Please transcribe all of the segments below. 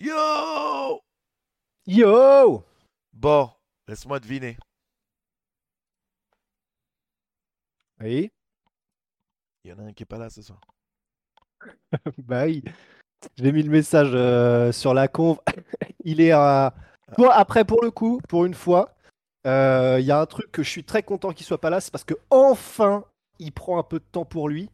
Yo Yo Bon, laisse-moi deviner. Oui, Il y en a un qui est pas là ce soir. bah oui. J'ai mis le message euh, sur la conve. Il est à. Bon, après, pour le coup, pour une fois, euh, il y a un truc que je suis très content qu'il soit pas là, c'est parce que enfin, il prend un peu de temps pour lui.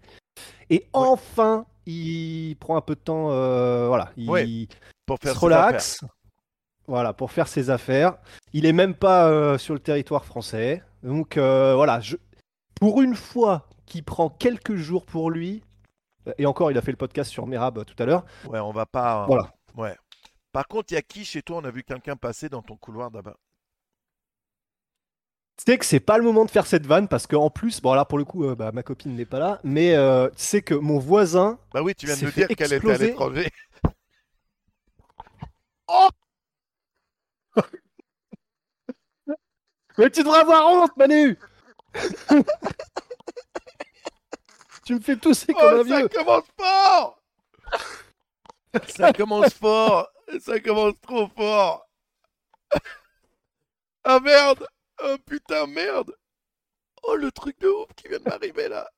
Et enfin, il prend un peu de temps. euh, voilà, il, Ouais, Pour faire ses relaxe. Voilà, pour faire ses affaires. Il est même pas euh, sur le territoire français. Donc euh, voilà, je... pour une fois qu'il prend quelques jours pour lui, et encore, il a fait le podcast sur Merab euh, tout à l'heure. affaires. Ouais, on va pas. Voilà. Ouais. Par contre, il y a qui chez toi On a vu quelqu'un passer dans ton couloir d'abord? Tu sais que c'est pas le moment de faire cette vanne parce qu'en plus, bon là pour le coup, euh, bah, ma copine n'est pas là, mais euh, tu sais que mon voisin, Bah oui, tu viens de fait dire qu'elle était à exploser. L'étranger. mais tu devrais avoir honte, Manu Tu me fais tousser comme Oh, un ça commence fort Ça commence fort Ça commence trop fort Ah merde Oh putain, merde Oh, le truc de ouf qui vient de m'arriver là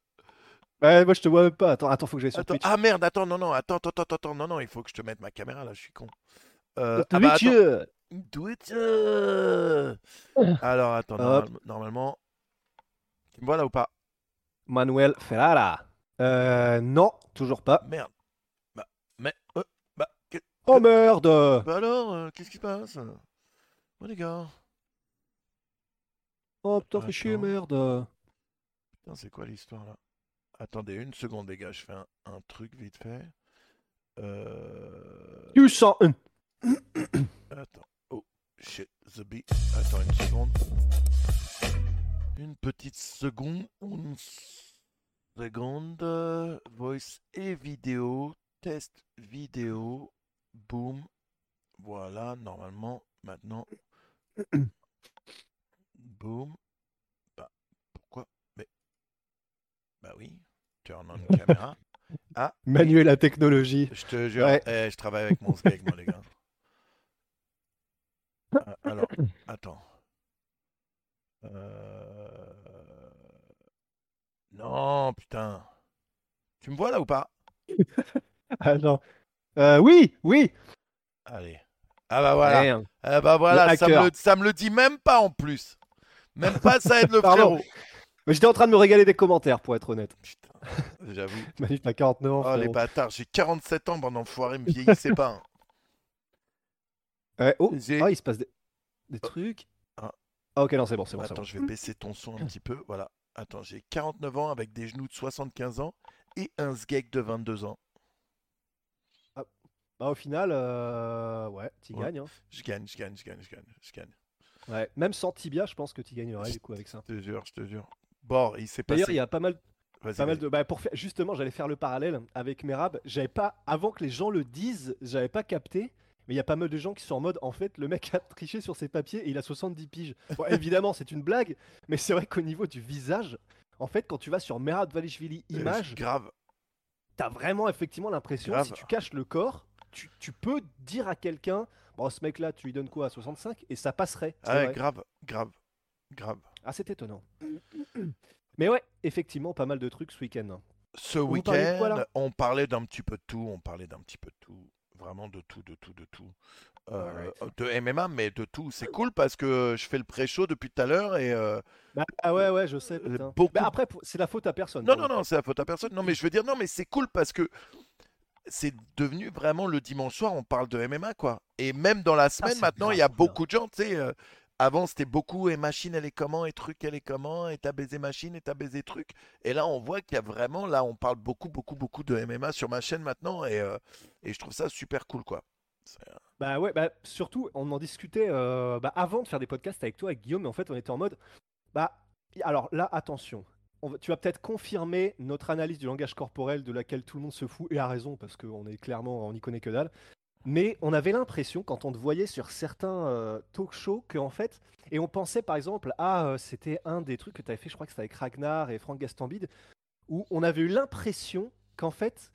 Ouais, moi je te vois même pas. Attends, attends, faut que j'aille sur Attends, Twitch. ah merde, attends, non, non, attends, attends, attends, attends, non, non, il faut que je te mette ma caméra là, je suis con. Euh, ah bah, attends. euh, Twitch euh. Alors, attends, normal- normalement. Tu me vois là ou pas? Manuel Ferrara. Euh, non, toujours pas. Merde. Bah, mais. euh, bah, que- Oh merde bah alors, euh, qu'est-ce qui se passe? Oh les gars, Oh putain, fais chier, merde putain, c'est quoi l'histoire là? Attendez une seconde, les gars, je fais un, un truc vite fait. Euh. Tu sens un. Attends. Oh, shit, the beat. Attends une seconde. Une petite seconde. Une seconde. Voice et vidéo. Test vidéo. Boom. Voilà, normalement, maintenant. Boom. Bah, pourquoi? Mais. Bah oui. Turn on caméra. Ah. Manuel la technologie. Je te jure, Ouais. eh, je travaille avec mon skeg, moi, les gars. Ah, alors, attends. Euh, Non, putain. Tu me vois là ou pas? Ah non. Euh, oui, oui. Allez. Ah bah voilà. Ah bah voilà, ça me, le, ça me le dit même pas en plus. Même pas ça aide le frérot. Mais J'étais en train de me régaler des commentaires, pour être honnête. Putain, j'avoue. Manu, t'as 49 ans. Oh les bâtards, j'ai 47 ans, bande d'enfoirés, me vieillissez pas. hein. Ouais, oh, ah, il se passe des, des trucs. Ah. Ah, ok, non, c'est bon, c'est bon. Attends, bon. je vais baisser ton son un petit peu. Voilà. Attends, j'ai 49 ans avec des genoux de 75 ans et un sgeg de 22 ans. Bah, au final, euh, ouais, tu Ouais. gagnes. hein. Je gagne, je gagne, je gagne, je gagne, je gagne. Ouais. Même sans tibia, je pense que tu gagnerais du coup avec ça. Je te jure, je te jure. Bon, il s'est D'ailleurs, passé. il y a pas mal, pas mal de. Bah, pour faire... Justement, j'allais faire le parallèle avec Merab. J'avais pas, avant que les gens le disent, j'avais pas capté. Mais il y a pas mal de gens qui sont en mode, en fait, le mec a triché sur ses papiers et il a 70 piges. Bon, évidemment, c'est une blague, mais c'est vrai qu'au niveau du visage, en fait, quand tu vas sur Merab Valishvili Euh, image, grave. t'as vraiment effectivement l'impression, si tu caches le corps, tu, tu peux dire à quelqu'un, bon, ce mec-là, tu lui donnes quoi à 65 et ça passerait. Ah ouais, grave, grave, grave. Ah, c'est étonnant. Mais ouais, effectivement, pas mal de trucs ce week-end. Ce week-end, on parlait d'un petit peu de tout, on parlait d'un petit peu de tout. Vraiment de tout, de tout, de tout. Euh, Alright. de MMA, mais de tout. C'est cool parce que je fais le pré-show depuis tout à l'heure et. euh, Bah, ah ouais, ouais, je sais. beaucoup- après, c'est la faute à personne. Non, non, non, c'est la faute à personne. Non, mais je veux dire, non, mais c'est cool parce que c'est devenu vraiment le dimanche soir, on parle de MMA, quoi. Et même dans la semaine, c'est maintenant, il y a beaucoup de gens, tu sais. euh, Avant, c'était beaucoup et machine, elle est comment, et truc, elle est comment, et t'as baisé machine, et t'as baisé truc. Et là, on voit qu'il y a vraiment, là, on parle beaucoup, beaucoup, beaucoup de MMA sur ma chaîne maintenant, et, euh, et je trouve ça super cool, quoi. C'est- Bah ouais, bah surtout, on en discutait euh, bah, avant de faire des podcasts avec toi, avec Guillaume, mais en fait, on était en mode, bah, alors là, attention, tu vas peut-être confirmer notre analyse du langage corporel de laquelle tout le monde se fout, et a raison, parce qu'on est clairement, on n'y connaît que dalle. Mais on avait l'impression, quand on te voyait sur certains euh, talk shows, que en fait, et on pensait par exemple, ah, euh, c'était un des trucs que tu avais fait, je crois que c'était avec Ragnar et Franck Gastambide, où on avait eu l'impression qu'en fait,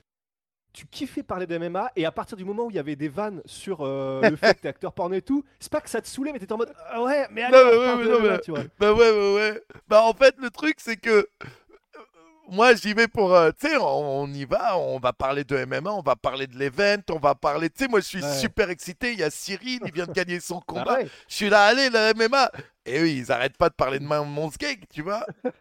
tu kiffais parler de MMA et à partir du moment où il y avait des vannes sur euh, le fait que t'es acteur porno et tout, c'est pas que ça te saoulait, mais t'étais en mode ah ouais, mais allez, on ouais, parle mais de non, MMA, mais- tu vois. Bah ouais, ouais, ouais. Bah en fait, le truc, c'est que moi, j'y vais pour. euh, tu sais, on, on y va, on va parler de MMA, on va parler de l'event, on va parler. Tu sais, moi, je suis Ouais. super excité. Il y a Cyril, il vient de gagner son Bah combat. ouais. Je suis là, allez, la MMA. Et eux, ils arrêtent pas de parler de ma- mon skate, tu vois.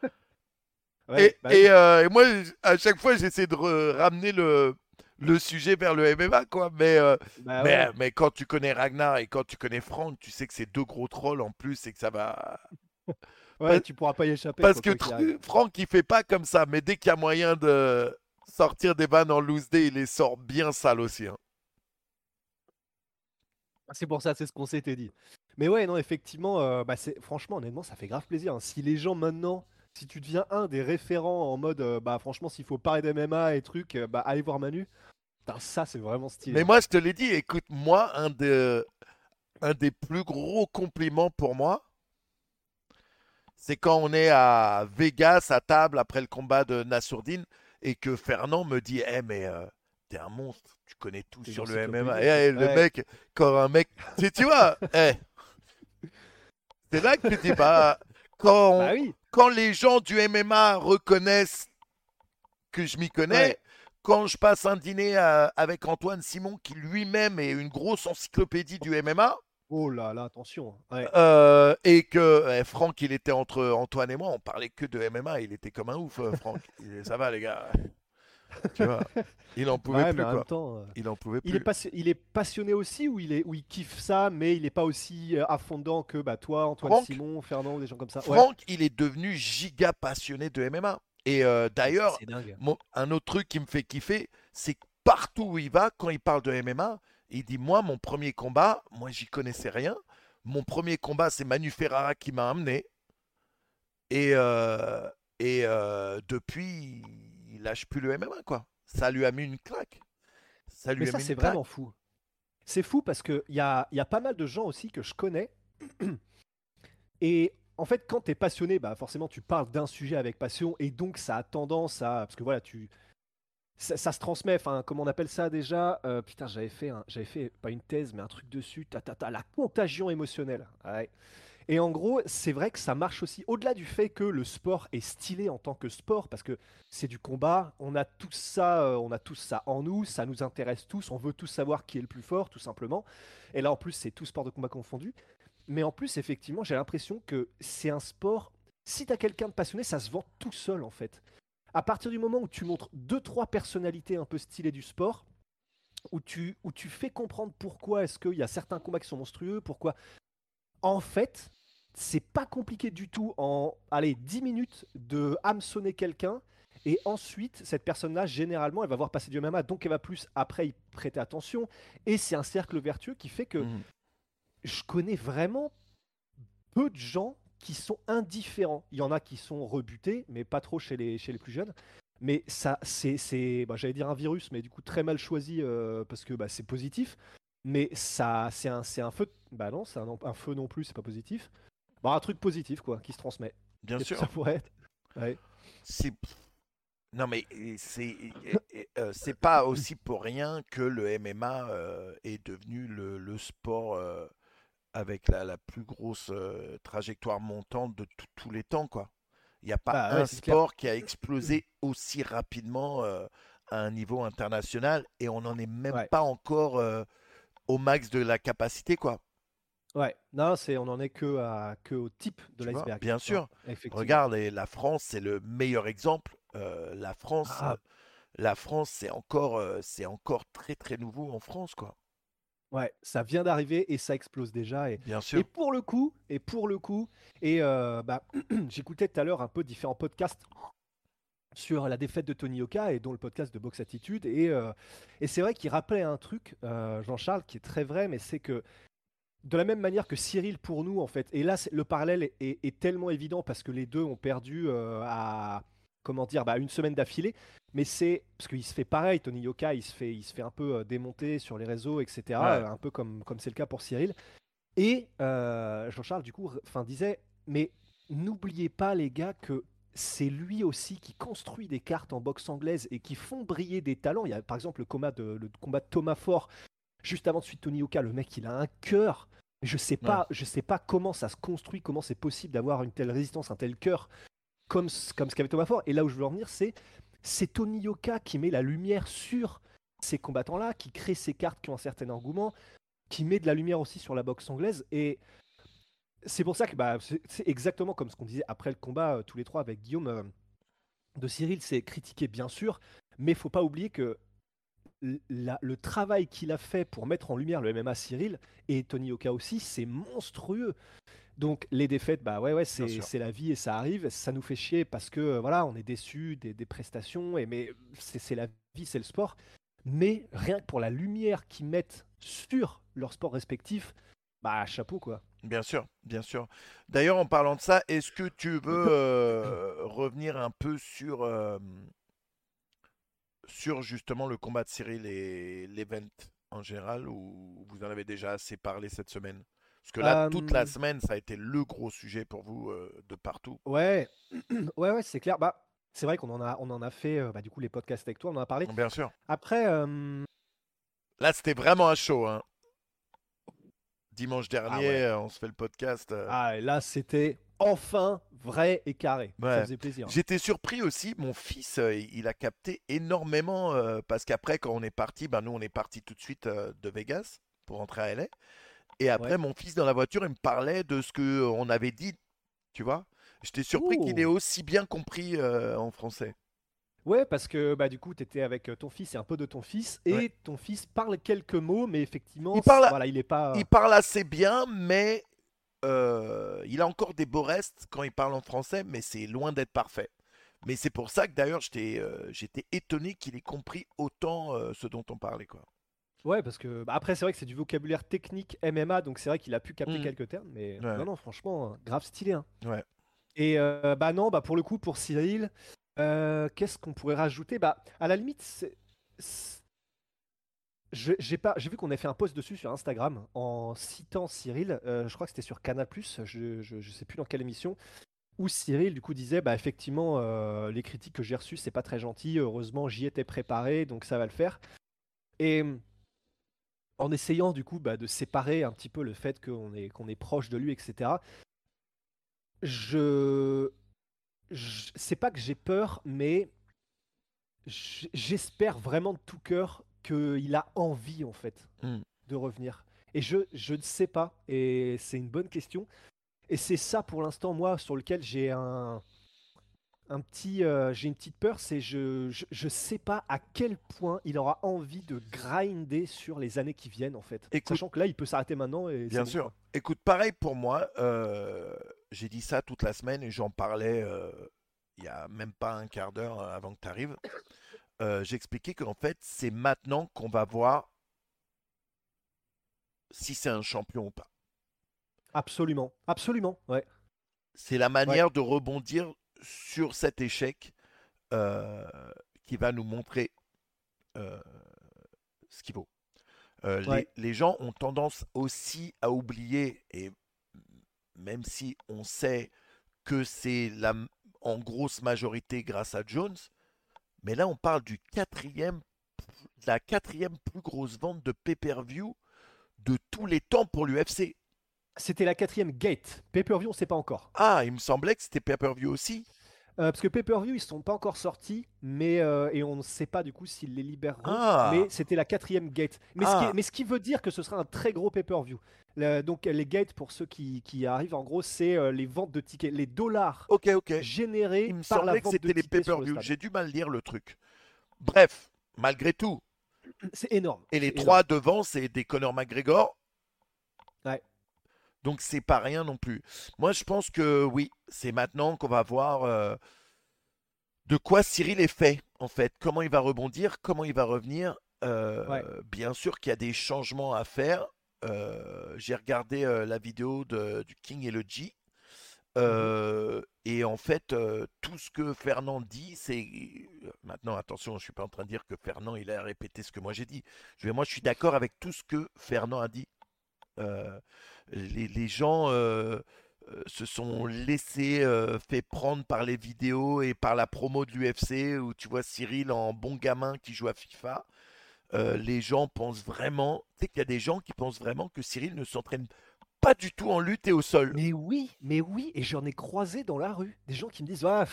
Ouais, et, bah, et, euh, et moi, à chaque fois, j'essaie de ramener le, le sujet vers le MMA, quoi. Mais, euh, bah mais, mais quand tu connais Ragnar et quand tu connais Franck, tu sais que c'est deux gros trolls en plus et que ça va. Ouais, parce- tu pourras pas y échapper. Parce quoi, que quoi. Franck, il fait pas comme ça. Mais dès qu'il y a moyen de sortir des vannes en loose day, il les sort bien sales aussi. hein. C'est pour ça, c'est ce qu'on s'était dit. Mais ouais, non, effectivement, euh, bah franchement, honnêtement, ça fait grave plaisir. hein. Si les gens maintenant, si tu deviens un des référents en mode, euh, bah franchement, s'il faut parler d'MMA et trucs, euh, bah allez voir Manu. Putain, ça, c'est vraiment stylé. Mais moi, je te l'ai dit, écoute, moi, un, de, un des plus gros compliments pour moi, c'est quand on est à Vegas à table après le combat de Nassourdine et que Fernand me dit Eh, mais euh, t'es un monstre, tu connais tout sur le MMA. Et, eh, le Ouais. mec, quand un mec, tu, tu vois, eh, c'est là que tu dis Bah, quand, on- Bah oui. quand les gens du MMA reconnaissent que je m'y connais, Ouais. quand je passe un dîner à- avec Antoine Simon, qui lui-même est une grosse encyclopédie du MMA, Oh là là, attention. hein. Ouais. euh, et que eh, Franck, il était entre Antoine et moi, on parlait que de MMA, il était comme un ouf, euh, Franck. Il- Ça va, les gars. Tu vois, il en pouvait Ouais, plus, en quoi. temps, euh, Il en pouvait plus. il est, passi- il est passionné aussi ou il, est, ou il kiffe ça, mais il est pas aussi dedans que bah, toi, Antoine Franck- Simon, Fernand ou des gens comme ça. Ouais. Franck, il est devenu giga passionné de MMA. Et euh, d'ailleurs, un autre truc qui me fait kiffer, c'est que partout où il va, quand il parle de MMA, il dit Moi, mon premier combat, moi, j'y connaissais rien. Mon premier combat, c'est Manu Ferrara qui m'a amené. Et, euh, et euh, depuis, il lâche plus le MMA, quoi. Ça lui a mis une claque. Ça lui Mais a ça, mis c'est une claque. vraiment fou. C'est fou parce qu'il y a, y a pas mal de gens aussi que je connais. Et en fait, quand tu es passionné, bah forcément, tu parles d'un sujet avec passion. Et donc, ça a tendance à. Parce que voilà, tu. Ça, se transmet. Enfin, comment on appelle ça déjà Euh, Putain, j'avais fait, j'avais fait, pas une thèse, mais un truc dessus. Ta, ta, ta, la contagion émotionnelle. Et en gros, c'est vrai que ça marche aussi. Au-delà du fait que le sport est stylé en tant que sport, parce que c'est du combat, on a tout ça, euh, on a tous ça en nous, ça nous intéresse tous, on veut tous savoir qui est le plus fort, tout simplement. Et là, en plus, c'est tout sport de combat confondu. Mais en plus, effectivement, j'ai l'impression que c'est un sport. Si t'as quelqu'un de passionné, ça se vend tout seul, en fait. À partir du moment où tu montres deux, trois personnalités un peu stylées du sport, où tu, où tu fais comprendre pourquoi est-ce qu'il y a certains combats qui sont monstrueux, pourquoi. En fait, c'est pas compliqué du tout en allez 10 minutes de hameçonner quelqu'un et ensuite cette personne-là généralement elle va voir passer du MMA donc elle va plus après y prêter attention et c'est un cercle vertueux qui fait que Mhm. je connais vraiment peu de gens qui sont indifférents. Il y en a qui sont rebutés, mais pas trop chez les, chez les plus jeunes. Mais ça, c'est, bah, j'allais dire un virus, mais du coup très mal choisi euh, parce que bah, c'est positif. Mais ça, c'est un, c'est un feu. Bah non, c'est un, un feu non plus, c'est pas positif. Bah, un truque positif quoi, qui se transmet. Bien sûr. Ça pourrait être? Ouais. C'est non mais c'est euh, c'est pas aussi pour rien que le MMA euh, est devenu le, le sport euh, avec la, la plus grosse euh, trajectoire montante de tous les temps quoi. Il n'y a pas Bah, un ouais, c'est clair. sport qui a explosé aussi rapidement euh, à un niveau international et on n'en est même Ouais. pas encore euh, au max de la capacité quoi. Ouais. Non, c'est, on en est que, à, que au type de l'iceberg. bien sûr. Regarde, et la France, c'est le meilleur exemple. La France, Ah. la France, c'est encore, c'est encore très très nouveau en France, quoi. Ouais, ça vient d'arriver et ça explose déjà. Et, Bien et sûr. pour le coup, et pour le coup, et euh, bah, j'écoutais tout à l'heure un peu différents podcasts sur la défaite de Tony Oka et dont le podcast de Box Attitude. Et, euh, et c'est vrai qu'il rappelait un truc, euh, Jean-Charles, qui est très vrai, mais c'est que de la même manière que Cyril pour nous, en fait, et là le parallèle est, est tellement évident parce que les deux ont perdu à comment dire, bah, une semaine d'affilée, mais c'est parce qu'il se fait pareil, Tony Yoka, il se fait, il se fait un peu euh, démonter sur les réseaux, etc. Ouais. euh, Un peu comme comme c'est le cas pour Cyril. Et euh, Jean-Charles du coup, enfin disait, mais n'oubliez pas les gars que c'est lui aussi qui construit des cartes en boxe anglaise et qui font briller des talents. Il y a par exemple le combat de, le combat de Thomas Ford juste avant de suite Tony Yoka, le mec il a un cœur. Je sais pas, je sais pas comment ça se construit, comment c'est possible d'avoir une telle résistance, un tel cœur comme, comme ce qu'avait Thomas Ford. Et là où je veux en venir, c'est c'est Tony Yoka qui met la lumière sur ces combattants-là, qui crée ces cartes qui ont un certain engouement, qui met de la lumière aussi sur la boxe anglaise. Et c'est pour ça que bah, c'est exactement comme ce qu'on disait après le combat, euh, tous les trois avec Guillaume euh, de Cyril, c'est critiqué bien sûr, mais faut pas oublier que le travail qu'il a fait pour mettre en lumière le MMA Cyril et Tony Oka aussi, c'est monstrueux. Donc les défaites, bah ouais, ouais, c'est la vie et ça arrive. Ça nous fait chier parce que euh, voilà, on est déçu des, des prestations, et mais c'est c'est la vie, c'est le sport. Mais rien que pour la lumière qu'ils mettent sur leur sport respectif, bah chapeau quoi. Bien sûr, bien sûr. D'ailleurs, en parlant de ça, est-ce que tu veux euh, revenir un peu sur, euh, sur justement le combat de Cyril et l'event en général, ou vous en avez déjà assez parlé cette semaine? Parce que là, toute la semaine, ça a été le gros sujet pour vous euh, de partout. Ouais, ouais, ouais, c'est clair. Bah c'est vrai qu'on en a, on en a fait, euh, bah, du coup les podcasts avec toi, on en a parlé. Bien sûr. Après, Là, c'était vraiment un show. Hein. Dimanche dernier, ouais. euh, on se fait le podcast. ah, et là c'était enfin vrai et carré. Ça faisait plaisir. J'étais surpris aussi, mon fils, euh, il a capté énormément euh, parce qu'après, quand on est parti, ben nous, on est parti tout de suite euh, de Vegas pour rentrer à LA. Et après, Ouais. mon fils dans la voiture, il me parlait de ce que on avait dit, tu vois. J'étais surpris qu'il ait aussi bien compris euh, en français. Ouais, parce que bah du coup, tu étais avec euh, ton fils et un peu de ton fils, et Ouais. ton fils parle quelques mots, mais effectivement, Il parle- voilà, il est pas. Il parle assez bien, mais euh, il a encore des beaux restes quand il parle en français, mais c'est loin d'être parfait. Mais c'est pour ça que d'ailleurs, j'étais euh, étonné qu'il ait compris autant ce dont on parlait, quoi. Ouais, parce que bah, après, c'est vrai que c'est du vocabulaire technique MMA, donc c'est vrai qu'il a pu capter Mm. quelques termes, mais Ouais. non, non, franchement, hein, grave stylé. hein. Ouais. Et euh, bah non, bah pour le coup, pour Cyril, euh, qu'est-ce qu'on pourrait rajouter? Bah à la limite, c'est- j'ai pas, j'ai vu qu'on a fait un post dessus sur Instagram en citant Cyril. euh, je crois que c'était sur Canal+. Je, je, je sais plus dans quelle émission. Où Cyril du coup disait bah effectivement euh, les critiques que j'ai reçues c'est pas très gentil. Heureusement j'y étais préparé donc ça va le faire. Et en essayant du coup bah, de séparer un petit peu le fait qu'on est, qu'on est proche de lui, etc. Je, je- c'est pas que j'ai peur, mais j'espère vraiment de tout cœur qu'il a envie en fait Mm. de revenir. Et je, je ne sais pas, et c'est une bonne question. Et c'est ça pour l'instant moi sur lequel j'ai un, un petit, euh, j'ai une petite peur, c'est je, je je sais pas à quel point il aura envie de grinder sur les années qui viennent en fait. Écoute- Sachant que là il peut s'arrêter maintenant et Bien bon, sûr. Écoute, pareil pour moi. euh, j'ai dit ça toute la semaine et j'en parlais euh, il y a même pas un quart d'heure avant que tu arrives. J'expliquais qu'en fait, c'est maintenant qu'on va voir si c'est un champion ou pas. Absolument, absolument, ouais. C'est la manière de rebondir sur cet échec euh, qui va nous montrer euh, ce qu'il vaut. Euh, les- Ouais. les, gens ont tendance aussi à oublier, et même si on sait que c'est la, en grosse majorité grâce à Jones, mais là on parle du quatrième, de la quatrième plus grosse vente de pay-per-view de tous les temps pour l'UFC. C'était la quatrième gate. Pay-per-view, on sait pas encore. Ah, il me semblait que c'était pay-per-view aussi. Euh, parce que pay-per-view, ils sont pas encore sortis, mais euh, et on ne sait pas du coup s'ils les libéreront. Ah. Mais c'était la quatrième gate. Mais, ce qui Ah. mais ce qui veut dire que ce sera un très gros pay-per-view. Le- donc les gates, pour ceux qui, qui arrivent, en gros, c'est euh, les ventes de tickets, les dollars Ok, ok. générés Il me par la semblait que vente c'était les le pay-per-view. J'ai du mal lire le truc. Bref, malgré tout, c'est énorme. Et les trois devant, c'est des Conor McGregor. Donc c'est pas rien non plus. Moi, je pense que oui, c'est maintenant qu'on va voir euh, de quoi Cyril est fait, en fait. Comment il va rebondir, comment il va revenir. Euh, Ouais. Bien sûr qu'il y a des changements à faire. Euh, J'ai regardé la vidéo de- du King et le G. Euh, et en fait, euh, tout ce que Fernand dit, c'est maintenant attention, je suis pas en train de dire que Fernand il a répété ce que moi j'ai dit. Je vais, moi, je suis d'accord avec tout ce que Fernand a dit. Euh, les, gens euh, euh, se sont laissés euh, fait prendre par les vidéos et par la promo de l'UFC où tu vois Cyril en bon gamin qui joue à FIFA. Les gens pensent vraiment, tu sais qu'il y a des gens qui pensent vraiment que Cyril ne s'entraîne pas du tout en lutte et au sol. Mais oui, mais oui, et j'en ai croisé dans la rue des gens qui me disent ah,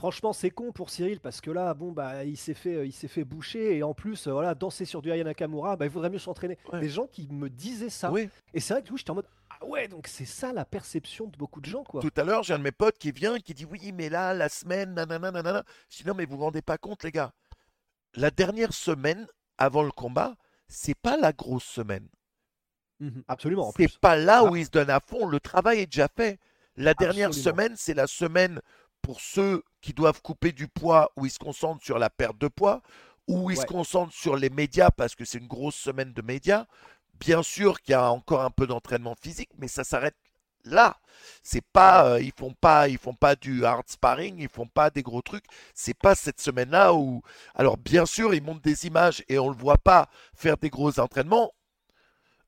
franchement c'est con pour Cyril parce que là bon bah il s'est fait il s'est fait boucher et en plus euh, voilà danser sur du Aya Nakamura bah il vaudrait mieux s'entraîner. Ouais. Des gens qui me disaient ça Oui. et c'est vrai que du coup j'étais en mode ah ouais donc c'est ça la perception de beaucoup de gens quoi. Tout à l'heure, j'ai un de mes potes qui vient et qui dit oui, mais là, la semaine, nanana, nanana. Je dis non, mais vous vous rendez pas compte, les gars. La dernière semaine avant le combat, c'est pas la grosse semaine. Mhm, Absolument en C'est pas là Ah. où il se donne à fond. Le travail est déjà fait. La dernière Absolument. semaine, c'est la semaine pour ceux qui doivent couper du poids, où ils se concentrent sur la perte de poids, où ils se concentrent sur les médias, parce que c'est une grosse semaine de médias. Bien sûr qu'il y a encore un peu d'entraînement physique, mais ça s'arrête là. C'est pas, euh, ils font pas, ils font pas du hard sparring, ils font pas des gros trucs. C'est pas cette semaine-là où, alors bien sûr, ils montent des images et on le voit pas faire des gros entraînements,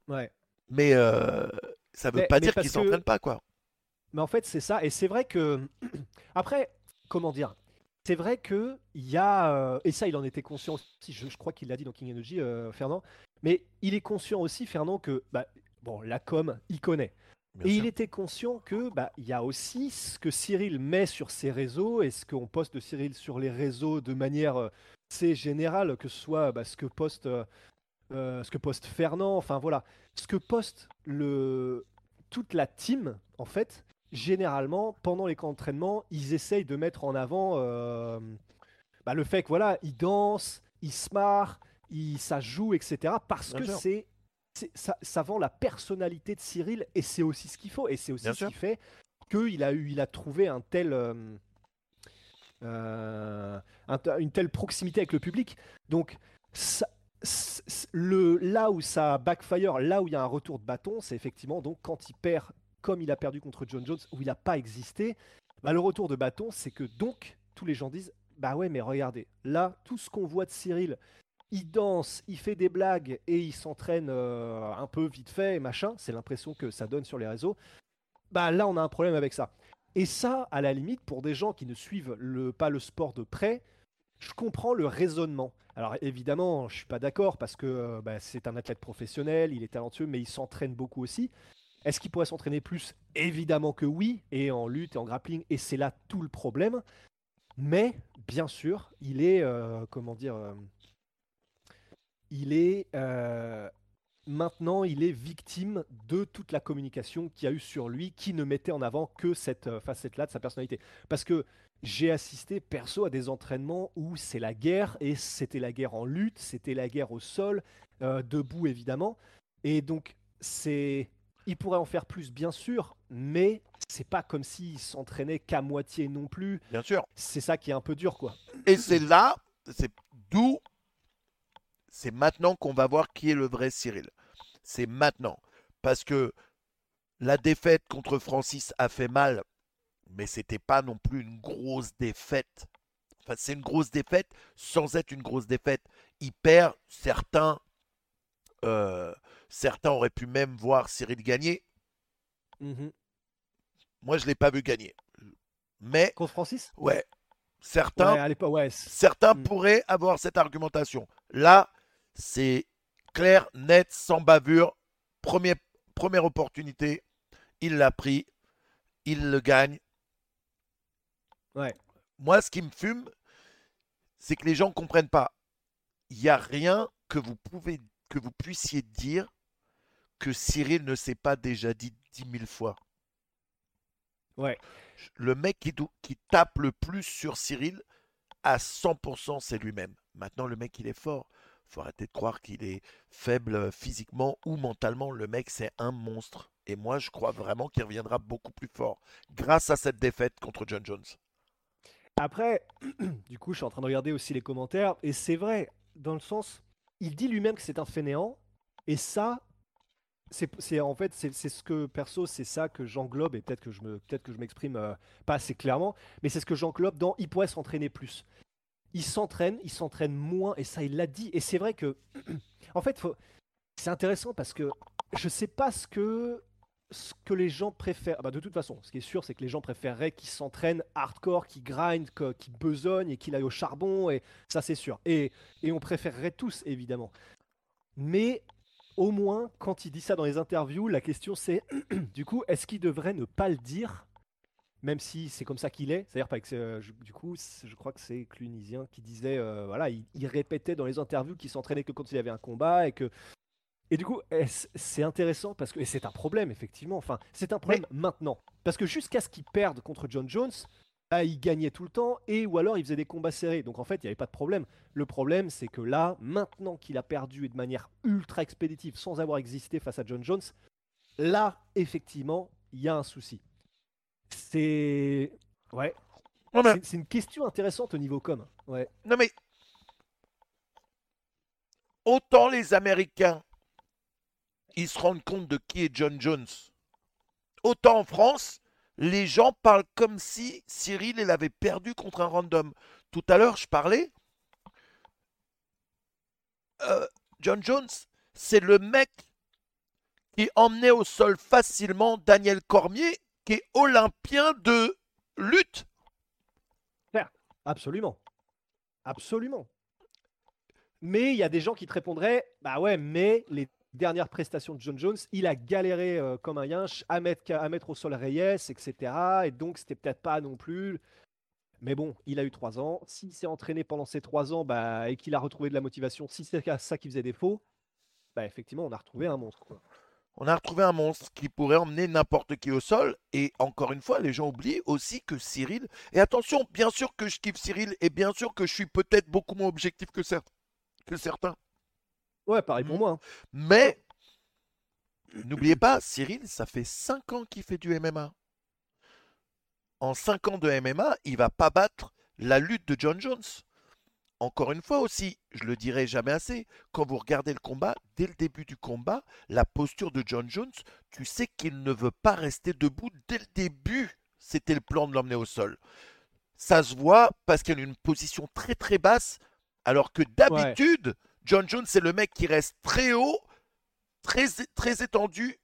Ouais. mais euh, ça veut Mais- pas mais dire qu'ils que- s'entraînent pas, quoi. Mais en fait, c'est ça. Et c'est vrai que. Après, comment dire? C'est vrai que il y a. euh, Et ça, il en était conscient aussi. Je, je crois qu'il l'a dit dans King Energy, euh, Fernand. Mais il est conscient aussi, Fernand, que. Bah, bon, la com, il connaît. Bien et sûr. il était conscient que bah, il y a aussi ce que Cyril met sur ses réseaux et ce qu'on poste de Cyril sur les réseaux de manière euh, c'est générale, que ce soit bah, ce que poste euh, euh, ce que poste Fernand, enfin voilà, ce que poste le toute la team en fait. Généralement, pendant les camps d'entraînement, ils essayent de mettre en avant euh, bah, le fait que voilà, ils dansent, ils se marrent, ils, ça joue, etc. Parce Bien que c'est ça, ça vend la personnalité de Cyril et c'est aussi ce qu'il faut et c'est aussi Bien ce sûr. qui fait qu'il a eu il a trouvé un tel euh, euh, un une telle proximité avec le public donc ça- le là où ça backfire là où il y a un retour de bâton c'est effectivement donc quand il perd comme il a perdu contre John Jones où il n'a pas existé bah, le retour de bâton c'est que donc tous les gens disent bah ouais mais regardez là tout ce qu'on voit de Cyril il danse, il fait des blagues et il s'entraîne euh, un peu vite fait machin. C'est l'impression que ça donne sur les réseaux. Bah là, on a un problème avec ça. Et ça, à la limite, pour des gens qui ne suivent pas le sport de près, je comprends le raisonnement. Alors évidemment, je suis pas d'accord parce que euh, bah, c'est un athlète professionnel, il est talentueux, mais il s'entraîne beaucoup aussi. Est-ce qu'il pourrait s'entraîner plus? Évidemment que oui, et en lutte et en grappling, et c'est là tout le problème. Mais bien sûr, il est, euh, comment dire, euh, il est euh, maintenant, il est victime de toute la communication qu'il y a eu sur lui, qui ne mettait en avant que cette facette-là de sa personnalité. Parce que j'ai assisté perso à des entraînements où c'est la guerre, et c'était la guerre en lutte, c'était la guerre au sol, debout évidemment. Et donc, c'est. Il pourrait en faire plus, bien sûr, mais c'est pas comme s'il s'entraînait qu'à moitié non plus. Bien sûr. C'est ça qui est un peu dur, quoi. Et c'est là, c'est d'où, c'est maintenant qu'on va voir qui est le vrai Cyril. C'est maintenant. Parce que la défaite contre Francis a fait mal, mais c'était pas non plus une grosse défaite. Enfin, c'est une grosse défaite sans être une grosse défaite. Il perd certains. euh, certains auraient pu même voir Cyril gagner. Mhm. Moi, je l'ai pas vu gagner. Mais, Contre Francis? Ouais, certains Ouais, ouais. Certains Mm. pourraient avoir cette argumentation. Là, c'est clair, net, sans bavure. Premier, première opportunité, il l'a pris, il le gagne. Ouais. Moi, ce qui me fume, c'est que les gens ne comprennent pas. Il n'y a rien que vous, pouvez, que vous puissiez dire que Cyril ne s'est pas déjà dit dix mille fois. Ouais. Le mec qui, qui tape le plus sur Cyril, à 100%, c'est lui-même. Maintenant, le mec, il est fort. faut arrêter de croire qu'il est faible physiquement ou mentalement. Le mec, c'est un monstre. Et moi, je crois vraiment qu'il reviendra beaucoup plus fort grâce à cette défaite contre John Jones. Après, du coup, je suis en train de regarder aussi les commentaires, et c'est vrai, dans le sens, il dit lui-même que c'est un fainéant, et ça, c'est en fait, c'est ce que, perso, c'est ça que j'englobe, et peut-être que je me, peut-être que je m'exprime euh, pas assez clairement, mais c'est ce que j'englobe dans il pourrait s'entraîner plus. Il s'entraîne, il s'entraîne moins, et ça, il l'a dit, et c'est vrai que, en fait, c'est intéressant parce que je sais pas ce que ce que les gens préfèrent. Ah bah de toute façon, ce qui est sûr, c'est que les gens préféreraient qu'il s'entraîne hardcore, qu'il grind, qu'il besogne et qu'il aille au charbon. Et ça, c'est sûr. Et, et on préférerait tous, évidemment. Mais au moins, quand il dit ça dans les interviews, la question c'est du coup, est-ce qu'il devrait ne pas le dire même si c'est comme ça qu'il est, c'est-à-dire que euh, du coup, je crois que c'est Clunisien qui disait, euh, voilà, il, il, répétait dans les interviews qu'il s'entraînait que quand il avait un combat et que et du coup, c'est intéressant parce que et c'est un problème effectivement. Enfin, c'est un problème maintenant parce que jusqu'à ce qu'il perde contre John Jones, il gagnait tout le temps et ou alors il faisait des combats serrés. Donc en fait, il n'y avait pas de problème. Le problème, c'est que là, maintenant qu'il a perdu et de manière ultra expéditive, sans avoir existé face à John Jones, là, effectivement, il y a un souci. C'est ouais. C'est une question intéressante au niveau com. Ouais. Non mais autant les Américains ils se rendent compte de qui est John Jones. Autant en France, les gens parlent comme si Cyril il avait perdu contre un random. Tout à l'heure, je parlais. Euh, John Jones, c'est le mec qui emmenait au sol facilement Daniel Cormier, qui est olympien de lutte. Absolument. Absolument. Mais il y a des gens qui te répondraient Bah ouais, mais les dernière prestation de John Jones, il a galéré euh, comme un yinche à mettre, au sol Reyes, etc. Et donc, c'était peut-être pas non plus. Mais bon, il a eu trois ans. S'il s'est entraîné pendant ces trois ans bah, et qu'il a retrouvé de la motivation, si c'est ça qui faisait défaut, bah, effectivement, on a retrouvé un monstre. On a retrouvé un monstre qui pourrait emmener n'importe qui au sol. Et encore une fois, les gens oublient aussi que Cyril. Et attention, bien sûr que je kiffe Cyril et bien sûr que je suis peut-être beaucoup moins objectif que certains. Ouais, pareil pour mmh. moi. Hein. Mais n'oubliez pas, Cyril, ça fait 5 ans qu'il fait du MMA. En 5 ans de MMA, il va pas battre la lutte de John Jones. Encore une fois aussi, je le dirai jamais assez, quand vous regardez le combat, dès le début du combat, la posture de John Jones, tu sais qu'il ne veut pas rester debout dès le début. C'était le plan de l'emmener au sol. Ça se voit parce qu'il a une position très très basse, alors que d'habitude, John Jones, c'est le mec qui reste très haut, très, très étendu,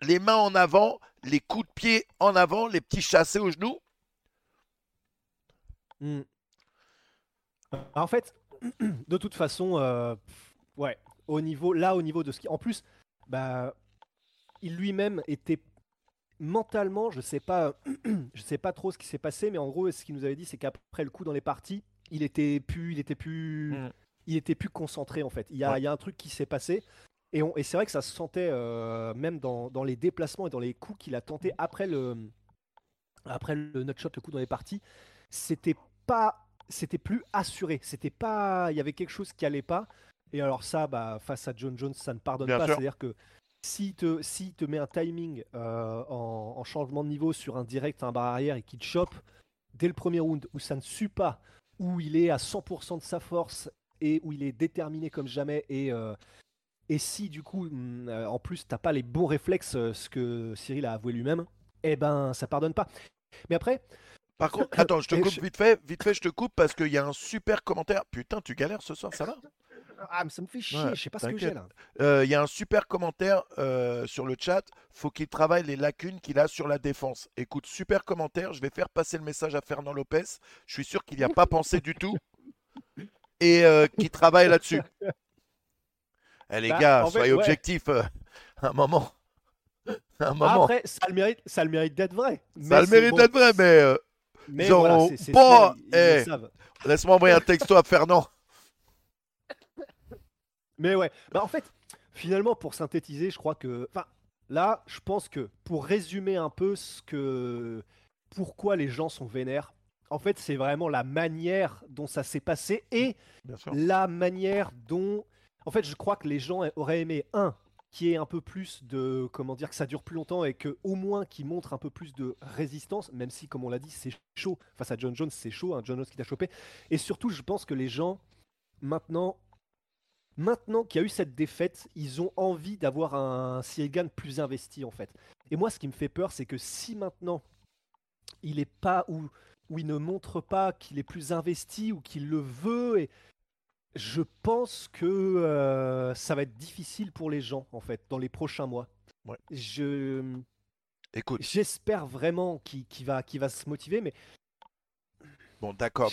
les mains en avant, les coups de pied en avant, les petits chassés aux genoux. Hmm. En fait, de toute façon, euh, ouais, au niveau, là, au niveau de ce qui. En plus, bah, il lui-même était mentalement, je sais pas, je sais pas trop ce qui s'est passé, mais en gros, ce qu'il nous avait dit, c'est qu'après le coup dans les parties, il était plus, il était plus, hmm il était plus concentré en fait. Il y a, un truc qui s'est passé. Et, et c'est vrai que ça se sentait euh, même dans, les déplacements et dans les coups qu'il a tenté après le, après le nutshot, le coup dans les parties. C'était pas, c'était plus assuré. C'était pas, il y avait quelque chose qui allait pas. Et alors ça, bah, face à John Jones, ça ne pardonne pas. C'est-à-dire que si te, si te met un timing euh, en, changement de niveau sur un direct, un bar arrière et qu'il te chope dès le premier round où ça ne suit pas, où il est à 100% de sa force et où il est déterminé comme jamais et euh, et si du coup, mm, euh, en plus, t'as pas les bons réflexes, euh, ce que Cyril a avoué lui-même, eh ben, ça pardonne pas. Mais après. Par contre, attends, je te coupe vite fait, vite fait, je te coupe parce qu'il y a un super commentaire. Putain, tu galères ce soir, ça va? Ah, mais ça me fait chier, je sais pas ce que j'ai là. Il y a un super commentaire sur le chat. Faut qu'il travaille les lacunes qu'il a sur la défense. Écoute, super commentaire. Je vais faire passer le message à Fernand Lopez. Je suis sûr qu'il n'y a pas pensé du tout et euh, qui travaille là-dessus. Eh, les bah, gars, soyez objectifs euh, un moment. un moment. Après, ça le mérite, ça le mérite d'être vrai. Ça le mérite d'être vrai, mais. Euh, mais bon, eh, laisse-moi envoyer un texto à Fernand. Mais ouais, bah en fait, finalement, pour synthétiser, je crois que. Enfin, là, je pense que pour résumer un peu ce que. Pourquoi les gens sont vénères, en fait, c'est vraiment la manière dont ça s'est passé et la manière dont. En fait, je crois que les gens auraient aimé un qui est un peu plus de comment dire que ça dure plus longtemps et que au moins qui montre un peu plus de résistance, même si comme on l'a dit c'est chaud face à John Jones, c'est chaud, hein, John Jones qui t'a chopé. Et surtout, je pense que les gens maintenant, maintenant qu'il y a eu cette défaite, ils ont envie d'avoir un Cyril plus investi en fait. Et moi, ce qui me fait peur, c'est que si maintenant il est pas ou où il ne montre pas qu'il est plus investi ou qu'il le veut et je pense que euh, ça va être difficile pour les gens, en fait, dans les prochains mois. Ouais. Je, Écoute, j'espère vraiment qu'il, va, se motiver, mais bon, d'accord,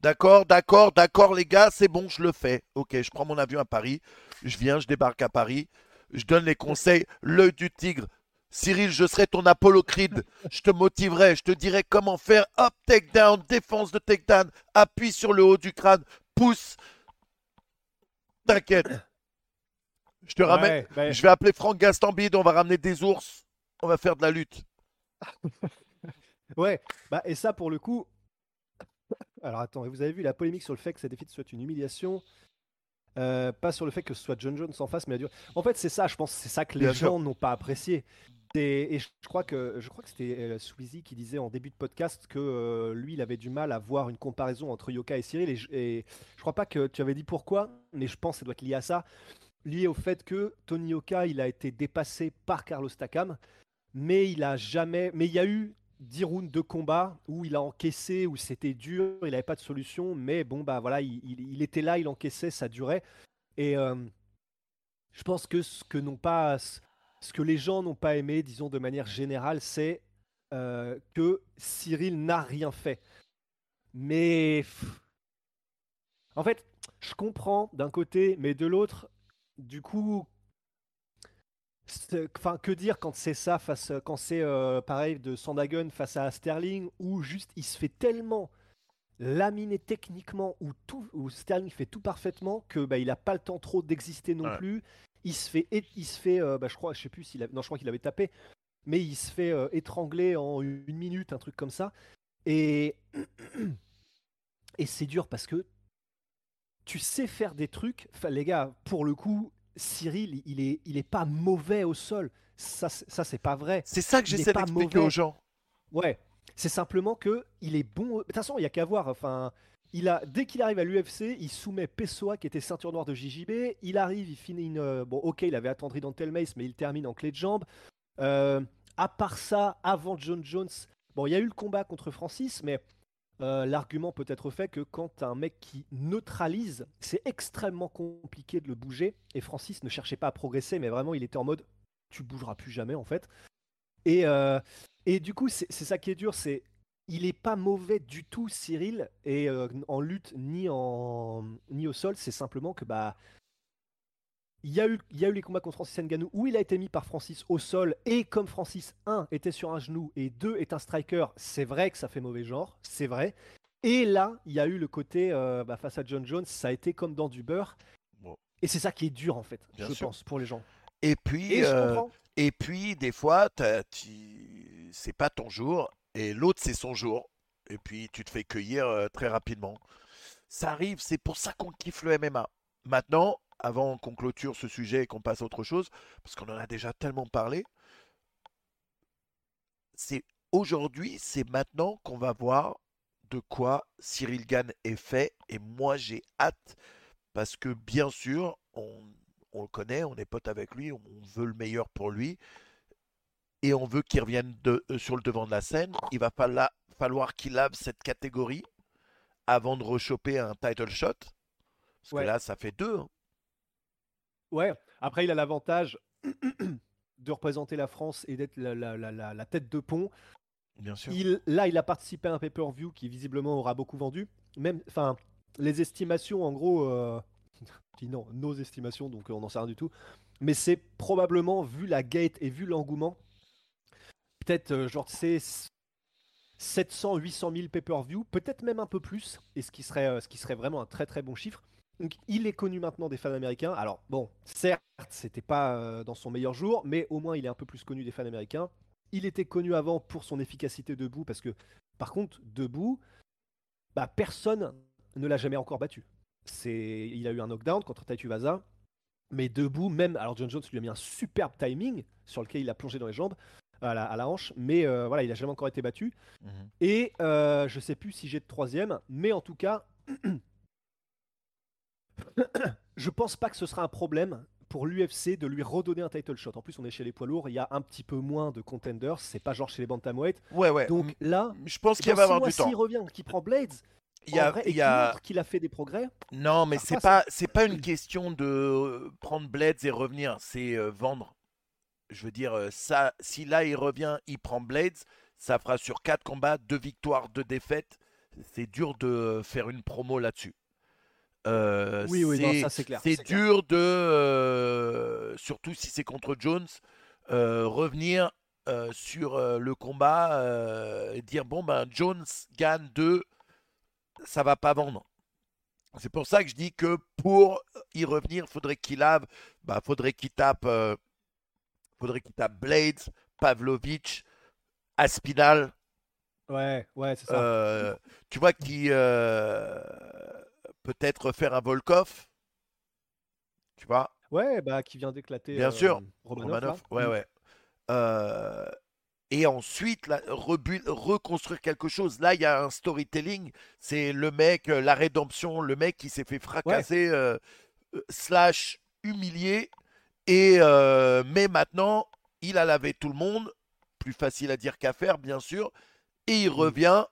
d'accord, d'accord, d'accord, les gars, c'est bon, je le fais. Ok, je prends mon avion à Paris, je viens, je débarque à Paris, je donne les conseils, l'œil du tigre. Cyril, je serai ton Apollo Creed. Je te motiverai, je te dirai comment faire. Hop, take down, défense de take down, appuie sur le haut du crâne, pousse. T'inquiète. Je te ramène. Ouais, ben, Je vais appeler Franck Gastambide, on va ramener des ours, on va faire de la lutte. ouais, bah, et ça, pour le coup. Alors attends, vous avez vu la polémique sur le fait que cette défaite soit une humiliation Euh, pas sur le fait que ce soit John Jones en face, mais la durée. En fait, c'est ça, je pense, c'est ça que les Bien gens n'ont pas apprécié. Et, je crois que je crois que c'était euh, Sweezy qui disait en début de podcast que euh, lui, il avait du mal à voir une comparaison entre Yoka et Cyril. Et je, et je crois pas que tu avais dit pourquoi, mais je pense que ça doit être lié à ça, lié au fait que Tony Yoka, il a été dépassé par Carlos Takam, mais il a jamais, mais il y a eu 10 rounds de combat où il a encaissé, où c'était dur, il n'avait pas de solution, mais bon, bah voilà, il, il- il était là, il encaissait, ça durait. Et euh, je pense que ce que n'ont pas, ce que les gens n'ont pas aimé, disons de manière générale, c'est euh, que Cyril n'a rien fait. Mais en fait, je comprends d'un côté, mais de l'autre, du coup, Enfin, que dire quand c'est ça face, quand c'est euh, pareil de Sandagun face à Sterling où juste il se fait tellement laminer techniquement où tout, où Sterling fait tout parfaitement que bah, il a pas le temps trop d'exister non Ouais. plus. Il se fait, il se fait, euh, bah, je crois, je sais plus s'il non, je crois qu'il avait tapé, mais il se fait euh, étrangler en une minute, un truc comme ça. Et et c'est dur parce que tu sais faire des trucs. Enfin, les gars, pour le coup, Cyril, il est, il est pas mauvais au sol. Ça, c'est- ça c'est pas vrai. C'est ça que j'essaie pas d'expliquer mauvais. aux gens. Ouais, c'est simplement que il est bon. De toute façon, il y a qu'à voir. Enfin, il a dès qu'il arrive à l'UFC, il soumet Pessoa qui était ceinture noire de JJB. Il arrive, il finit une. euh, Bon, ok, il avait attendri dans mace, mais il termine en clé de jambe. Euh, à part ça, avant John Jones, bon, il y a eu le combat contre Francis, mais euh, l'argument peut être fait que quand un mec qui neutralise, c'est extrêmement compliqué de le bouger. Et Francis ne cherchait pas à progresser, mais vraiment, il était en mode tu bougeras plus jamais en fait. Et, et du coup, c'est ça qui est dur, c'est il est pas mauvais du tout, Cyril, et euh, en lutte ni en ni au sol, c'est simplement que bah il y, a eu, il y a eu les combats contre Francis Ngannou où il a été mis par Francis au sol et comme Francis 1 était sur un genou et 2 est un striker, c'est vrai que ça fait mauvais genre, c'est vrai. Et là, il y a eu le côté euh, bah, face à John Jones, ça a été comme dans du beurre. Bon. Et c'est ça qui est dur en fait, Bien je sûr. pense, pour les gens. Et puis, Et euh, comprends. et puis des fois, tu- c'est pas ton jour et l'autre c'est son jour. Et puis tu te fais cueillir euh, très rapidement. Ça arrive, c'est pour ça qu'on kiffe le MMA. Maintenant, avant qu'on clôture ce sujet et qu'on passe à autre chose, parce qu'on en a déjà tellement parlé, c'est aujourd'hui, c'est maintenant qu'on va voir de quoi Cyril Gann est fait. Et moi, j'ai hâte parce que bien sûr, on, on le connaît, on est pote avec lui, on veut le meilleur pour lui et on veut qu'il revienne de- euh, sur le devant de la scène. Il va falloir qu'il lave cette catégorie avant de rechoper un title shot. Parce Ouais. que là, ça fait deux. hein. Ouais, après il a l'avantage de représenter la France et d'être la, la- la- la- la tête de pont. Bien sûr. Il, là, il a participé à un pay-per-view qui visiblement aura beaucoup vendu. Même, enfin, les estimations, en gros, euh, non, nos estimations, donc on n'en sait rien du tout. Mais c'est probablement, vu la gate et vu l'engouement, peut-être, euh, genre, c'est 700, 800 000 pay-per-view, peut-être même un peu plus, et ce qui serait, euh, ce qui serait vraiment un très très bon chiffre. Donc, il est connu maintenant des fans américains. Alors, bon, certes, c'était pas euh, dans son meilleur jour, mais au moins il est un peu plus connu des fans américains. Il était connu avant pour son efficacité debout, parce que, par contre, debout, bah, personne ne l'a jamais encore battu. C'est, il a eu un knockdown contre Taitu Vaza, mais debout, même. Alors John Jones lui a mis un superbe timing sur lequel il a plongé dans les jambes, à la, à la hanche, mais euh, voilà, il a jamais encore été battu. Mhm. Et euh, je sais plus si j'ai de troisième, mais en tout cas, je pense pas que ce sera un problème pour l'UFC de lui redonner un title shot. En plus, on est chez les poids lourds, il y a un petit peu moins de contenders, c'est pas genre chez les bantamweight. Ouais, ouais. Donc là, je pense qu'il va avoir du temps. s'il revient, qu'il prend Blades, Il y a, vrai, il et y a- qu'il a fait des progrès. Non, mais c'est pas c'est pas une question de euh, prendre Blades et revenir, c'est euh, vendre. Je veux dire, euh, ça, si là il revient, il prend Blades, ça fera sur quatre combats, deux victoires, deux défaites. C'est dur de faire une promo là-dessus. Euh, Oui, oui, non, c'est- ça c'est clair. c'est c'est clair. dur de, euh, surtout si c'est contre Jones, euh, revenir sur le combat et dire bon ben Jones gagne 2, ça va pas vendre. C'est pour ça que je dis que pour y revenir, faudrait qu'il lave, bah faudrait qu'il tape, faudrait qu'il tape Blades, Pavlovich, Aspinal, Ouais, ouais, c'est ça. euh, tu vois qui euh, peut-être faire un Volkov, tu vois? Ouais, bah qui vient d'éclater. Bien euh, sûr, Romanov, Romanov, là. ouais, Mm. ouais. Euh, et ensuite, là, reconstruire quelque chose. Là, il y a un storytelling. C'est le mec, euh, la rédemption, le mec qui s'est fait fracasser, euh, euh, slash humilié. Et euh, mais maintenant, il a lavé tout le monde. Plus facile à dire qu'à faire, bien sûr. Et il Mm. revient.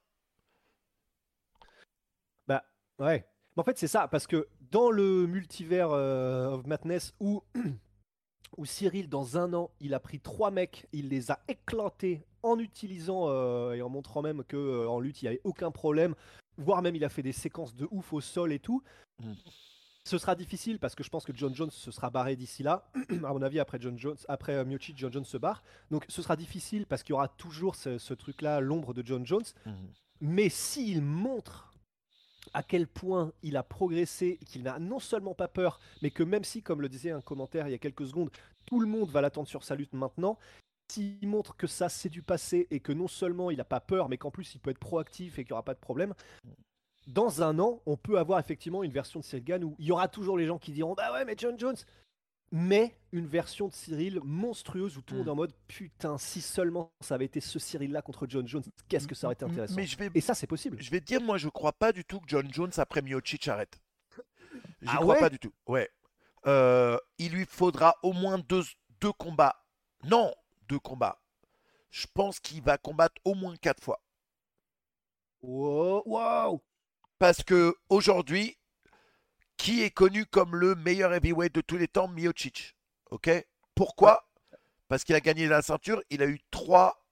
Bah ouais. Mais en fait, c'est ça, parce que dans le multivers euh, of Madness où, où Cyril, dans un an, il a pris trois mecs, il les a éclatés en utilisant euh, et en montrant même que euh, en lutte, il n'y avait aucun problème, voire même il a fait des séquences de ouf au sol et tout. Ce sera difficile parce que je pense que John Jones se sera barré d'ici là. à mon avis, après John Jones, après euh, Miocic, John Jones se barre. Donc ce sera difficile parce qu'il y aura toujours ce, ce truc-là, l'ombre de John Jones. Mais s'il montre à quel point il a progressé, qu'il n'a non seulement pas peur, mais que même si, comme le disait un commentaire il y a quelques secondes, tout le monde va l'attendre sur sa lutte maintenant, s'il montre que ça c'est du passé et que non seulement il n'a pas peur, mais qu'en plus il peut être proactif et qu'il n'y aura pas de problème, dans un an, on peut avoir effectivement une version de Cyril Gann où il y aura toujours les gens qui diront Bah ouais, mais John Jones mais une version de Cyril monstrueuse où tout le monde est en mode putain, si seulement ça avait été ce Cyril là contre John Jones, qu'est-ce que ça aurait été intéressant. Mais je vais, Et ça, c'est possible. je vais te dire, moi, je crois pas du tout que John Jones après Miocic arrête. J'y Ah crois ouais pas du tout. Ouais. Euh, il lui faudra au moins deux, deux combats. Non, deux combats. Je pense qu'il va combattre au moins quatre fois. Wow, wow. Parce que aujourd'hui, qui est connu comme le meilleur heavyweight de tous les temps Miocic. Ok? Pourquoi? Parce qu'il a gagné la ceinture, il a eu trois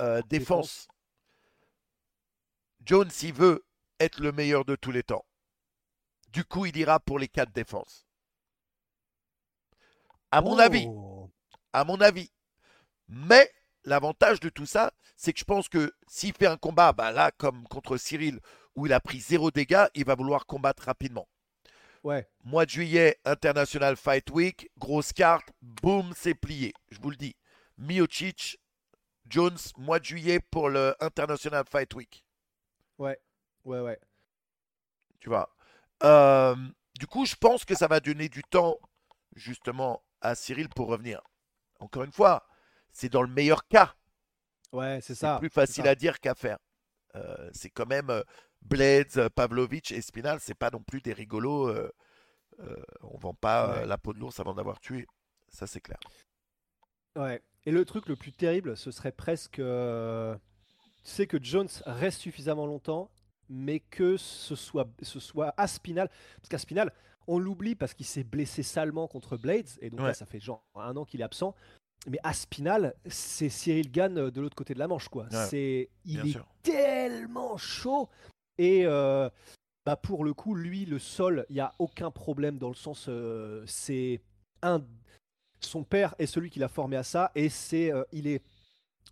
euh, défenses. Jones, s'il veut être le meilleur de tous les temps, du coup, il ira pour les quatre défenses. À mon Oh. avis, à mon avis. Mais l'avantage de tout ça, c'est que je pense que s'il fait un combat, bah là, comme contre Cyril, où il a pris zéro dégâts, il va vouloir combattre rapidement. Ouais, Mois de juillet, International Fight Week, grosse carte, boum, c'est plié. Je vous le dis. Miocic, Jones, mois de juillet pour le International Fight Week. ouais, ouais, ouais. Tu vois. Euh, du coup, je pense que ça va donner du temps, justement, à Cyril pour revenir. Encore une fois, c'est dans le meilleur cas. Ouais, c'est C'est ça. plus c'est facile ça. à dire qu'à faire. Euh, c'est quand même euh, Blades, euh, Pavlovich et Spinal, c'est pas non plus des rigolos. euh, euh, on vend pas euh, Ouais. la peau de l'ours avant d'avoir tué. Ça, c'est clair. Ouais. Et le truc le plus terrible, ce serait presque. euh, Tu sais que Jones reste suffisamment longtemps, mais que ce soit, ce soit Aspinal. Parce qu'Aspinal, on l'oublie parce qu'il s'est blessé salement contre Blades, et donc là, ça fait genre un an qu'il est absent. Mais Aspinal, c'est Cyril Gann euh, de l'autre côté de la Manche, quoi. Ouais, c'est, il bien est sûr. tellement chaud. Et euh, bah pour le coup, lui, le sol, il n'y a aucun problème dans le sens, euh, c'est un, son père est celui qui l'a formé à ça, et c'est, euh, il est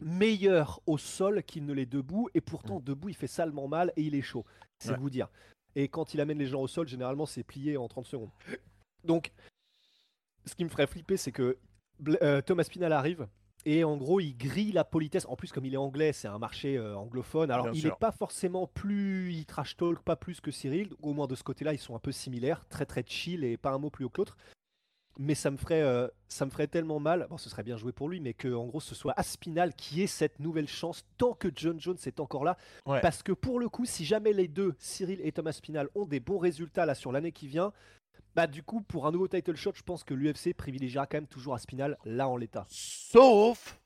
meilleur au sol qu'il ne l'est debout, et pourtant debout, il fait salement mal et il est chaud. C'est Mm. Ouais. vous dire. Et quand il amène les gens au sol, généralement, c'est plié en 30 secondes. Donc, ce qui me ferait flipper, c'est que euh, Thomas Pinal arrive, Et en gros, il grille la politesse. En plus, comme il est anglais, c'est un marché euh, anglophone. Alors, Bien il n'est pas forcément plus. Il trash talk pas plus que Cyril. Au moins, de ce côté-là, ils sont un peu similaires. Très, très chill et pas un mot plus haut que l'autre. Mais ça me, ferait, euh, ça me ferait tellement mal. Bon, ce serait bien joué pour lui, mais que en gros, ce soit Aspinal qui ait cette nouvelle chance tant que John Jones est encore là. Ouais. Parce que pour le coup, si jamais les deux, Cyril et Thomas Spinal, ont des bons résultats là sur l'année qui vient, bah du coup, pour un nouveau title shot, je pense que l'UFC privilégiera quand même toujours Aspinal là en l'état. Sauf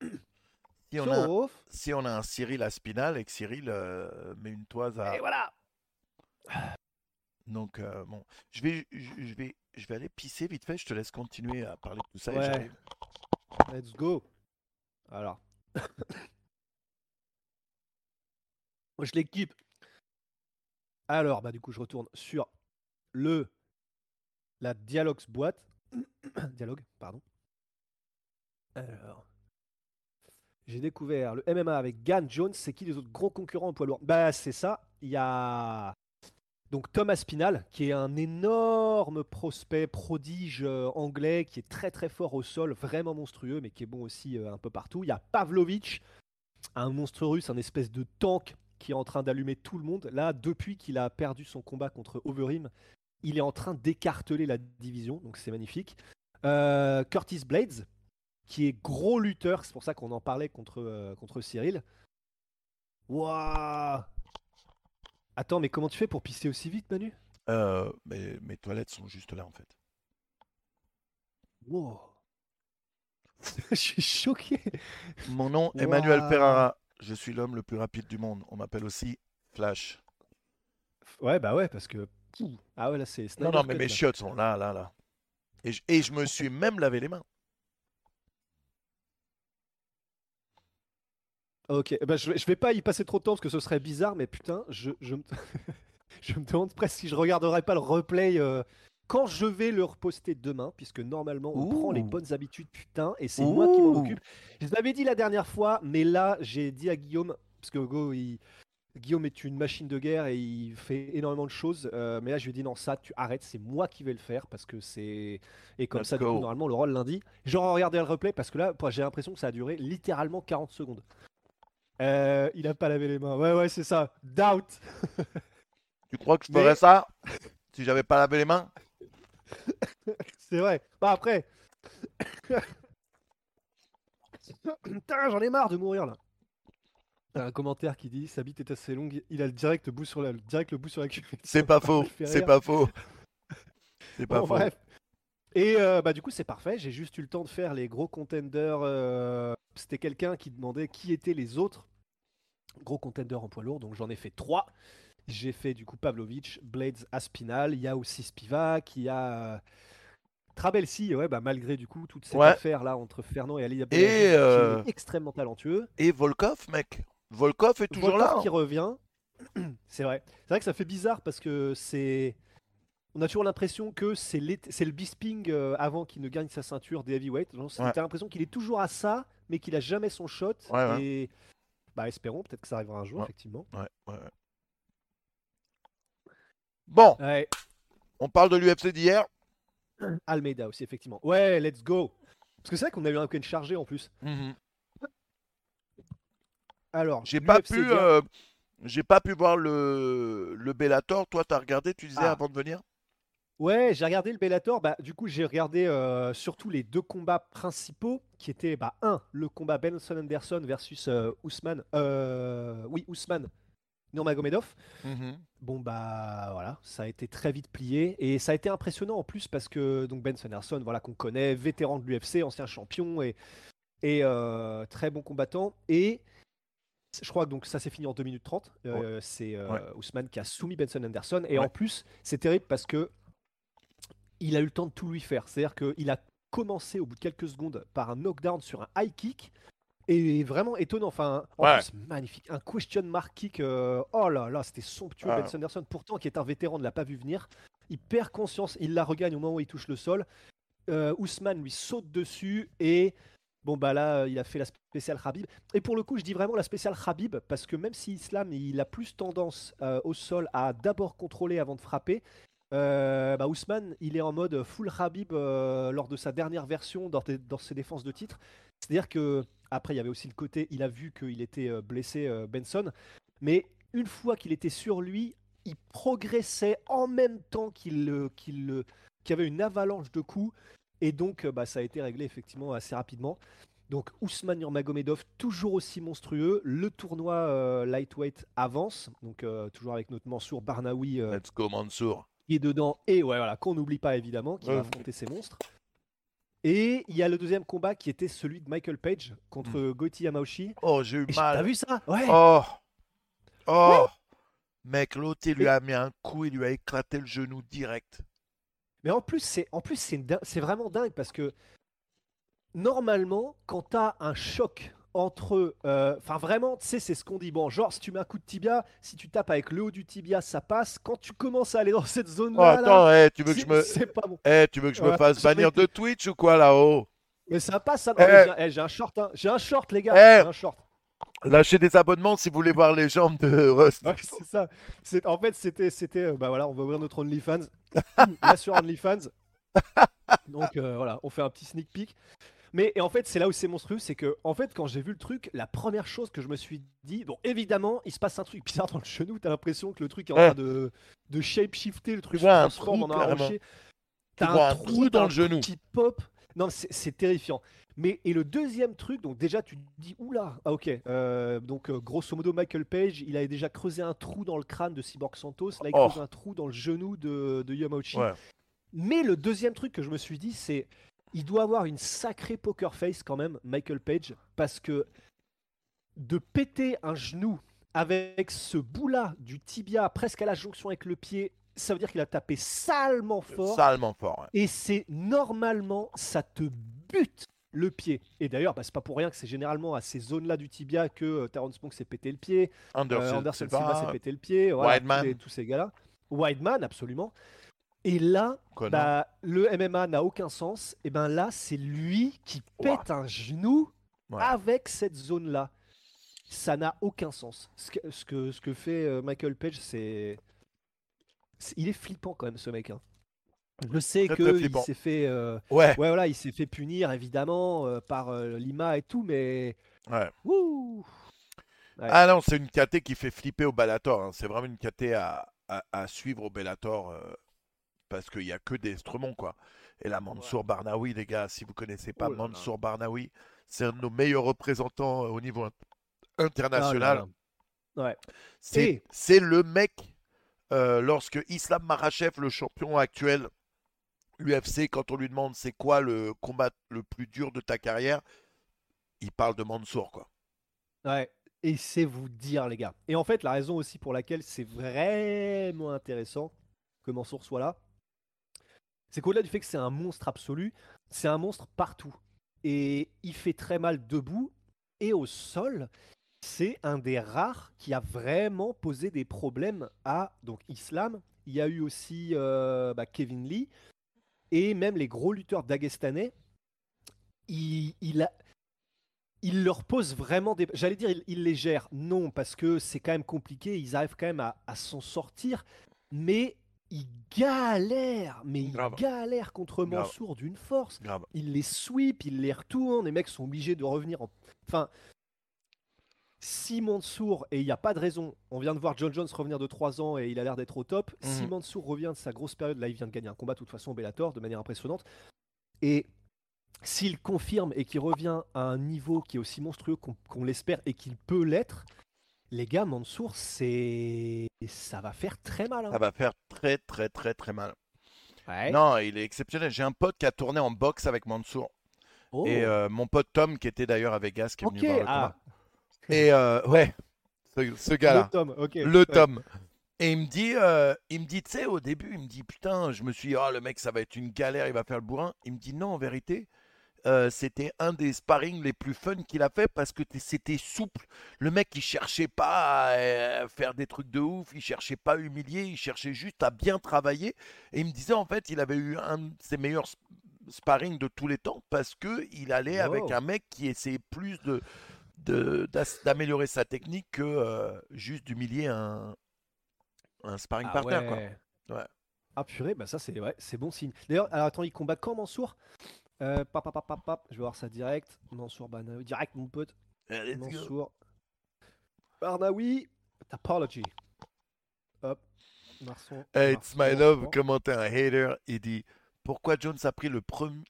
si on, a, Sauf. si on a un Cyril Aspinal et que Cyril euh, met une toise à. Et voilà Donc, euh, bon, je vais, je, je vais, je vais aller pisser vite fait. Je te laisse continuer à parler de tout ça. et Ouais. j'arrive. Let's go Alors. Moi, je l'équipe. Alors, bah du coup, je retourne sur le la Dialogues boîte. Dialogue, pardon. Alors. J'ai découvert le MMA avec Gann Jones. C'est qui les autres gros concurrents en poids lourd? Bah, c'est ça. Il y a donc Thomas Spinal, qui est un énorme prospect, prodige euh, anglais, qui est très très fort au sol, vraiment monstrueux, mais qui est bon aussi euh, un peu partout. Il y a Pavlovich, un monstre russe, un espèce de tank qui est en train d'allumer tout le monde. Là, depuis qu'il a perdu son combat contre Overeem, il est en train d'écarteler la division, donc c'est magnifique. Euh, Curtis Blades, qui est gros lutteur, c'est pour ça qu'on en parlait contre, euh, contre Cyril. Waouh Attends, mais comment tu fais pour pisser aussi vite, Manu? Euh, mais mes toilettes sont juste là en fait. Wow. Je suis choqué. Mon nom est Manuel Waouh. Ferrara. Je suis l'homme le plus rapide du monde. On m'appelle aussi Flash. Ouais, bah ouais, parce que. Pouh. Ah ouais, là, c'est. Non, Snyder non, mais Cut, mes là. chiottes sont là, là, là. Et je, et je me suis même lavé les mains. Ok, bah, je, vais- je vais pas y passer trop de temps parce que ce serait bizarre, mais putain, je, je, me... je me demande presque si je regarderai pas le replay euh, quand je vais le reposter demain, puisque normalement on prend les Ouh. bonnes habitudes, putain, et c'est moi qui m'en Ouh. occupe. Je l'avais dit la dernière fois, mais là j'ai dit à Guillaume, parce que Go, il- Guillaume est une machine de guerre et il fait énormément de choses, euh, mais là je lui ai dit non, ça tu arrêtes, c'est moi qui vais le faire parce que c'est. Et comme Let's ça, du coup, go. normalement, le rôle lundi. J'aurais regardé le replay parce que là, j'ai l'impression que ça a duré littéralement 40 secondes. Euh, il a pas lavé les mains. Ouais, ouais, c'est ça. Doubt. Tu crois que je Mais- ferais ça si j'avais pas lavé les mains? C'est vrai. Bah après. Putain, j'en ai marre de mourir là. Un commentaire qui dit sa bite est assez longue, il a le direct, bout sur la, le direct le bout sur la cuvette. C'est pas faux. C'est pas faux. C'est pas Bon, faux. bref. Et euh, bah du coup c'est parfait, j'ai juste eu le temps de faire les gros contenders. euh, C'était quelqu'un qui demandait qui étaient les autres gros contenders en poids lourd, donc j'en ai fait trois. J'ai fait du coup Pavlovich, Blades, Aspinal, il y a aussi Spivak, il y a euh, Trabelsi, ouais, bah, malgré du coup toute cette Ouais. affaire là entre Fernand et Ali est euh, extrêmement talentueux. Et Volkov, mec. Volkov est toujours Volkov là. qui revient. c'est vrai. C'est vrai que ça fait bizarre parce que c'est. On a toujours l'impression que c'est le Bisping euh, avant qu'il ne gagne sa ceinture des heavyweight. Genre, Ouais. T'as l'impression qu'il est toujours à ça, mais qu'il a jamais son shot. Ouais, ouais. Et bah espérons, peut-être que ça arrivera un jour, effectivement. Ouais, ouais, ouais. Bon, on parle de l'UFC d'hier. Almeida aussi, effectivement. Ouais, let's go. Parce que c'est vrai qu'on a eu un week-end chargé en plus. Alors, J'ai pas pu, euh, j'ai pas pu voir le le Bellator. Toi, t'as regardé, tu disais Ah. avant de venir? Ouais, j'ai regardé le Bellator. Bah, du coup, j'ai regardé euh, surtout les deux combats principaux, qui étaient bah, un, le combat Benson Anderson versus euh, Ousmane. euh, oui, Ousmane Nurmagomedov. Bon bah voilà, ça a été très vite plié et ça a été impressionnant en plus parce que donc Benson Anderson, voilà qu'on connaît, vétéran de l'UFC, ancien champion et, et très bon combattant et je crois que donc ça s'est fini en 2 minutes 30. Euh, C'est euh, Ouais. Ousmane qui a soumis Benson Anderson et Ouais. en plus c'est terrible parce que il a eu le temps de tout lui faire. C'est-à-dire qu'il a commencé au bout de quelques secondes par un knockdown sur un high kick et vraiment étonnant. Enfin, en plus, magnifique. Un question mark kick. euh, oh là là, c'était somptueux. Ah. Ben Sanderson, pourtant, qui est un vétéran, ne l'a pas vu venir. Il perd conscience, il la regagne au moment où il touche le sol. Ousmane lui saute dessus et. Bon bah là euh, il a fait la spéciale Khabib. Et pour le coup je dis vraiment la spéciale Khabib parce que même si Islam il a plus tendance euh, au sol à d'abord contrôler avant de frapper euh, bah, Ousmane, il est en mode full Habib euh, lors de sa dernière version dans, ses défenses de titre. C'est-à-dire que après, il y avait aussi le côté, il a vu qu'il était blessé, Benson, mais une fois qu'il était sur lui, il progressait en même temps qu'il y avait une avalanche de coups, et donc euh, bah, ça a été réglé effectivement assez rapidement. Donc Ousmane Nurmagomedov, toujours aussi monstrueux. Le tournoi euh, lightweight avance, donc euh, toujours avec notre Mansour Barnaoui euh, Let's go Mansour. qui est dedans et ouais, voilà, qu'on n'oublie pas évidemment, qui Ouais. va affronter ces monstres. Et il y a le deuxième combat qui était celui de Michael Page contre Goiti Yamauchi. Oh, j'ai eu Et T'as mal. vu ça? Ouais. Oh Oh Mec, l'autre, il lui a mis un coup, il lui a éclaté le genou direct. Mais en plus, c'est en plus c'est c'est vraiment dingue parce que normalement, quand t'as un choc entre, euh, enfin vraiment, tu sais, c'est ce qu'on dit. Bon, genre si tu mets un coup de tibia, si tu tapes avec le haut du tibia, ça passe. Quand tu commences à aller dans cette Oh, zone-là, là, attends, eh, tu veux que je me... c'est pas bon. Eh, tu veux que je me fasse bannir de Twitch ou quoi là-haut? Mais ça passe. Ça... Eh. Non, mais j'ai un- eh, j'ai un short, hein. j'ai un short, les gars. Eh. J'ai un short. Lâchez des abonnements si vous voulez voir les jambes de Rust. Ouais, c'est ça. C'est- En fait, c'était, c'était, euh, bah voilà, on va ouvrir notre OnlyFans. Là sur OnlyFans. Donc euh, voilà, on fait un petit sneak peek. Mais et en fait, c'est là où c'est monstrueux, c'est que en fait, quand j'ai vu le truc, la première chose que je me suis dit, bon, évidemment, il se passe un truc bizarre dans le genou. T'as l'impression que le truc est en train de, de shape shifter, le truc se transforme en un rocher. T'as un trou dans le genou. qui pop. Non, c'est, c'est terrifiant. Mais et le deuxième truc, donc déjà tu te dis oula, ah ok, euh, donc euh, grosso modo Michael Page, il avait déjà creusé un trou dans le crâne de Cyborg Santos, là il Oh. creuse un trou dans le genou de, de Yamauchi. Ouais. Mais le deuxième truc que je me suis dit, c'est il doit avoir une sacrée poker face quand même, Michael Page, parce que de péter un genou avec ce bout-là du tibia presque à la jonction avec le pied, ça veut dire qu'il a tapé salement fort. Salement fort. ouais. Et c'est normalement, ça te bute le pied. Et d'ailleurs, bah, c'est pas pour rien que c'est généralement à ces zones-là du tibia que euh, Terrence Monk s'est pété le pied, euh, Anderson, Anderson Silva, s'est pété le pied, voilà, tous, les- tous ces gars-là. Weidman, absolument. Et là, bah, le MMA n'a aucun sens. Et ben là, c'est lui qui pète un genou Ouais. avec cette zone-là. Ça n'a aucun sens. Ce que, ce que, ce que fait euh, Michael Page, c'est. c'est- Il est flippant quand même, ce mec. hein. Je sais qu'il s'est fait. euh, Ouais, Ouais, voilà, il s'est fait punir évidemment euh, par euh, Lima et tout, mais. ouais. Wouh Ouais. Ah non, c'est une KT qui fait flipper au Bellator. hein. C'est vraiment une KT à, à- à suivre au Bellator parce qu'il n'y a que des quoi. Et là, Mansour Barnaoui, les gars, si vous connaissez pas Oh là là. Mansour Barnaoui, c'est un de nos meilleurs représentants au niveau Ah international. C'est Et- le mec, euh, lorsque Islam Makhachev, le champion actuel UFC, quand on lui demande c'est quoi le combat le plus dur de ta carrière, il parle de Mansour, quoi. Ouais, et c'est vous dire, les gars. Et en fait, la raison aussi pour laquelle c'est vraiment intéressant que Mansour soit là, c'est qu'au-delà du fait que c'est un monstre absolu, c'est un monstre partout. Et il fait très mal debout et au sol. C'est un des rares qui a vraiment posé des problèmes à donc Islam. Il y a eu aussi euh, bah, Kevin Lee et même les gros lutteurs dagestanais. Il, il a, il leur pose vraiment des. J'allais dire, il, il les gère. Non, parce que c'est quand même compliqué. Ils arrivent quand même à, à s'en sortir. Mais ils galèrent. Mais ils Grave. galèrent contre. Mansour d'une force. Grave. Il les sweep, il les retourne. Les mecs sont obligés de revenir. En... Enfin. Si Mansour, et il n'y a pas de raison, on vient de voir John Jones revenir de 3 ans et il a l'air d'être au top. Si Mhm. Mansour revient de sa grosse période, là il vient de gagner un combat de toute façon au Bellator de manière impressionnante. Et s'il confirme et qu'il revient à un niveau qui est aussi monstrueux qu'on l'espère et qu'il peut l'être, les gars, Mansour, c'est ça va faire très mal. hein. Ça va faire très très très très mal. Ouais. Non, il est exceptionnel. J'ai un pote qui a tourné en boxe avec Mansour. Oh. Et euh, mon pote Tom, qui était d'ailleurs à Vegas, qui est venu voir le Ah, combat. Et euh, ouais, ce, ce le gars-là, Tom. Ok. le Ouais. Tom. Et il me dit, euh, il me dit, tu sais, au début, il me dit, putain, je me suis dit, oh, le mec, ça va être une galère, il va faire le bourrin. Il me dit, non, en vérité, euh, c'était un des sparring les plus fun qu'il a fait parce que c'était souple. Le mec, il cherchait pas à faire des trucs de ouf, il cherchait pas à humilier, il cherchait juste à bien travailler. Et il me disait, en fait, il avait eu un de ses meilleurs sp- sparring de tous les temps parce que il allait avec Wow. un mec qui essayait plus de d'améliorer sa technique que euh, juste d'humilier un, un sparring Ah partner. Quoi. ouais. Ouais. Ah purée, bah ça c'est ouais, bon signe. D'ailleurs, alors attends, il combat quand Mansour? Euh, pap, pap, pap, pap, pap, Je vais voir ça direct. Mansour Barnaoui, direct mon pote. Eh, let's. Mansour Barnaoui, Topology. Hop. Marson, Hey, it's my love, comment un hater Il dit Pourquoi Jones a pris le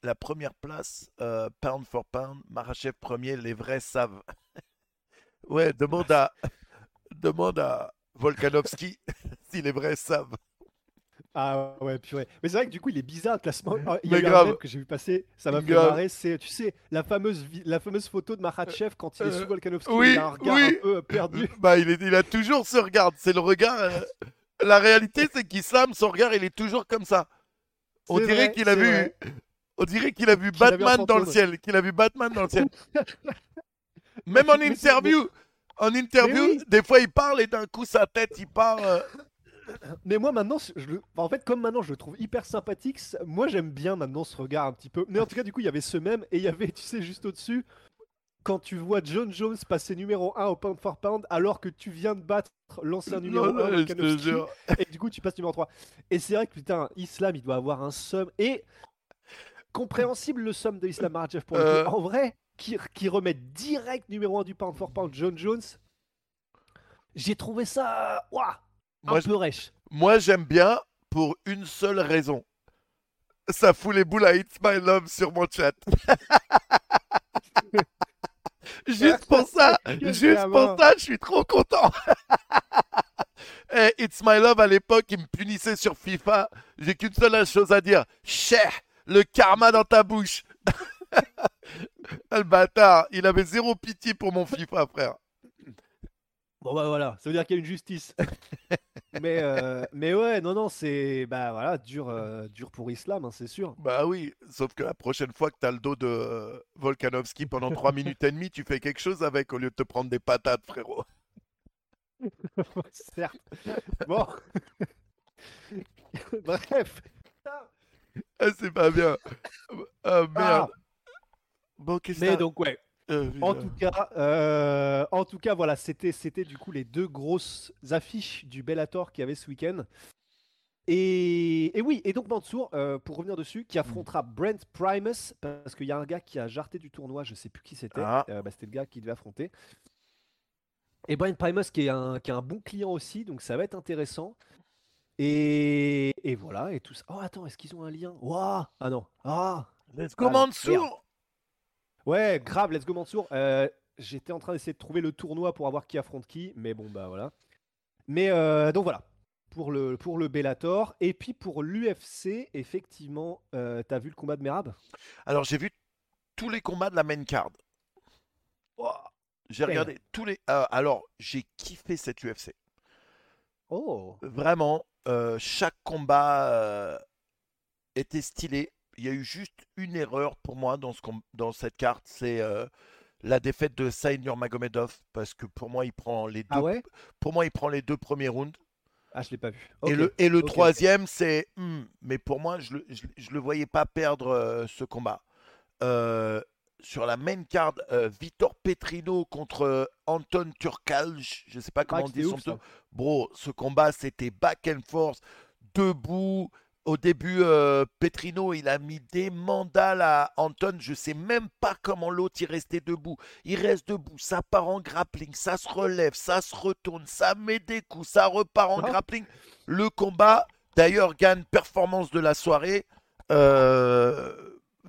la première place euh, pound for pound Marachev premier, les vrais savent. ouais, demande à, demande à Volkanovski si les vrais savent. Ah ouais, purée. Mais c'est vrai que du coup, il est bizarre le classement. Ah, Il y Mais a eu un grave. que j'ai vu passer, ça m'a fait marrer. C'est, tu sais, la fameuse, la fameuse photo de Makhachev quand il est Euh, sous Volkanovski. oui, il a un regard oui. un peu euh, perdu. Bah, il, est- il a toujours ce regard. C'est le regard. euh, La réalité, c'est qu'Islam, son regard, il est toujours comme ça. On dirait qu'il a vu. vrai. On dirait qu'il a vu Batman dans le ciel. Qu'il a vu Batman dans le ciel. Même en interview. En interview, oui. des fois il parle et d'un coup sa tête il part. euh, Mais moi maintenant, je le... en fait, comme maintenant je le trouve hyper sympathique, moi j'aime bien maintenant ce regard un petit peu. Mais en tout cas, du coup, il y avait ce même et il y avait, tu sais, juste au-dessus, quand tu vois John Jones passer numéro 1 au pound for pound alors que tu viens de battre l'ancien numéro non, 1 non, jure. et du coup tu passes numéro 3. Et c'est vrai que putain, Islam il doit avoir un somme et compréhensible le somme de Islam Makhachev pour le coup. Euh. En vrai, qui, qui remet direct numéro 1 du pound for pound John Jones, j'ai trouvé ça ouah, un Moi, peu rêche. Moi j'aime bien pour une seule raison. Ça fout les boules à It's My Love sur mon chat. juste pour ça, juste pour ça, je suis trop content. Eh, It's My Love à l'époque, il me punissait sur FIFA. J'ai qu'une seule chose à dire. Cher, le karma dans ta bouche. le bâtard, il avait zéro pitié pour mon FIFA, frère. Bon bah voilà, ça veut dire qu'il y a une justice. mais, euh, mais ouais, non, non, c'est bah voilà, dur, euh, dur pour Islam, hein, c'est sûr. Bah oui, sauf que la prochaine fois que t'as le dos de euh, Volkanovski pendant 3 minutes et demie, tu fais quelque chose avec au lieu de te prendre des patates, frérot. Certes. Bon. Bref. Ah, c'est pas bien. Ah merde. Bon, qu'est-ce que Mais donc ouais. Euh, En tout cas, euh, en tout cas, voilà, c'était, c'était du coup les deux grosses affiches du Bellator qu'il y avait ce week-end. Et, et oui, et donc Mansour, euh, pour revenir dessus, qui affrontera Brent Primus, parce qu'il y a un gars qui a jarté du tournoi, je sais plus qui c'était, Ah. euh, bah, c'était le gars qui devait affronter. Et Brent Primus qui est, un, qui est un bon client aussi, donc ça va être intéressant. Et, et voilà, et tout ça. Oh attends, est-ce qu'ils ont un lien? Ouah Ah non. Ah Let's go, Mansour Ouais, grave, let's go Mansour. Euh, J'étais en train d'essayer de trouver le tournoi pour avoir qui affronte qui, mais bon, bah voilà. Mais euh, donc voilà, pour le, pour le Bellator. Et puis pour l'UFC, effectivement, euh, t'as vu le combat de Merab? Alors, j'ai vu tous les combats de la main card. J'ai Quel regardé tous les. euh, alors, j'ai kiffé cette UFC. Oh Vraiment, chaque combat était stylé. Il y a eu juste une erreur pour moi dans, ce com- dans cette carte, c'est euh, la défaite de Saïd Nurmagomedov parce que pour moi il prend les deux. Ah ouais Pour moi il prend les deux premiers rounds. Ah, je l'ai pas vu. Et le, et troisième, c'est. hmm, mais pour moi, je ne le, je, je le voyais pas perdre euh, ce combat. Euh, sur la main card, euh, Vitor Petrino contre Anton Turkalj, je ne sais pas comment Ah, on dit son nom. Bro, ce combat, c'était back and forth, debout. Au début, euh, Petrino, il a mis des mandales à Anton. Je sais même pas comment l'autre il restait debout. Il reste debout, ça part en grappling, ça se relève, ça se retourne, ça met des coups, ça repart en Ah. grappling. Le combat, d'ailleurs, gagne performance de la soirée. Euh,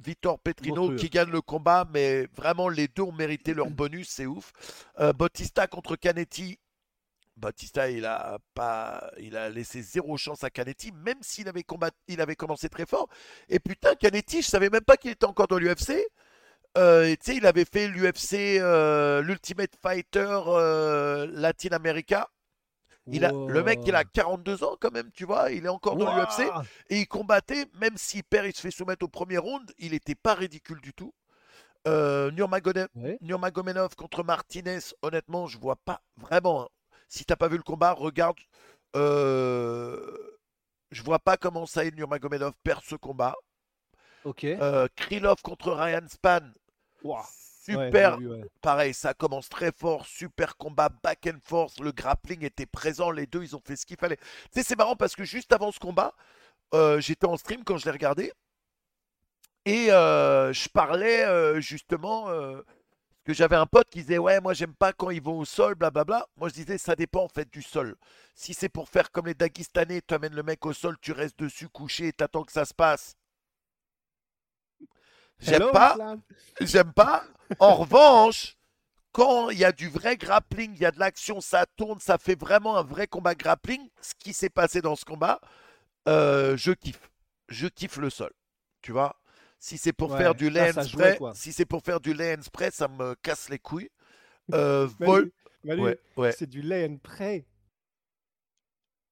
Vitor Petrino qui gagne le combat, mais vraiment les deux ont mérité leur bonus, c'est ouf. Euh, Bautista contre Canetti. Bautista, il a pas, il a laissé zéro chance à Canetti, même s'il avait combat, il avait commencé très fort. Et putain, Canetti, je savais même pas qu'il était encore dans l'UFC. Euh, tu sais, il avait fait l'UFC, euh, l'Ultimate Fighter euh, Latin America. Il a, le mec, il a 42 ans quand même, tu vois. Il est encore dans l'UFC et il combattait, même s'il perd, il se fait soumettre au premier round. Il n'était pas ridicule du tout. Euh. Nurmagomedov contre Martinez, honnêtement, je vois pas vraiment. hein. Si t'as pas vu le combat, regarde. Euh, je vois pas comment Saïd Nurmagomedov perd ce combat. Ok. Euh, Krylov contre Ryan Span, super. j'ai vu, ouais. Pareil, ça commence très fort, super combat, back and forth, le grappling était présent, les deux ils ont fait ce qu'il fallait. Tu sais, c'est marrant parce que juste avant ce combat, euh, j'étais en stream quand je l'ai regardé. Et euh, je parlais justement que j'avais un pote qui disait Ouais, moi j'aime pas quand ils vont au sol, blablabla. Moi je disais Ça dépend en fait du sol. Si c'est pour faire comme les Daguestanais, tu amènes le mec au sol, tu restes dessus couché et t'attends que ça se passe. J'aime pas. J'aime pas. En revanche, quand il y a du vrai grappling, il y a de l'action, ça tourne, ça fait vraiment un vrai combat grappling, ce qui s'est passé dans ce combat, euh, je kiffe. Je kiffe le sol. Tu vois? Si c'est pour Ouais, faire du lay jouait, spray, si c'est pour faire du lay and spray, ça me casse les couilles. Euh, Manu, vol- Manu, Ouais, ouais. c'est du lay and pray.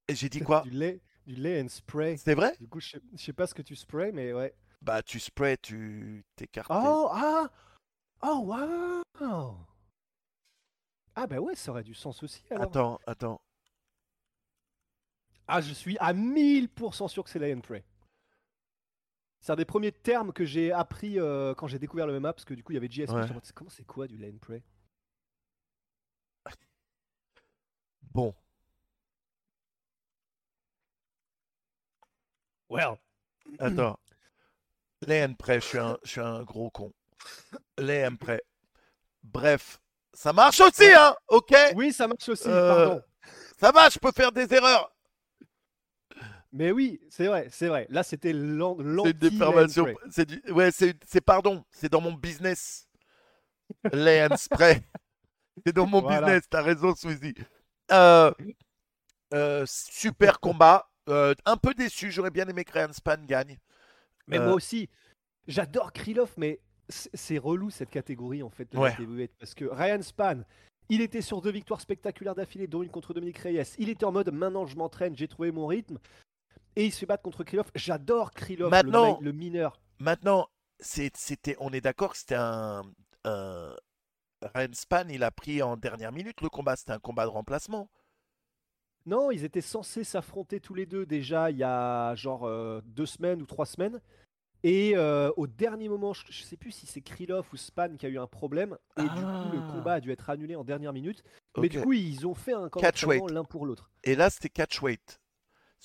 Et J'ai dit quoi? Du lait, du lait and spray. C'est vrai? Du coup, je sais, je sais pas ce que tu sprays, mais ouais. Bah, tu spray, tu t'écartes. Oh, ah Oh, waouh Ah, bah ouais, ça aurait du sens aussi alors. Attends, attends. Ah, je suis à 1000% sûr que c'est lay and pray. C'est un des premiers termes que j'ai appris euh, quand j'ai découvert le MMA, parce que du coup, il y avait JSP. Ouais. Comment c'est quoi du lay and pray Bon. Well. Attends. Les and prêt, je suis un, je suis un gros con. Les and prêt. Bref, ça marche aussi, hein Ok? Oui, ça marche aussi, Euh, pardon. Ça va, je peux faire des erreurs. Mais oui, c'est vrai, c'est vrai. Là, c'était l'an- C'est une l'anti lay déformation. C'est du... Ouais, c'est pardon. C'est dans mon business. And spray. C'est dans mon Voilà. business. T'as raison, Sweezy. Euh, euh, super combat. Euh, un peu déçu. J'aurais bien aimé que Ryan Span gagne. Mais Euh, moi aussi, j'adore Krylov, mais c'est relou cette catégorie en fait de Ouais. la parce que Ryan Span, il était sur deux victoires spectaculaires d'affilée, dont une contre Dominique Reyes. Il était en mode maintenant je m'entraîne, j'ai trouvé mon rythme, et il se fait battre contre Krylov. J'adore Krylov, le Maintenant- le, mineur. Maintenant, c'était, on est d'accord que c'était un, un- Ryan Span, il a pris en dernière minute le combat. C'était un combat de remplacement. Non, ils étaient censés s'affronter tous les deux déjà il y a genre euh, deux semaines ou trois semaines. Et euh, au dernier moment, je, je sais plus si c'est Krylov ou Span qui a eu un problème. Et du coup, le Ah. combat a dû être annulé en dernière minute. Mais du coup, ils ont fait un d'entraînement l'un pour l'autre. Et là, c'était catchweight.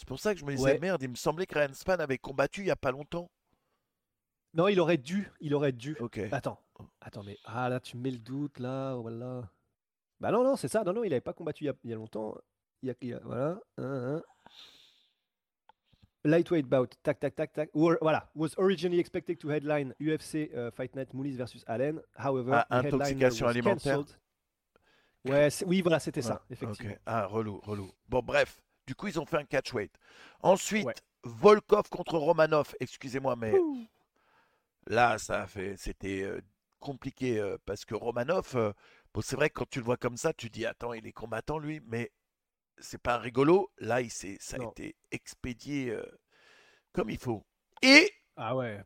C'est pour ça que je me disais, Ouais. merde, il me semblait que Ryan Span avait combattu il y a pas longtemps. Non, il aurait dû. Il aurait dû. Ok. Attends. Attends, mais ah là, tu mets le doute là, voilà. Bah non, non, c'est ça. Non, non, il avait pas combattu il y a, il y a longtemps. Il y a, il y a- voilà. Lightweight bout. Tac, tac, tac, tac. Or- voilà. Was originally expected to headline UFC uh, Fight Night Moulis versus Allen. However, Ah, intoxication alimentaire. Ouais, oui, voilà, c'était ça, Ouais, effectivement. Ah, relou, relou. Bon, bref. Du coup, ils ont fait un catchweight. Ensuite, Ouais. Volkov contre Romanov. Excusez-moi, mais là, ça a fait, c'était euh, compliqué euh, parce que Romanov, euh, bon, c'est vrai que quand tu le vois comme ça, tu dis attends, il est combattant lui, mais c'est pas rigolo. Là, il ça a été expédié comme il faut. Et Ah ouais.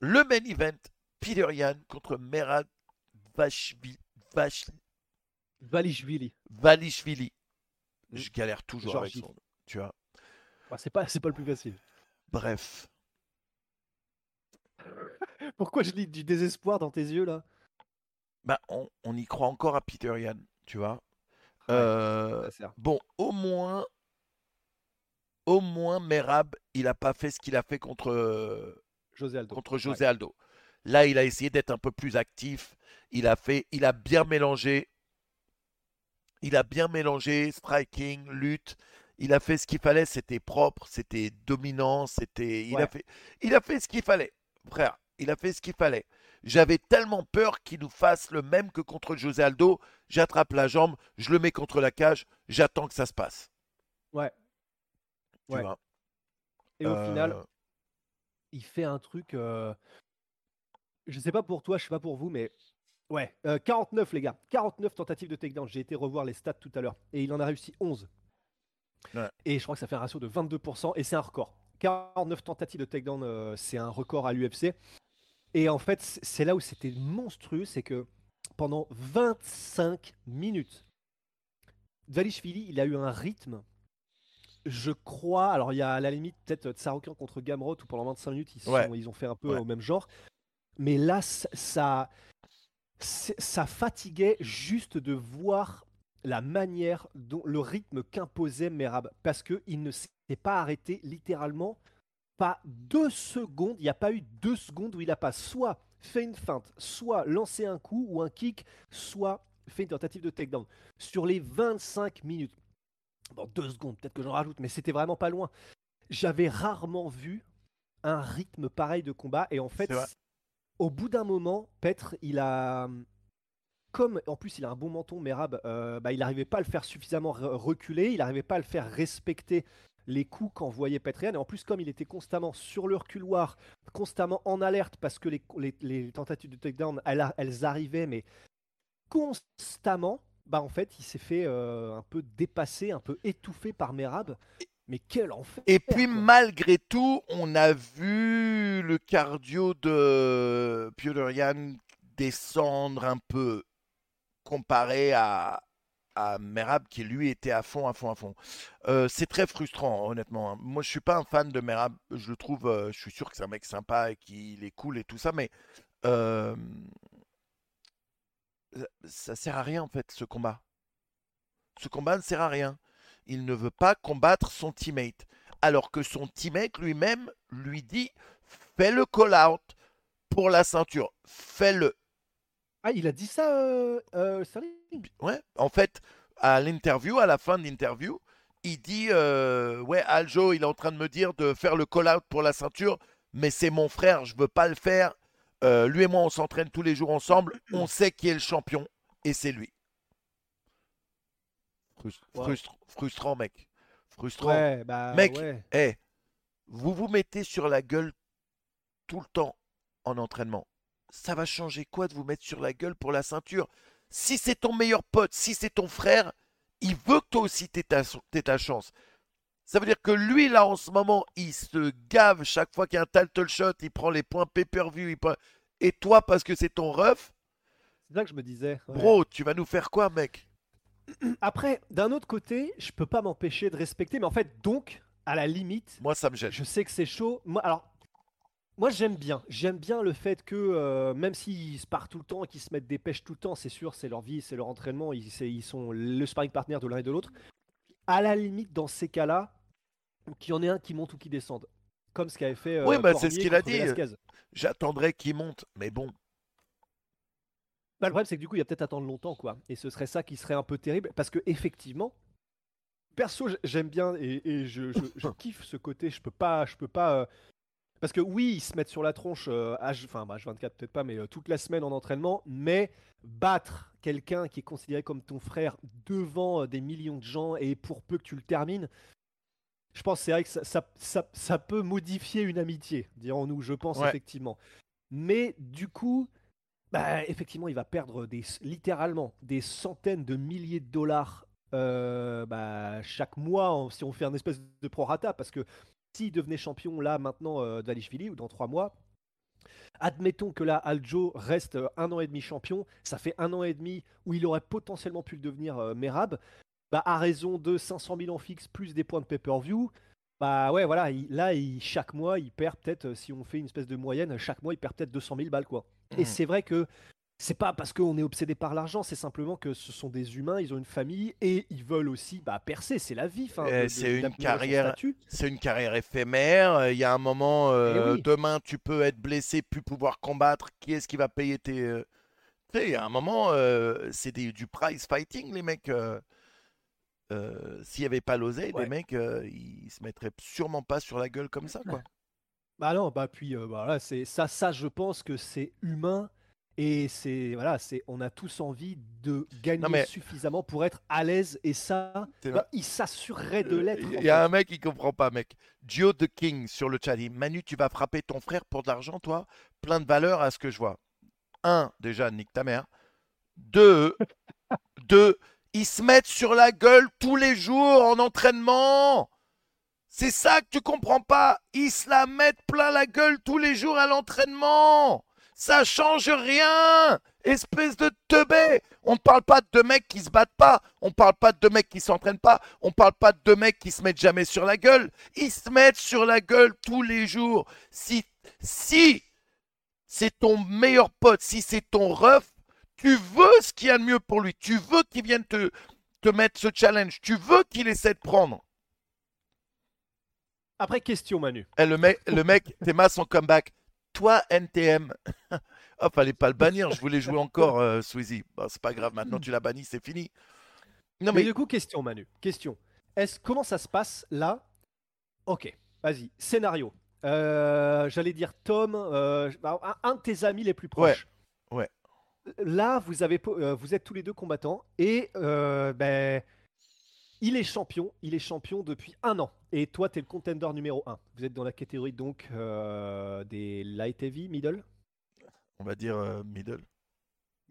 le main event, Peter Yan contre Merad Vashvi- Vash- Valishvili. Valishvili. Je galère toujours avec son, tu vois. Bah, c'est pas, c'est pas le plus facile. Bref, Pourquoi je lis du désespoir dans tes yeux là? Bah, on, on y croit encore à Peter Yan, tu vois. Ouais, Euh. Bon, au moins, au moins, Merab, il n'a pas fait ce qu'il a fait contre, José Aldo. contre Ouais. José Aldo. Là, il a essayé d'être un peu plus actif. Il a fait, il a bien mélangé. Il a bien mélangé striking, lutte. Il a fait ce qu'il fallait. C'était propre, c'était dominant, c'était. Il a fait, il a fait ce qu'il fallait, frère. Il a fait ce qu'il fallait. J'avais tellement peur qu'il nous fasse le même que contre José Aldo. J'attrape la jambe, je le mets contre la cage, j'attends que ça se passe. Ouais. Tu Ouais. vois? Et au final, Euh, il fait un truc. euh, Je sais pas pour toi, je sais pas pour vous, mais ouais, euh, 49 les gars, 49 tentatives de takedown. J'ai été revoir les stats tout à l'heure et il en a réussi 11. Ouais. Et je crois que ça fait un ratio de 22% et c'est un record. 49 tentatives de takedown, euh, c'est un record à l'UFC. Et en fait, c'est là où c'était monstrueux, c'est que pendant 25 minutes, Valishvili, il a eu un rythme je crois, alors il y a à la limite peut-être Tsaroukian contre Gamrot où pendant 25 minutes ils, Ouais. ont fait un peu Ouais. au même genre. Mais là, ça, ça, fatiguait juste de voir la manière dont le rythme qu'imposait Merab, parce qu'il ne s'est pas arrêté littéralement pas deux secondes. Il n'y a pas eu deux secondes où il n'a pas soit fait une feinte, soit lancé un coup ou un kick, soit fait une tentative de takedown. Sur les 25 minutes, bon, deux secondes, peut-être que j'en rajoute, mais c'était vraiment pas loin. J'avais rarement vu un rythme pareil de combat. Et en fait, au bout d'un moment, Petre, il a. Comme en plus il a un bon menton, Merab, euh, bah, il n'arrivait pas à le faire suffisamment reculer, il n'arrivait pas à le faire respecter les coups qu'envoyait Petrian. Et en plus, comme il était constamment sur le reculoir, constamment en alerte parce que les, tentatives de takedown, elles, elles, arrivaient, mais constamment, bah en fait, il s'est fait euh, un peu dépasser, un peu étouffé par Merab. Mais quel enfer Et puis malgré tout, on a vu le cardio de Piotr descendre un peu comparé à, à Merab qui lui était à fond, à fond, à fond. Euh, c'est très frustrant, honnêtement. Hein. Moi, je suis pas un fan de Merab. Je le trouve, euh, je suis sûr que c'est un mec sympa et qu'il est cool et tout ça, mais euh, ça sert à rien en fait ce combat. Ce combat ne sert à rien il ne veut pas combattre son teammate. Alors que son teammate lui-même lui dit fais le call-out pour la ceinture. Fais-le. Ah, il a dit ça, euh, euh Ouais, en fait, à l'interview, à la fin de l'interview, il dit euh, Ouais, Aljo, il est en train de me dire de faire le call-out pour la ceinture, mais c'est mon frère, je veux pas le faire. Euh, lui et moi, on s'entraîne tous les jours ensemble. On sait qui est le champion, et c'est lui frustrant, mec. Frustrant. Bah, mec, ouais. vous vous mettez sur la gueule tout le temps en entraînement. Ça va changer quoi de vous mettre sur la gueule pour la ceinture? Si c'est ton meilleur pote, si c'est ton frère, il veut que toi aussi tu ta, ta chance. Ça veut dire que lui, là, en ce moment, il se gave chaque fois qu'il y a un title shot, il prend les points pay-per-view. Et toi, parce que c'est ton ref. C'est ça que je me disais. Bro, tu vas nous faire quoi, mec? Après, d'un autre côté, je peux pas m'empêcher de respecter, mais en fait, donc, à la limite. Moi, ça me gêne. Je sais que c'est chaud. Moi, alors, moi, j'aime bien. J'aime bien le fait que, euh, même s'ils se partent tout le temps et qu'ils se mettent des pêches tout le temps, c'est sûr, c'est leur vie, c'est leur entraînement, ils, ils sont le sparring partner de l'un et de l'autre. À la limite, dans ces cas-là, qu'il y en ait un qui monte ou qui descende. Comme ce qu'avait fait. Euh, oui, bah, c'est ce qu'il a dit. J'attendrai qu'il monte, mais bon, bah, le problème, c'est que du coup, il y a peut-être attendre longtemps, quoi. Et ce serait ça qui serait un peu terrible, parce que effectivement, perso, j'aime bien et, je, kiffe ce côté. Je peux pas, je peux pas. Euh, parce que oui, ils se mettent sur la tronche, euh, enfin, bah, H24 peut-être pas, mais euh, toute la semaine en entraînement. Mais battre quelqu'un qui est considéré comme ton frère devant des millions de gens et pour peu que tu le termines, je pense c'est vrai que ça, ça, ça, peut modifier une amitié, dirons-nous, je pense effectivement. Mais du coup, bah, effectivement, il va perdre littéralement des centaines de milliers de dollars euh, bah, chaque mois si on fait un espèce de prorata. Parce que s'il devenait champion là maintenant euh, d'Alishvili ou dans trois mois, admettons que là Aljo reste un an et demi champion, ça fait un an et demi où il aurait potentiellement pu le devenir euh, Merab. Bah, à raison de 500 000 en fixe plus des points de pay-per-view, bah ouais, voilà, là, chaque mois, il perd peut-être, si on fait une espèce de moyenne, chaque mois, il perd peut-être 200 000 balles, quoi. Et mmh. c'est vrai que c'est pas parce qu'on est obsédé par l'argent, c'est simplement que ce sont des humains, ils ont une famille et ils veulent aussi bah, percer, c'est la vie. c'est une carrière, c'est une carrière éphémère. Il y a un moment, euh, eh demain tu peux être blessé, plus pouvoir combattre. Qui est-ce qui va payer tes euh, Tu sais, il y a un moment, euh, c'est du prize fighting, les mecs. S'il n'y avait pas l'oseille, les mecs, ils se mettraient sûrement pas sur la gueule comme ça, quoi. Bah non, bah puis voilà, bah, c'est ça, ça, je pense que c'est humain et c'est voilà, c'est on a tous envie de gagner suffisamment pour être à l'aise et ça, bah, il s'assurerait de l'être. Il y a un mec qui comprend pas, mec. Joe the King sur le chat dit Manu, tu vas frapper ton frère pour de l'argent, toi? Plein de valeur à ce que je vois. Un, déjà, nique ta mère. Deux, deux, ils se mettent sur la gueule tous les jours en entraînement. C'est ça que tu comprends pas. Ils se la mettent plein la gueule tous les jours à l'entraînement. Ça change rien Espèce de teubé On ne parle pas de deux mecs qui se battent pas, on ne parle pas de deux mecs qui s'entraînent pas, on ne parle pas de deux mecs qui se mettent jamais sur la gueule. Ils se mettent sur la gueule tous les jours. Si, si c'est ton meilleur pote, si c'est ton ref, tu veux ce qu'il y a de mieux pour lui, tu veux qu'il vienne te, te mettre ce challenge. Tu veux qu'il essaie de prendre. Après, question, Manu. Eh, le mec, le mec Théma, son comeback. Toi, NTM. oh, fallait pas le bannir. Je voulais jouer encore, euh, Sweezy. Bon, c'est pas grave. Maintenant, tu l'as banni, c'est fini. Non, mais... du coup, question, Manu. Question. Est-ce comment ça se passe là? Ok, vas-y. Scénario. Euh, j'allais dire Tom, euh, bah, un, de tes amis les plus proches. Ouais. Là, vous avez, vous êtes tous les deux combattants et ben il est champion, il est champion depuis un an. Et toi, tu es le contender numéro 1. Vous êtes dans la catégorie donc euh, des light heavy, middle? On va dire euh, middle.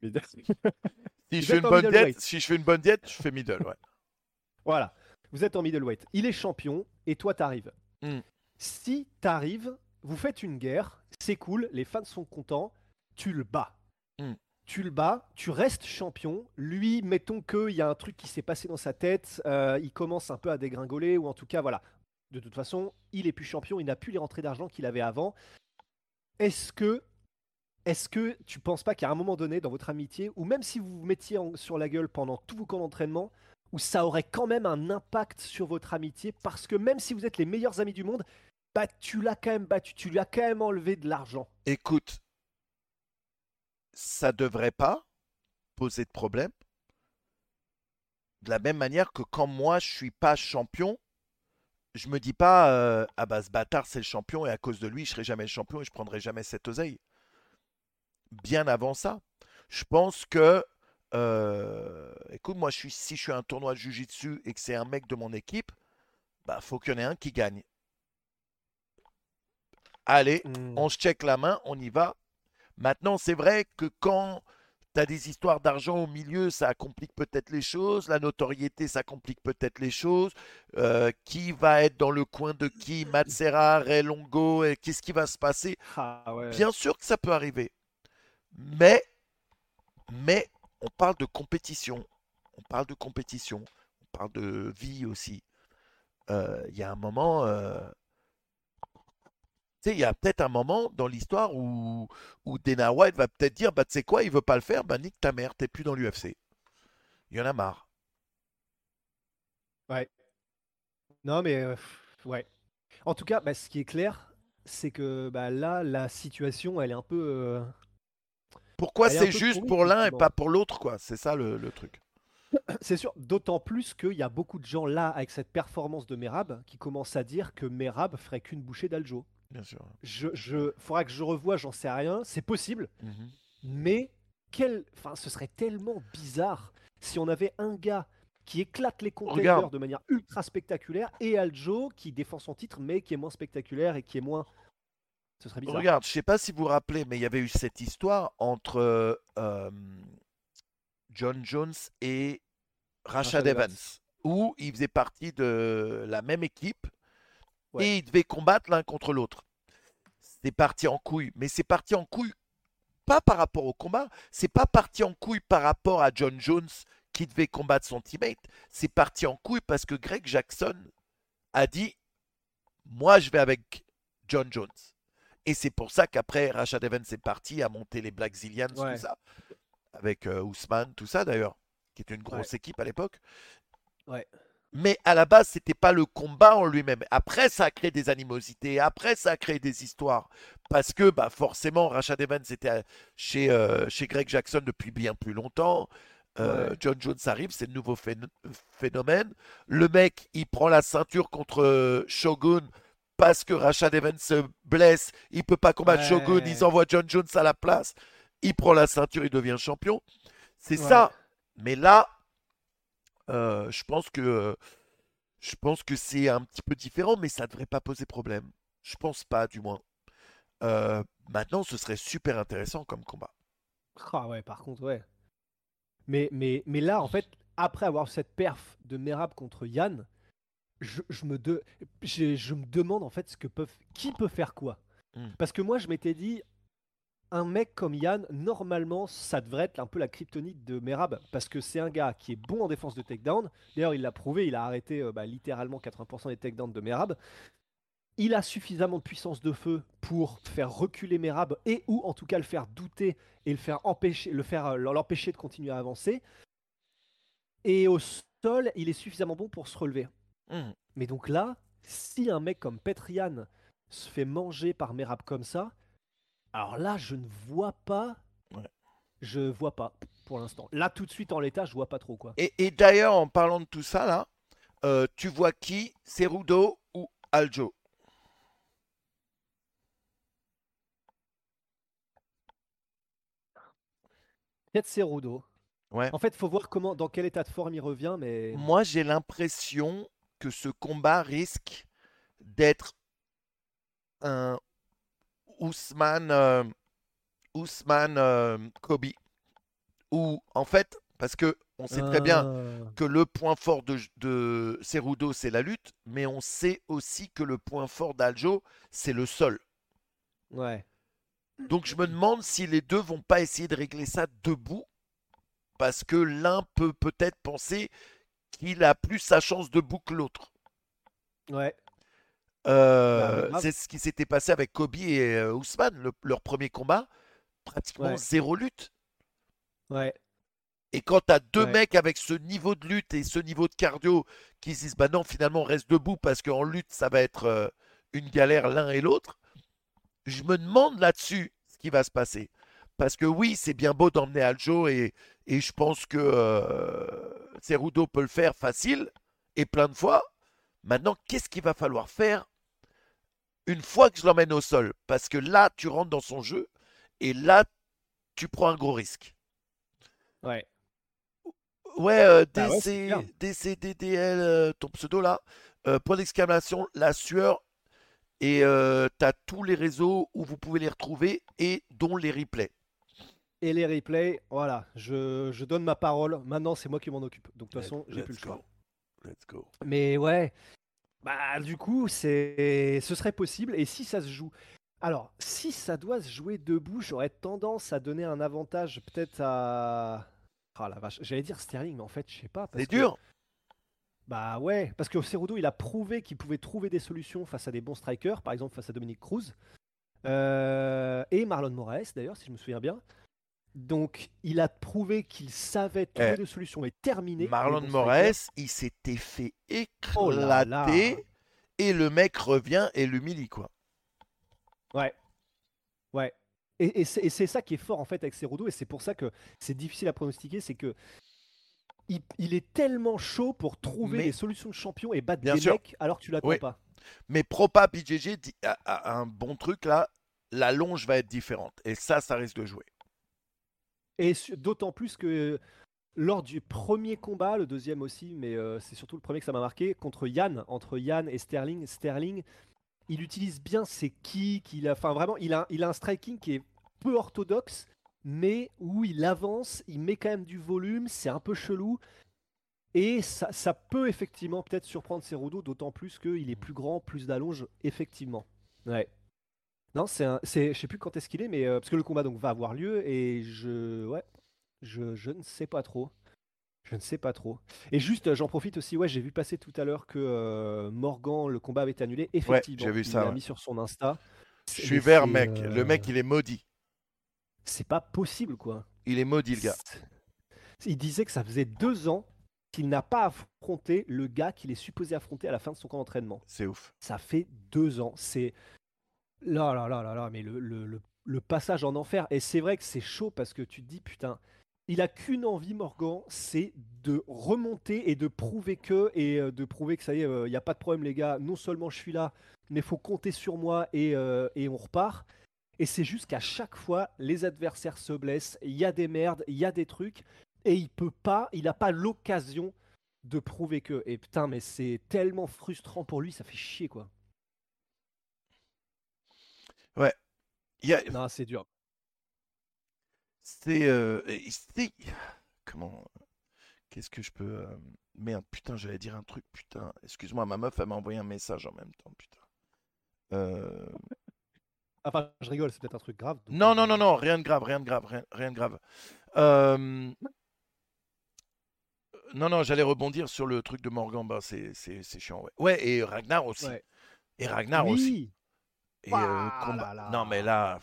middle. si, je fais une bonne diète, si je fais une bonne diète, je fais middle, ouais. voilà. Vous êtes en middleweight. Il est champion et toi, t'arrives. arrives. Hmm. Si t'arrives, vous faites une guerre, c'est cool, les fans sont contents, tu le bats. Hmm tu le bats, tu restes champion. Lui, mettons qu'il y a un truc qui s'est passé dans sa tête, euh, il commence un peu à dégringoler, ou en tout cas, voilà. De toute façon, il est plus champion, il n'a plus les rentrées d'argent qu'il avait avant. Est-ce que, est-ce que tu penses pas qu'à un moment donné dans votre amitié, ou même si vous vous mettiez sur la gueule pendant tout vos camps d'entraînement, où ça aurait quand même un impact sur votre amitié, parce que même si vous êtes les meilleurs amis du monde, bah tu l'as quand même battu, tu lui as quand même enlevé de l'argent. Écoute, ça ne devrait pas poser de problème. De la même manière que quand moi je suis pas champion, je me dis pas euh, ah bah ce bâtard c'est le champion et à cause de lui je serai jamais le champion et je prendrai jamais cette oseille. Bien avant ça, je pense que euh, écoute moi je suis si je suis un tournoi de jujitsu et que c'est un mec de mon équipe, bah faut qu'il y en ait un qui gagne. Allez, mmh. on se check la main, on y va, Maintenant, c'est vrai que quand tu as des histoires d'argent au milieu, ça complique peut-être les choses. La notoriété, ça complique peut-être les choses. Euh, qui va être dans le coin de qui? Matsera, Ray Longo, qu'est-ce qui va se passer? Ah, Bien sûr que ça peut arriver. Mais, mais, on parle de compétition. On parle de compétition. On parle de vie aussi. Euh, il y a un moment, euh, il y a peut-être un moment dans l'histoire où, où Dana White va peut-être dire bah, tu sais quoi, il veut pas le faire, bah, nique ta mère, t'es plus dans l'UFC. Il y en a marre. Ouais. Non, mais euh, ouais. En tout cas, bah, ce qui est clair, c'est que bah, là, la situation, elle est un peu. Euh, Pourquoi c'est juste pour l'un et pas pour l'autre, quoi? C'est ça le, le truc. C'est sûr, d'autant plus qu'il y a beaucoup de gens là avec cette performance de Merab qui commencent à dire que Merab ferait qu'une bouchée d'Aljo. Bien sûr. Je, je, faudra que je revoie, j'en sais rien. C'est possible, mhm. mais quel, enfin, ce serait tellement bizarre si on avait un gars qui éclate les contenders de manière ultra spectaculaire et Aljo qui défend son titre mais qui est moins spectaculaire et qui est moins. Ce serait bizarre. Regarde, je sais pas si vous vous rappelez, mais il y avait eu cette histoire entre euh, John Jones et Rashad Evans, où ils faisaient partie de la même équipe et ils devaient combattre l'un contre l'autre. C'est parti en couille, mais c'est parti en couille pas par rapport au combat, c'est pas parti en couille par rapport à John Jones qui devait combattre son teammate, c'est parti en couille parce que Greg Jackson a dit moi je vais avec John Jones. Et c'est pour ça qu'après Rashad Evans est parti à monter les Black Zillions, tout ça, avec euh, Ousmane, tout ça d'ailleurs, qui était une grosse équipe à l'époque. Ouais mais à la base, c'était pas le combat en lui-même. Après, ça a créé des animosités, après, ça a créé des histoires. Parce que, bah, forcément, Rashad Evans était chez, euh, chez Greg Jackson depuis bien plus longtemps. Euh, John Jones arrive, c'est le nouveau phénomène. Le mec, il prend la ceinture contre euh, Shogun parce que Rashad Evans se blesse. Il peut pas combattre Shogun, ils envoient John Jones à la place. Il prend la ceinture, il devient champion. C'est ça. Mais là, euh, je pense que je pense que c'est un petit peu différent, mais ça ne devrait pas poser problème. Je pense pas, du moins. Euh, maintenant, ce serait super intéressant comme combat. Ah ouais, par contre, ouais. Mais, mais, mais là, en fait, après avoir cette perf de Merab contre Yann, je, me, de... je, me demande en fait ce que peuvent... qui peut faire quoi. Hmm. Parce que moi, je m'étais dit, un mec comme Yann, normalement, ça devrait être un peu la kryptonite de Merab, parce que c'est un gars qui est bon en défense de takedown. D'ailleurs, il l'a prouvé, il a arrêté euh, bah, littéralement 80% des takedowns de Merab. Il a suffisamment de puissance de feu pour faire reculer Merab et ou en tout cas le faire douter et le faire empêcher, le faire euh, l'empêcher de continuer à avancer. Et au sol, il est suffisamment bon pour se relever. Hmm. Mais donc là, si un mec comme Petrian se fait manger par Merab comme ça, alors là, je ne vois pas. Ouais. Je vois pas pour l'instant. Là, tout de suite en l'état, je vois pas trop quoi. Et, et d'ailleurs, en parlant de tout ça, là, euh, tu vois qui? Cerudo ou Aljo? Peut-être Cerudo. Ouais. En fait, faut voir comment, dans quel état de forme il revient, mais Moi, j'ai l'impression que ce combat risque d'être un Ousmane, euh, Ousmane euh, Kobe. Ou en fait, parce que on sait très bien Ah. que le point fort de, de Cerudo, c'est la lutte, mais on sait aussi que le point fort d'Aljo, c'est le sol. Ouais. Donc je me demande si les deux vont pas essayer de régler ça debout, parce que l'un peut peut-être penser qu'il a plus sa chance debout que l'autre. Ouais. Euh, Bah, c'est ce qui s'était passé avec Kobe et euh, Ousmane, le- leur premier combat, pratiquement Ouais. zéro lutte. Ouais. Et quand tu as deux Ouais. mecs avec ce niveau de lutte et ce niveau de cardio qui se disent bah non, finalement, on reste debout parce qu'en lutte, ça va être euh, une galère l'un et l'autre, je me demande là-dessus ce qui va se passer. Parce que oui, c'est bien beau d'emmener Aljo et, et je pense que Cerudo peut le faire facile et plein de fois. Maintenant, qu'est-ce qu'il va falloir faire une fois que je l'emmène au sol Parce que là, tu rentres dans son jeu et là, tu prends un gros risque. Ouais. Ouais, euh, ouais, DC, ton pseudo là, euh, point d'exclamation, la sueur, et euh, t'as tous les réseaux où vous pouvez les retrouver et dont les replays. Et les replays, voilà, je, je donne ma parole. Maintenant, c'est moi qui m'en occupe. Donc, de toute façon, j'ai plus le choix. go. Let's go. Mais ouais, bah du coup, c'est, ce serait possible. Et si ça se joue, alors si ça doit se jouer debout, j'aurais tendance à donner un avantage peut-être à. Ah la vache, j'allais dire Sterling, mais en fait, je sais pas. C'est que- dur. Bah ouais, parce que Cerudo, il a prouvé qu'il pouvait trouver des solutions face à des bons strikers, par exemple face à Dominique Cruz. Euh, et Marlon Moraes, d'ailleurs, si je me souviens bien. Donc, il a prouvé qu'il savait trouver Eh, des solutions et terminer. Marlon Moraes, il s'était fait Oh là là. éclater et le mec revient et l'humilie quoi. Ouais. Ouais. Et, et c'est ça qui est fort en fait avec Cerudo et c'est pour ça que c'est difficile à pronostiquer, c'est que il, il est tellement chaud pour trouver des solutions de champion et battre des sûr. mecs alors que tu l'attends Oui. pas. Mais Propa BJJ dit a, a un bon truc là, la longe va être différente et ça, ça risque de jouer. Et d'autant plus que lors du premier combat, le deuxième aussi, mais euh, c'est surtout le premier que ça m'a marqué, contre Yann, entre Yann et Sterling, Sterling, il utilise bien ses kicks, il a, enfin vraiment, il a, un striking qui est peu orthodoxe, mais où il avance, il met quand même du volume, c'est un peu chelou. Et ça, ça peut effectivement peut-être surprendre Cerudo, d'autant plus qu'il est plus grand, plus d'allonge, effectivement. Ouais. Non, c'est un, c'est, je sais plus quand est-ce qu'il est, mais euh, parce que le combat donc va avoir lieu et je, ouais, je, je ne sais pas trop. Je ne sais pas trop. Et juste, euh, j'en profite aussi, ouais, j'ai vu passer tout à l'heure que euh, Morgan, le combat avait été annulé. Effectivement, j'ai vu il ça, l'a ouais. mis sur son Insta. Je Mais suis vert, c'est, mec. euh, Le mec, il est maudit. C'est pas possible, quoi. Il est maudit, le gars. C'est- Il disait que ça faisait deux ans qu'il n'a pas affronté le gars qu'il est supposé affronter à la fin de son camp d'entraînement. C'est ouf. Ça fait deux ans. C'est là, là, là, là, là, mais le, le- le- passage en enfer. Et c'est vrai que c'est chaud parce que tu te dis, putain, il a qu'une envie, Morgan, c'est de remonter et de prouver que, et euh, de prouver que ça y est, il n'y a pas de problème, les gars. Non seulement je suis là, mais faut compter sur moi et, euh, et on repart. Et c'est juste qu'à chaque fois, les adversaires se blessent, il y a des merdes, il y a des trucs, et il peut pas, il n'a pas l'occasion de prouver que. Et putain, mais c'est tellement frustrant pour lui, ça fait chier quoi. Il y a- Non, c'est dur. C'est. euh, Comment. Qu'est-ce que je peux. euh, Merde, putain, j'allais dire un truc, putain. Excuse-moi, ma meuf, elle m'a envoyé un message en même temps, putain. Euh, Enfin, je rigole, c'est peut-être un truc grave. donc, Non, non, non, non, rien de grave, rien de grave, rien, rien de grave. Euh, Non, non, j'allais rebondir sur le truc de Morgan, bah, c'est chiant, ouais. Ouais, et Ragnar aussi. Ouais. Et Ragnar aussi. Et, euh, Ouah combat- là là. Non, mais là.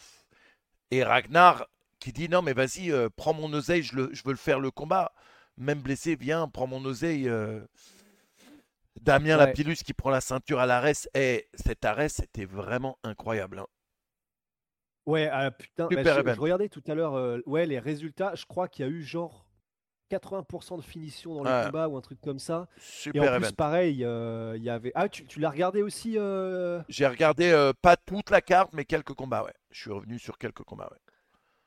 Et Ragnar qui dit non, mais vas-y, euh, prends mon oseille, je, le- je veux le faire le combat. même blessé, viens, prends mon oseille. euh. Damien Ouais. Lapillus qui prend la ceinture à l'arrêt. Et cet arrêt, c'était vraiment incroyable. hein. Ouais, ah, putain, bah, je, regardais tout à l'heure euh, ouais, les résultats. Je crois qu'il y a eu genre 80% de finition dans le Ouais. combat ou un truc comme ça. Et Super en plus, pareil, euh, il y avait. Ah, tu, tu l'as regardé aussi euh, J'ai regardé euh, pas toute la carte, mais quelques combats, ouais. Je suis revenu sur quelques combats, ouais.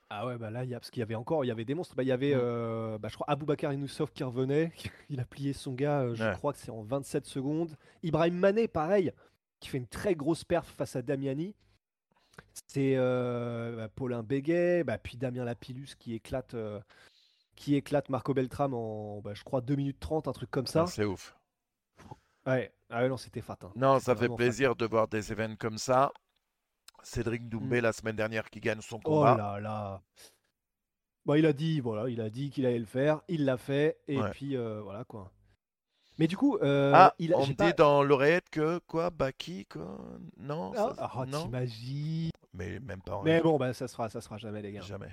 Ah ouais, bah là, il y a, parce qu'il y avait encore, il y avait des monstres. Bah, il y avait, Mm. bah, je crois, Aboubakar Inoussov qui revenait. Il a plié son gars, je Ouais. crois que c'est en 27 secondes. Ibrahim Mané, pareil, qui fait une très grosse perf face à Damiani. C'est bah, Paulin Béguet, bah, puis Damien Lapillus qui éclate, qui éclate Marco Beltram en, bah, je crois, 2 minutes 30, un truc comme ça. Ah, c'est ouf. Ouais, ah ouais, non, c'était fat. hein. Non, ça fait fat. plaisir de voir des événements comme ça. Cédric Doumbé, la semaine dernière, qui gagne son Mm. Oh combat. là là. Bah, il a dit, voilà, il a dit qu'il allait le faire, il l'a fait, et Ouais. puis euh, voilà quoi. Mais du coup, euh, ah, il a, on me pas- dit dans l'oreillette que quoi, Baki, quoi Non, Ah, ça- ah, non. t'imagines. Mais même pas en Mais bon, bah ça se fera, ça se fera jamais les gars. Jamais.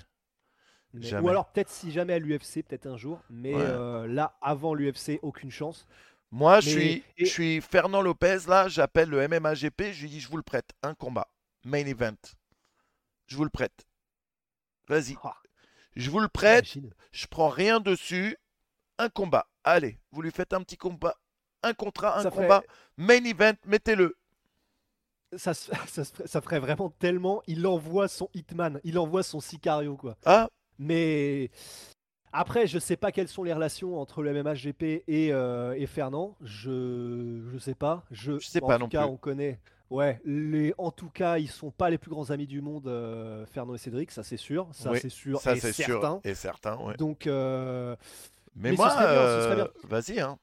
Mais-. Ou alors peut-être si jamais à l'UFC, peut-être un jour. Mais Ouais. euh, là, avant l'UFC, aucune chance. Moi, je suis, et- je suis Fernand Lopez, là, j'appelle le MMAGP, je lui dis, je vous le prête, un combat, main event. Je vous le prête. Vas-y, Ah, je vous le prête, je prends rien dessus, un combat. Allez, vous lui faites un petit combat, un contrat, un Ça ferait- combat, main event, mettez-le. Ça, ça, ça ferait vraiment tellement. Il envoie son Hitman, il envoie son Sicario quoi. Ah, Mais après, je sais pas quelles sont les relations entre le MMHGP et, euh, et Fernand. Je je sais pas. Je, Je sais en pas tout non cas, plus. on connaît. Ouais, les, en tout cas, ils sont pas les plus grands amis du monde, euh, Fernand et Cédric, ça c'est sûr, ça Oui, c'est sûr ça et c'est certain. sûr et certain, ouais. Donc, euh, Mais, moi, euh, bien. vas-y, hein.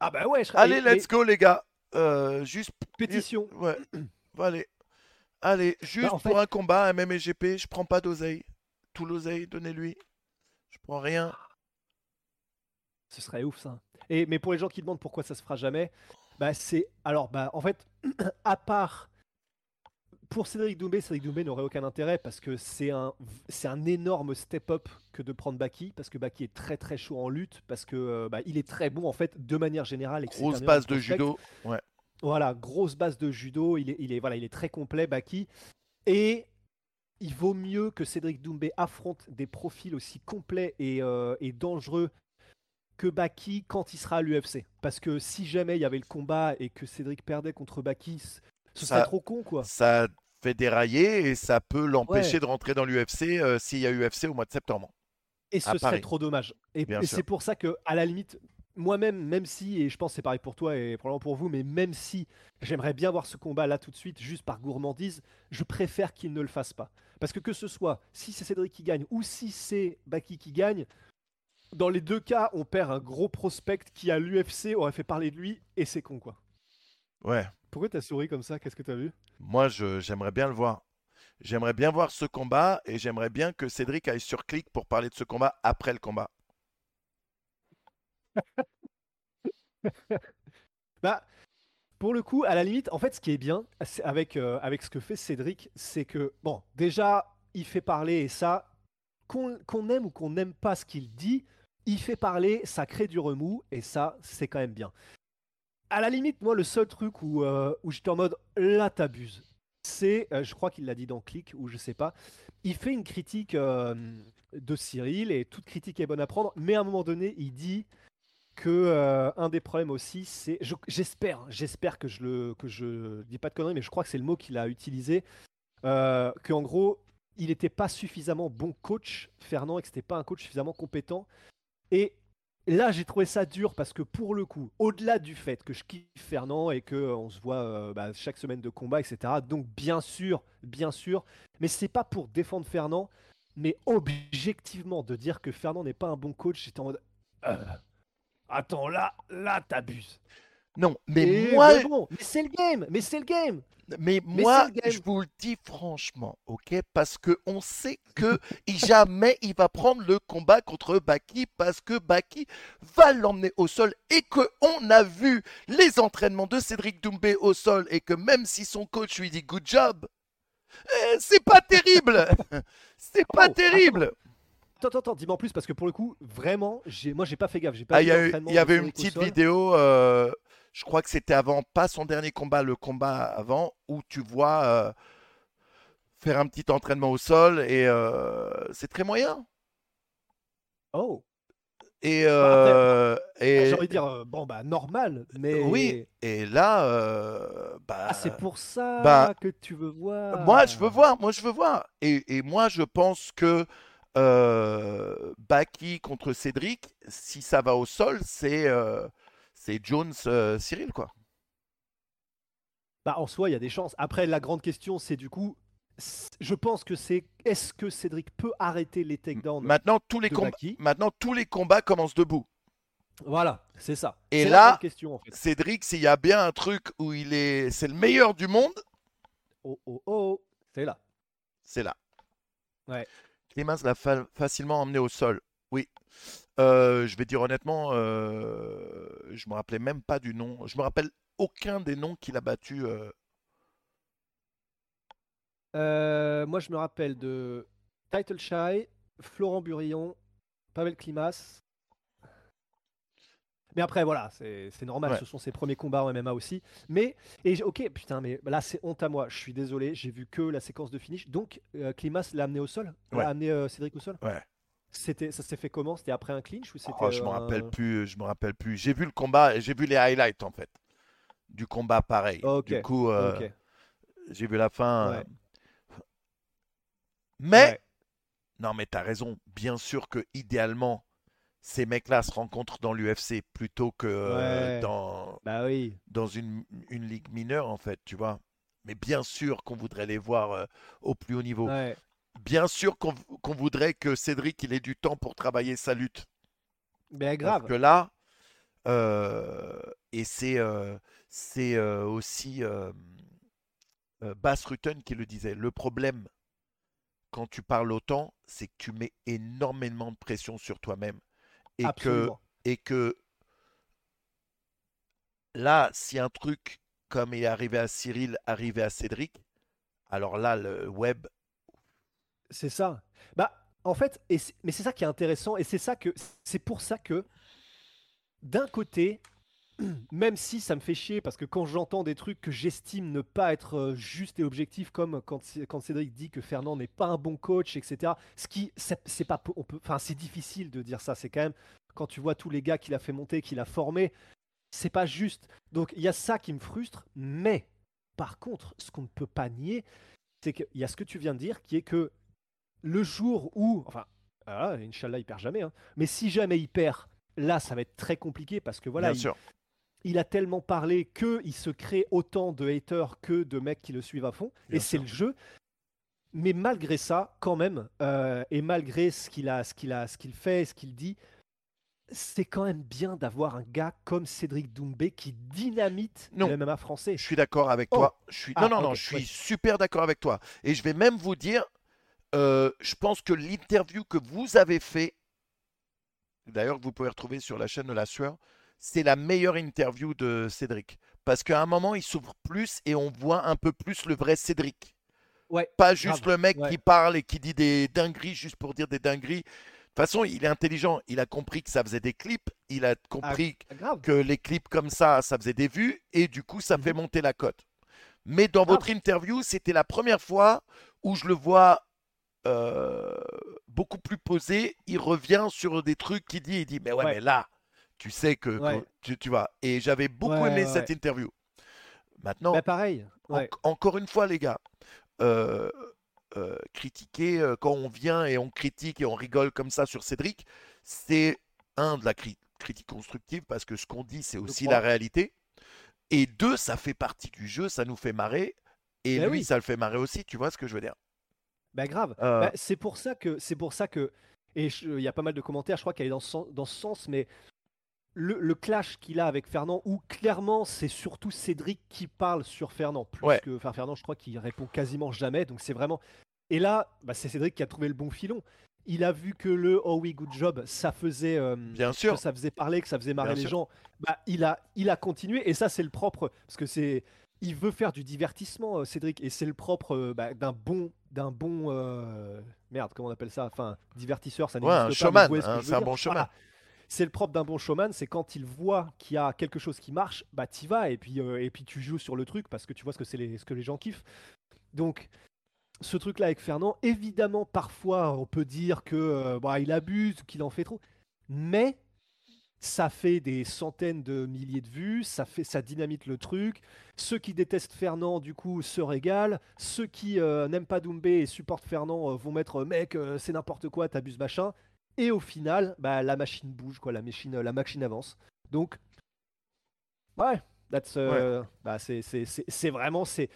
ah bah ouais, je Allez, et- let's go, les gars. Juste, pétition. ouais, allez, allez, juste Bah, en pour un combat, MMGP, je prends pas d'oseille. Tout l'oseille, donnez-lui. Je prends rien. Ce serait ouf ça. Et mais pour les gens qui demandent pourquoi ça se fera jamais, bah c'est alors bah en fait à part pour Cédric Doumbé, Cédric Doumbé n'aurait aucun intérêt parce que c'est un c'est un énorme step up que de prendre Baki parce que Baki est très très chaud en lutte parce que euh, bah, il est très bon en fait de manière générale. et Grosse base de judo. Ouais. Voilà, grosse base de judo. Il est, il est, voilà, il est très complet, Baki. Et il vaut mieux que Cédric Doumbé affronte des profils aussi complets et, euh, et dangereux que Baki quand il sera à l'UFC. Parce que si jamais il y avait le combat et que Cédric perdait contre Baki, ce Ça- serait trop con, quoi. Ça fait dérailler et ça peut l'empêcher Ouais. de rentrer dans l'UFC euh, s'il y a UFC au mois de septembre. Et ce serait Paris. trop dommage. Et, et c'est pour ça que, à la limite, moi-même, même si, et je pense que c'est pareil pour toi et probablement pour vous, mais même si j'aimerais bien voir ce combat là tout de suite, juste par gourmandise, je préfère qu'il ne le fasse pas. Parce que que ce soit, si c'est Cédric qui gagne ou si c'est Baki qui gagne, dans les deux cas, on perd un gros prospect qui à l'UFC aurait fait parler de lui et c'est con quoi. Ouais. Pourquoi t'as souri comme ça? Qu'est-ce que t'as vu? Moi, j'aimerais bien le voir. J'aimerais bien voir ce combat et j'aimerais bien que Cédric aille sur Click pour parler de ce combat après le combat. Bah, pour le coup, à la limite, en fait, ce qui est bien euh, avec ce que fait Cédric, c'est que, bon, déjà, il fait parler et ça, qu'on qu'on aime ou qu'on n'aime pas ce qu'il dit, il fait parler, ça crée du remous et ça, c'est quand même bien. À la limite, moi, le seul truc où, euh, où j'étais en mode là, t'abuses, c'est, euh, je crois qu'il l'a dit dans Click ou je sais pas, il fait une critique euh, de Cyril et toute critique est bonne à prendre, mais à un moment donné, il dit que euh, un des problèmes aussi, c'est, je- j'espère, j'espère que je le, que je dis pas de conneries, mais je crois que c'est le mot qu'il a utilisé, euh, qu'en gros, il n'était pas suffisamment bon coach, Fernand, et que c'était pas un coach suffisamment compétent. Et là, j'ai trouvé ça dur parce que pour le coup, au-delà du fait que je kiffe Fernand et que euh, on se voit euh, bah, chaque semaine de combat, etc. Donc bien sûr, bien sûr, mais c'est pas pour défendre Fernand, mais objectivement de dire que Fernand n'est pas un bon coach, j'étais en mode. Attends, là, là, t'abuses. Non, mais Et- moi, mais bon, mais c'est le game, mais c'est le game. Mais moi, je vous le dis franchement, ok Parce que on sait que jamais il va prendre le combat contre Baki parce que Baki va l'emmener au sol et que on a vu les entraînements de Cédric Doumbé au sol et que même si son coach lui dit good job, eh, c'est pas terrible, c'est pas Oh, terrible. attends, attends, dis-moi en plus parce que pour le coup, vraiment, moi j'ai pas fait gaffe. Pas Ah, il y, avait une petite vidéo, euh, je crois que c'était avant, pas son dernier combat, le combat avant, où tu vois euh, faire un petit entraînement au sol et euh, c'est très moyen. Oh, Et, euh, et j'ai envie de dire, bon bah normal, mais. oui, et là, euh, bah, Ah, c'est pour ça bah, que tu veux voir. moi je veux voir, moi je veux voir. Et, et moi je pense que euh, Baki contre Cédric, si ça va au sol, c'est euh, c'est Jones euh, Cyril quoi. Bah en soi, il y a des chances. Après, la grande question, c'est du coup, je pense que c'est est-ce que Cédric peut arrêter les takedowns Maintenant tous les combats, maintenant tous les combats commencent debout. Voilà, c'est ça. Et la là- grande question en fait. Cédric, s'il y a bien un truc où il est, c'est le meilleur du monde, Oh oh oh, c'est là. c'est là. Ouais. Clemens l'a fa- facilement emmené au sol. Oui. Euh, je vais dire honnêtement, euh, je me rappelais même pas du nom. Je me rappelle aucun des noms qu'il a battu. euh. Euh, moi, je me rappelle de Title Shy, Florent Burillon, Pavel Klimas. Mais après, voilà, c'est normal, Ouais. ce sont ses premiers combats en MMA aussi. Mais, et ok, putain, mais là, c'est honte à moi, je suis désolé, j'ai vu que la séquence de finish. Donc, euh, Klimas l'a amené au sol? Ouais. L'a amené euh, Cédric au sol? Ouais. C'était, Ça s'est fait comment? C'était après un clinch ou c'était Oh, je me rappelle plus. Je me rappelle plus. J'ai vu le combat. J'ai vu les highlights en fait du combat pareil. Ok, Du coup, euh, j'ai vu la fin. Ouais. euh. Mais Ouais. non, mais t'as raison. Bien sûr que idéalement, ces mecs-là se rencontrent dans l'UFC plutôt que euh, Ouais. dans Bah oui. dans une, une ligue mineure en fait, tu vois. Mais bien sûr qu'on voudrait les voir euh, au plus haut niveau. Ouais. Bien sûr qu'on qu'on voudrait que Cédric il ait du temps pour travailler sa lutte. Mais Parce grave. que là, euh, et c'est c'est aussi euh, euh, Bas Rutten qui le disait, le problème quand tu parles autant, c'est que tu mets énormément de pression sur toi-même. Et que, et que là, si un truc comme il est arrivé à Cyril arrivait à Cédric, alors là, le web, C'est ça. Bah, en fait, et mais c'est ça qui est intéressant, et c'est ça que, c'est pour ça que, d'un côté, même si ça me fait chier, parce que quand j'entends des trucs que j'estime ne pas être euh, juste et objectif, comme quand, quand Cédric dit que Fernand n'est pas un bon coach, etc. Ce qui, c'est pas, po- on peut, enfin, c'est difficile de dire ça. C'est quand même quand tu vois tous les gars qu'il a fait monter, qu'il a formés, c'est pas juste. Donc il y a ça qui me frustre, mais par contre, ce qu'on ne peut pas nier, c'est qu'il y a ce que tu viens de dire, qui est que le jour où, enfin, voilà, Inch'Allah, il perd jamais, hein, mais si jamais il perd, là, ça va être très compliqué parce que voilà, bien il, sûr. Il a tellement parlé qu'il se crée autant de haters que de mecs qui le suivent à fond, Bien et c'est le jeu. Mais malgré ça, quand même, euh, et malgré ce qu'il a, ce qu'il a, ce qu'il fait, ce qu'il dit, c'est quand même bien d'avoir un gars comme Cédric Doumbé qui dynamite Non. le MMA français. Je suis d'accord avec Oh. toi. Je suis... Ah, non, non, non, ok, je suis ouais. super d'accord avec toi. Et je vais même vous dire, euh, je pense que l'interview que vous avez fait, d'ailleurs que vous pouvez retrouver sur la chaîne de la sueur, c'est la meilleure interview de Cédric. Parce qu'à un moment, il s'ouvre plus et on voit un peu plus le vrai Cédric. Ouais, Pas juste grave, le mec ouais. qui parle et qui dit des dingueries juste pour dire des dingueries. De toute façon, il est intelligent. Il a compris que ça faisait des clips. Il a compris grave. que les clips comme ça, ça faisait des vues et du coup, ça Mhm. fait monter la cote. Mais dans votre interview, c'était la première fois où je le vois euh, beaucoup plus posé. Il revient sur des trucs qu'il dit. Il dit, mais ouais, Ouais. mais là, tu sais que, Ouais. que- tu, tu vois. Et j'avais beaucoup Ouais, aimé cette interview. Maintenant, Bah, pareil. en- encore une fois, les gars, euh, euh, critiquer euh, quand on vient et on critique et on rigole comme ça sur Cédric, c'est un de la cri- critique constructive parce que ce qu'on dit, c'est aussi la réalité. Et deux, ça fait partie du jeu, ça nous fait marrer. Et Ben lui, oui. ça le fait marrer aussi, tu vois ce que je veux dire Bah grave. Bah, c'est pour ça que c'est pour ça que et il y a pas mal de commentaires. Je crois qu'elle est dans ce, sens- dans ce sens, mais le, le clash qu'il a avec Fernand, où clairement c'est surtout Cédric qui parle sur Fernand, plus Ouais. que enfin Fernand, je crois qu'il répond quasiment jamais. Donc c'est vraiment. Et là, bah, c'est Cédric qui a trouvé le bon filon. Il a vu que le oh oui good job, ça faisait euh, Bien que sûr. ça faisait parler, que ça faisait marrer Bien les sûr. gens. Bah, il a il a continué et ça c'est le propre parce que c'est il veut faire du divertissement, euh, Cédric, et c'est le propre euh, bah, d'un bon d'un bon euh, merde, comment on appelle ça? Enfin, divertisseur, ça Ouais, un n'existe pas. showman, hein, c'est un bon. Voilà. C'est le propre d'un bon showman, c'est quand il voit qu'il y a quelque chose qui marche, bah t'y vas et puis euh, et puis tu joues sur le truc parce que tu vois ce que c'est les, ce que les gens kiffent. Donc ce truc-là avec Fernand, évidemment, parfois on peut dire que euh, bah, il abuse, qu'il en fait trop, mais ça fait des centaines de milliers de vues, ça fait, ça dynamite le truc. Ceux qui détestent Fernand, du coup, se régalent. Ceux qui euh, n'aiment pas Doumbé et supportent Fernand vont mettre mec, c'est n'importe quoi, t'abuses machin. Et au final, bah, la machine bouge, quoi, la machine, la machine avance. Donc, ouais, that's, euh, bah, c'est, vraiment, c'est,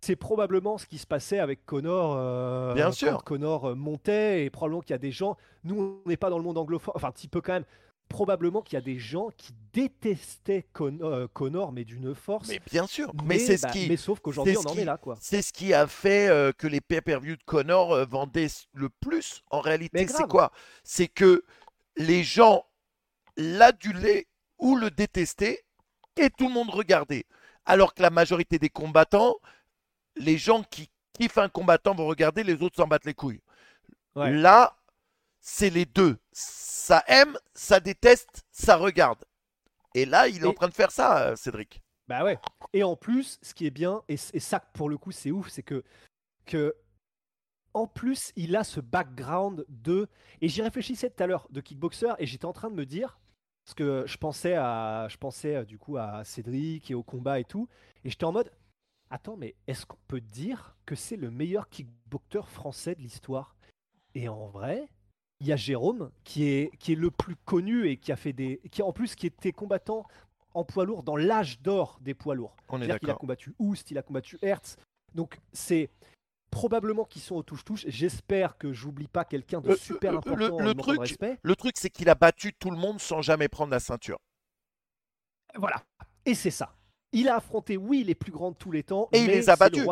c'est probablement ce qui se passait avec Connor. euh, Bien sûr. Connor euh, montait et probablement qu'il y a des gens. Nous, on n'est pas dans le monde anglophone, enfin un petit peu quand même. Probablement qu'il y a des gens qui détestaient euh, Connor, mais d'une force. Mais bien sûr. Mais, c'est ce bah, qui. mais sauf qu'aujourd'hui, on en qui- est là, quoi. C'est ce qui a fait euh, que les pay-per-view de Connor euh, vendaient le plus. En réalité, c'est quoi? C'est que les gens l'adulaient ou le détestaient et tout le monde regardait. Alors que la majorité des combattants, les gens qui kiffent un combattant vont regarder, les autres s'en battent les couilles. Ouais. Là, c'est les deux. Ça aime, ça déteste, ça regarde. Et là, il est en train de faire ça, euh, Cédric. Bah ouais. Et en plus, ce qui est bien, et ça pour le coup c'est ouf, c'est que, que en plus il a ce background de, et j'y réfléchissais tout à l'heure de kickboxer, et j'étais en train de me dire, parce que je pensais à, je pensais euh, du coup à Cédric et au combat et tout, et j'étais en mode, attends mais est-ce qu'on peut dire que c'est le meilleur kickboxer français de l'histoire? Et en vrai, il y a Jérôme qui est, qui est le plus connu et qui a fait des, qui en plus qui était combattant en poids lourd dans l'âge d'or des poids lourds. On est qu'il a combattu Oust, il a combattu Hertz. Donc c'est probablement qu'ils sont au touche-touche. J'espère que j'oublie pas quelqu'un de Euh, super euh, important le- le truc- respect. Le truc, c'est qu'il a battu tout le monde sans jamais prendre la ceinture. Voilà. Et c'est ça. Il a affronté, oui, les plus grands de tous les temps, Et il les a battus.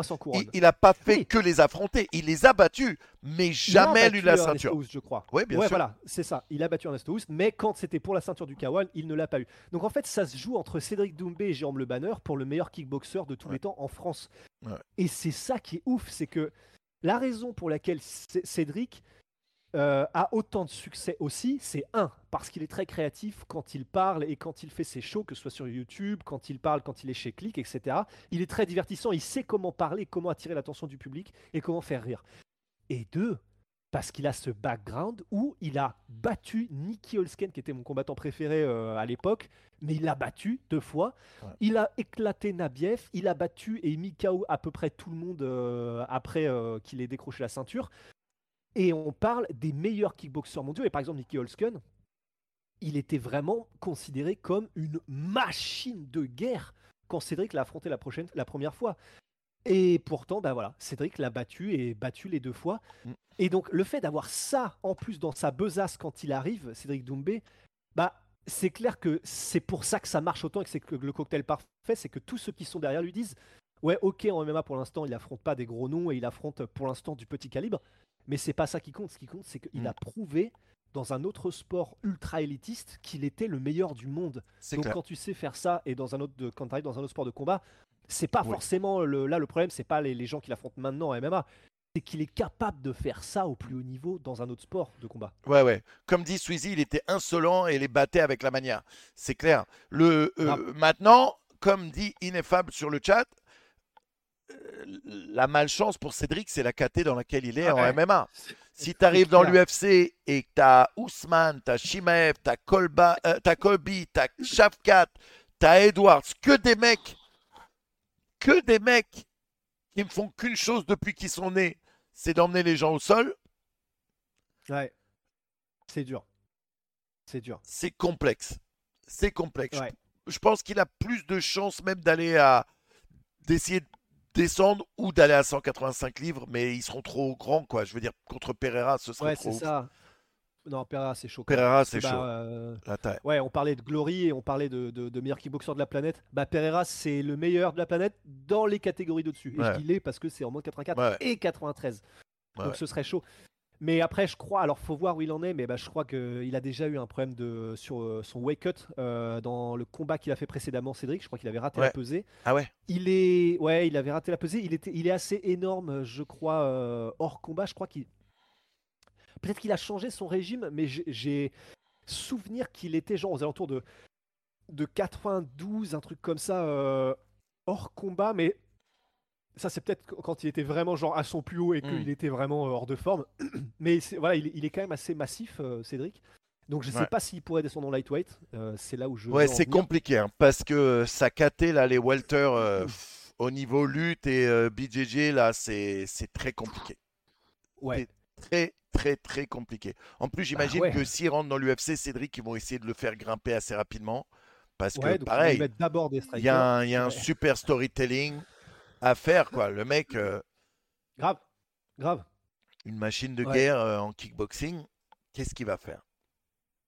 Il n'a pas fait Oui. que les affronter, il les a battus, mais jamais lui la ceinture. Houst, je crois. Oui, bien ouais, sûr. voilà, c'est ça. Il a battu Ernesto Houst, mais quand c'était pour la ceinture du Kawan, il ne l'a pas eu. Donc en fait, ça se joue entre Cédric Doumbé et Jérôme Le Banner pour le meilleur kickboxer de tous Ouais. les temps en France. Ouais. Et c'est ça qui est ouf, c'est que la raison pour laquelle Cédric euh, a autant de succès aussi, c'est un, parce qu'il est très créatif quand il parle et quand il fait ses shows, que ce soit sur YouTube, quand il parle, quand il est chez Click, etc. Il est très divertissant, il sait comment parler, comment attirer l'attention du public et comment faire rire. Et deux, parce qu'il a ce background où il a battu Nicky Holsken, qui était mon combattant préféré euh, à l'époque, mais il l'a battu deux fois. Ouais. Il a éclaté Nabiev, il a battu et mis KO à peu près tout le monde euh, après euh, qu'il ait décroché la ceinture. Et on parle des meilleurs kickboxers mondiaux. Et par exemple, Nicky Holsken, il était vraiment considéré comme une machine de guerre quand Cédric l'a affronté la, prochaine, la première fois. Et pourtant, bah voilà, Cédric l'a battu et battu les deux fois. Mm. Et donc, le fait d'avoir ça en plus dans sa besace quand il arrive, Cédric Doumbé, bah c'est clair que c'est pour ça que ça marche autant et que c'est le cocktail parfait, c'est que tous ceux qui sont derrière lui disent Ouais, ok, en MMA pour l'instant, il affronte pas des gros noms et il affronte pour l'instant du petit calibre, mais c'est pas ça qui compte. Ce qui compte, c'est qu'il Mm. a prouvé dans un autre sport ultra élitiste qu'il était le meilleur du monde. Donc clair. quand tu sais faire ça et dans un autre de, quand tu arrives dans un autre sport de combat, c'est pas forcément le, là le problème, c'est pas les, les gens qui l'affrontent maintenant en MMA, c'est qu'il est capable de faire ça au plus haut niveau dans un autre sport de combat. Ouais, ouais. Comme dit Sweezy, il était insolent et les battait avec la manière. C'est clair. Le, euh, maintenant, comme dit Ineffable sur le chat, la malchance pour Cédric, c'est la KT dans laquelle il est Ah en ouais. MMA. Si tu arrives dans l'UFC et que tu as Ousmane, tu as Shimaev, tu as, Kolba, euh, t'as Colby, tu as Shafkat, tu as Edwards, que des mecs, que des mecs qui ne font qu'une chose depuis qu'ils sont nés, c'est d'emmener les gens au sol, Ouais, c'est dur, c'est dur. c'est complexe. C'est complexe. Je-. Je, pense qu'il a plus de chances même d'aller à d'essayer de descendre ou d'aller à 185 livres, mais ils seront trop grands, quoi. Je veux dire, contre Pereira, ce serait Ouais, trop ça. Non, Pereira, c'est chaud. Pereira, c'est Bah, chaud. euh, La taille. Ouais, on parlait de Glory et on parlait de, de, de meilleur kickboxer de la planète. Bah, Pereira, c'est le meilleur de la planète dans les catégories de dessus. Et je dis les parce que c'est en moins 84 Ouais. et 93. Ouais, Donc ce serait chaud. Mais après, je crois, alors faut voir où il en est, mais bah, je crois qu'il a déjà eu un problème de, sur euh, son wake cut euh, dans le combat qu'il a fait précédemment, Cédric. Je crois qu'il avait raté la pesée. Ah ouais Il est, ouais, il avait raté la pesée. Il était, il est assez énorme, je crois, euh, hors combat. Je crois qu'il, peut-être qu'il a changé son régime, mais j'ai- j'ai souvenir qu'il était genre aux alentours de de 92, un truc comme ça, euh, hors combat. Mais ça, c'est peut-être qu- quand il était vraiment genre à son plus haut et qu'il Mm. était vraiment euh, hors de forme. mais c'est- voilà, il, est- il est quand même assez massif, euh, Cédric. Donc je sais Ouais. pas s'il pourrait descendre en lightweight. Euh, c'est là où je. Ouais, c'est compliqué hein, parce que ça caté là les welter euh, pff, au niveau lutte et euh, BJJ là c'est très compliqué. Ouais. Très très très compliqué. En plus, j'imagine Bah ouais. que s'il rentre dans l'UFC, Cédric, ils vont essayer de le faire grimper assez rapidement parce Ouais, que donc on va pareil, lui mettre d'abord des il y a un, il y a un Ouais. super storytelling à faire quoi. Le mec euh, Grave, grave. une machine de Ouais. guerre euh, en kickboxing, qu'est-ce qu'il va faire?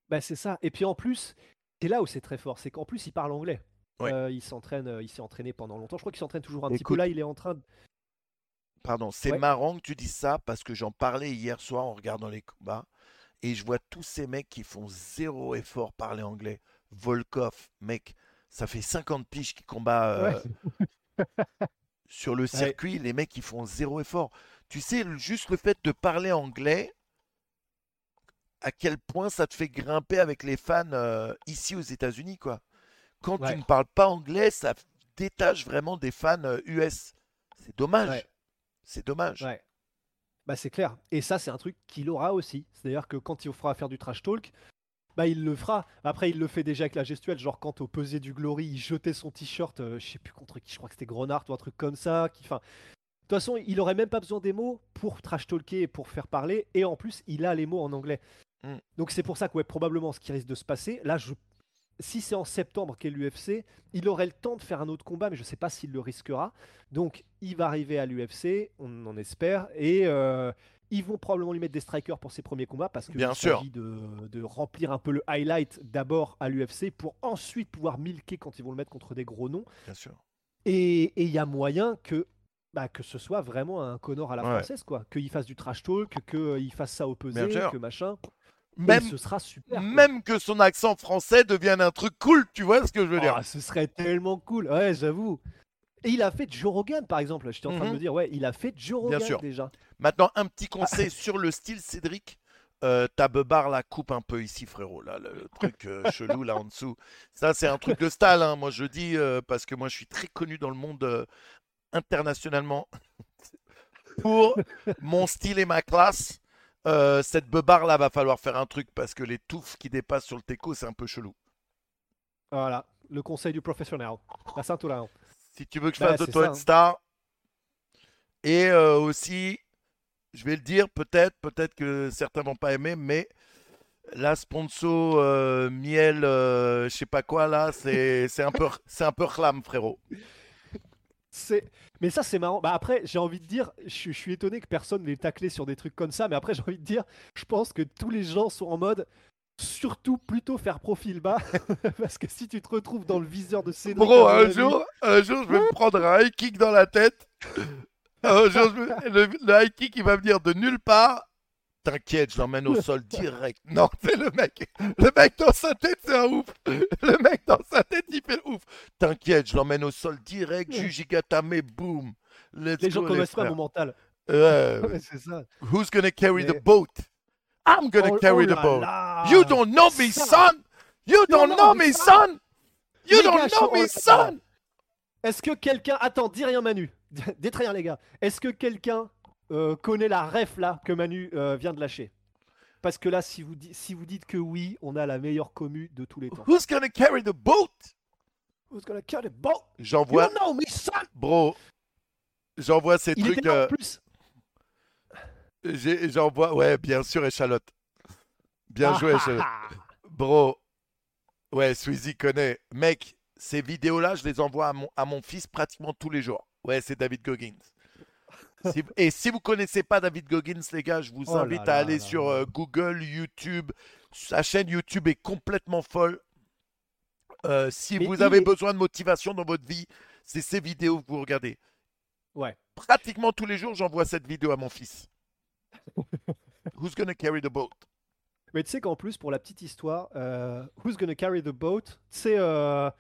Bah, c'est ça. Et puis en plus, c'est là où c'est très fort, c'est qu'en plus il parle anglais. Ouais. Euh, il s'entraîne, il s'est entraîné pendant longtemps. Je crois qu'il s'entraîne toujours un petit peu. Là, il est en train de. Pardon, c'est Ouais. marrant que tu dises ça parce que j'en parlais hier soir en regardant les combats et je vois tous ces mecs qui font zéro effort parler anglais. Volkov, mec, ça fait 50 piges qui combat euh, sur le circuit, les mecs ils font zéro effort. Tu sais, juste le fait de parler anglais, à quel point ça te fait grimper avec les fans euh, ici aux États-Unis, quoi. Quand Ouais. tu ne parles pas anglais, ça détache vraiment des fans euh, US. C'est dommage. Ouais. C'est dommage. Ouais. Bah, c'est clair. Et ça, c'est un truc qu'il aura aussi. C'est-à-dire que quand il fera faire du trash talk, bah, il le fera. Après, il le fait déjà avec la gestuelle. Genre, quand au pesé du Glory, il jetait son t-shirt, euh, je sais plus contre qui, je crois que c'était Grenard ou un truc comme ça. Qui, de toute façon, il aurait même pas besoin des mots pour trash talker et pour faire parler. Et en plus, il a les mots en anglais. Mm. Donc, c'est pour ça que, ouais, probablement, ce qui risque de se passer, là, je. Si c'est en septembre qu'est l'UFC, il aurait le temps de faire un autre combat, mais je sais pas s'il le risquera. Donc, il va arriver à l'UFC, on en espère, et euh, ils vont probablement lui mettre des strikers pour ses premiers combats parce qu'il Bien sûr. s'agit de, de remplir un peu le highlight d'abord à l'UFC pour ensuite pouvoir milquer quand ils vont le mettre contre des gros noms. Bien sûr. Et il y a moyen que, bah, que ce soit vraiment un Connor à la Ouais. française, quoi. Qu'il fasse du trash talk, qu'il fasse ça au pesé, que machin. Et Même, ce sera super. quoi. même que son accent français devienne un truc cool, tu vois ce que je veux dire Ah, ce serait tellement cool. Ouais, j'avoue. Et il a fait Joe Rogan, par exemple. J'étais en train de Mhm. me dire, ouais, il a fait Joe Bien Rogan sûr. déjà. Maintenant, un petit Ah. conseil sur le style, Cédric. Euh, ta beubare la coupe un peu ici, frérot. Là, le, truc euh, chelou là en dessous. Ça, c'est un truc de style. hein. Moi, je dis euh, parce que moi, je suis très connu dans le monde euh, internationalement pour mon style et ma classe. Cette beubare là, va falloir faire un truc parce que les touffes qui dépassent sur le teco, c'est un peu chelou. Voilà, le conseil du professionnel. La Saint-Ouen. Si tu veux que je Bah, fasse de toi ça, une hein. star. Et euh, aussi, je vais le dire, peut-être, peut-être que certains vont pas aimer, mais la sponsor euh, miel, euh, je sais pas quoi là, c'est c'est un peu c'est un peu reclame, frérot. C'est... Mais ça, c'est marrant. Bah après, j'ai envie de dire, je, suis- je suis étonné que personne n'ait taclé sur des trucs comme ça. Mais après, j'ai envie de dire, je pense que tous les gens sont en mode, surtout plutôt faire profil bas. Parce que si tu te retrouves dans le viseur de Cédric. Bro, un jour, un jour, je vais me prendre un high kick dans la tête. Un jour, je me- le, le high kick, il va venir de nulle part. T'inquiète, je l'emmène au sol direct. Non, c'est le mec. Le mec dans sa tête, c'est un ouf. Le mec dans sa tête, il fait le ouf. T'inquiète, je l'emmène au sol direct. Jujigatame, boum. Let's Les gens connaissent pas mon mental. Ouais, Ouais, c'est ça. Who's gonna carry Mais- the boat? I'm gonna Oh- carry oh the boat. You don't know me, son. You don't know know me, son. You Les don't know me, son. Est-ce que quelqu'un. Attends, dis rien, Manu. Rien, les gars. Est-ce que quelqu'un euh, connaît la ref là que Manu euh, vient de lâcher? Parce que là, si vous, si vous dites que oui, on a la meilleure commu de tous les temps. Who's gonna carry the boat? Who's gonna cut it, boat? You J'envoie, don't know me, son! bro, j'envoie ces Il trucs. était là euh, en plus. J'ai- j'envoie, ouais, bien sûr, échalote. Bien Ah, joué, ah, échalote. ah. Bro, ouais, Sweezy connaît. Mec, ces vidéos-là, je les envoie à mon, à mon fils pratiquement tous les jours. Ouais, c'est David Goggins. Si- et si vous connaissez pas David Goggins, les gars, je vous Oh invite là à aller là sur là. euh, Google, YouTube. Sa chaîne YouTube est complètement folle. Euh, si Mais vous avez est- besoin de motivation dans votre vie, c'est ces vidéos que vous regardez. Ouais. Pratiquement tous les jours, j'envoie cette vidéo à mon fils. Who's gonna carry the boat? Mais tu sais qu'en plus, pour la petite histoire, euh, Who's Gonna Carry the Boat? C'est euh,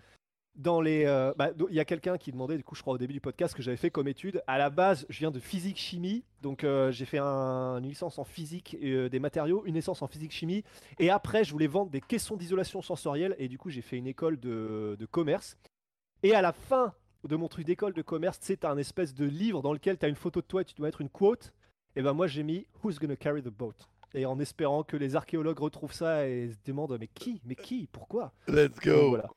dans les. euh, bah, Il y a quelqu'un qui demandait, du coup, je crois au début du podcast, que j'avais fait comme étude. À la base, je viens de physique-chimie, donc euh, j'ai fait un- une licence en physique et, euh, des matériaux, une licence en physique-chimie. Et après, je voulais vendre des caissons d'isolation sensorielle, et du coup, j'ai fait une école de, de commerce. Et à la fin de mon truc d'école de commerce, tu t'as un espèce de livre dans lequel t'as une photo de toi et tu dois mettre une quote. Et ben moi, j'ai mis Who's Gonna Carry the Boat? Et en espérant que les archéologues retrouvent ça et se demandent mais qui? Mais qui? Pourquoi? Let's go. voilà.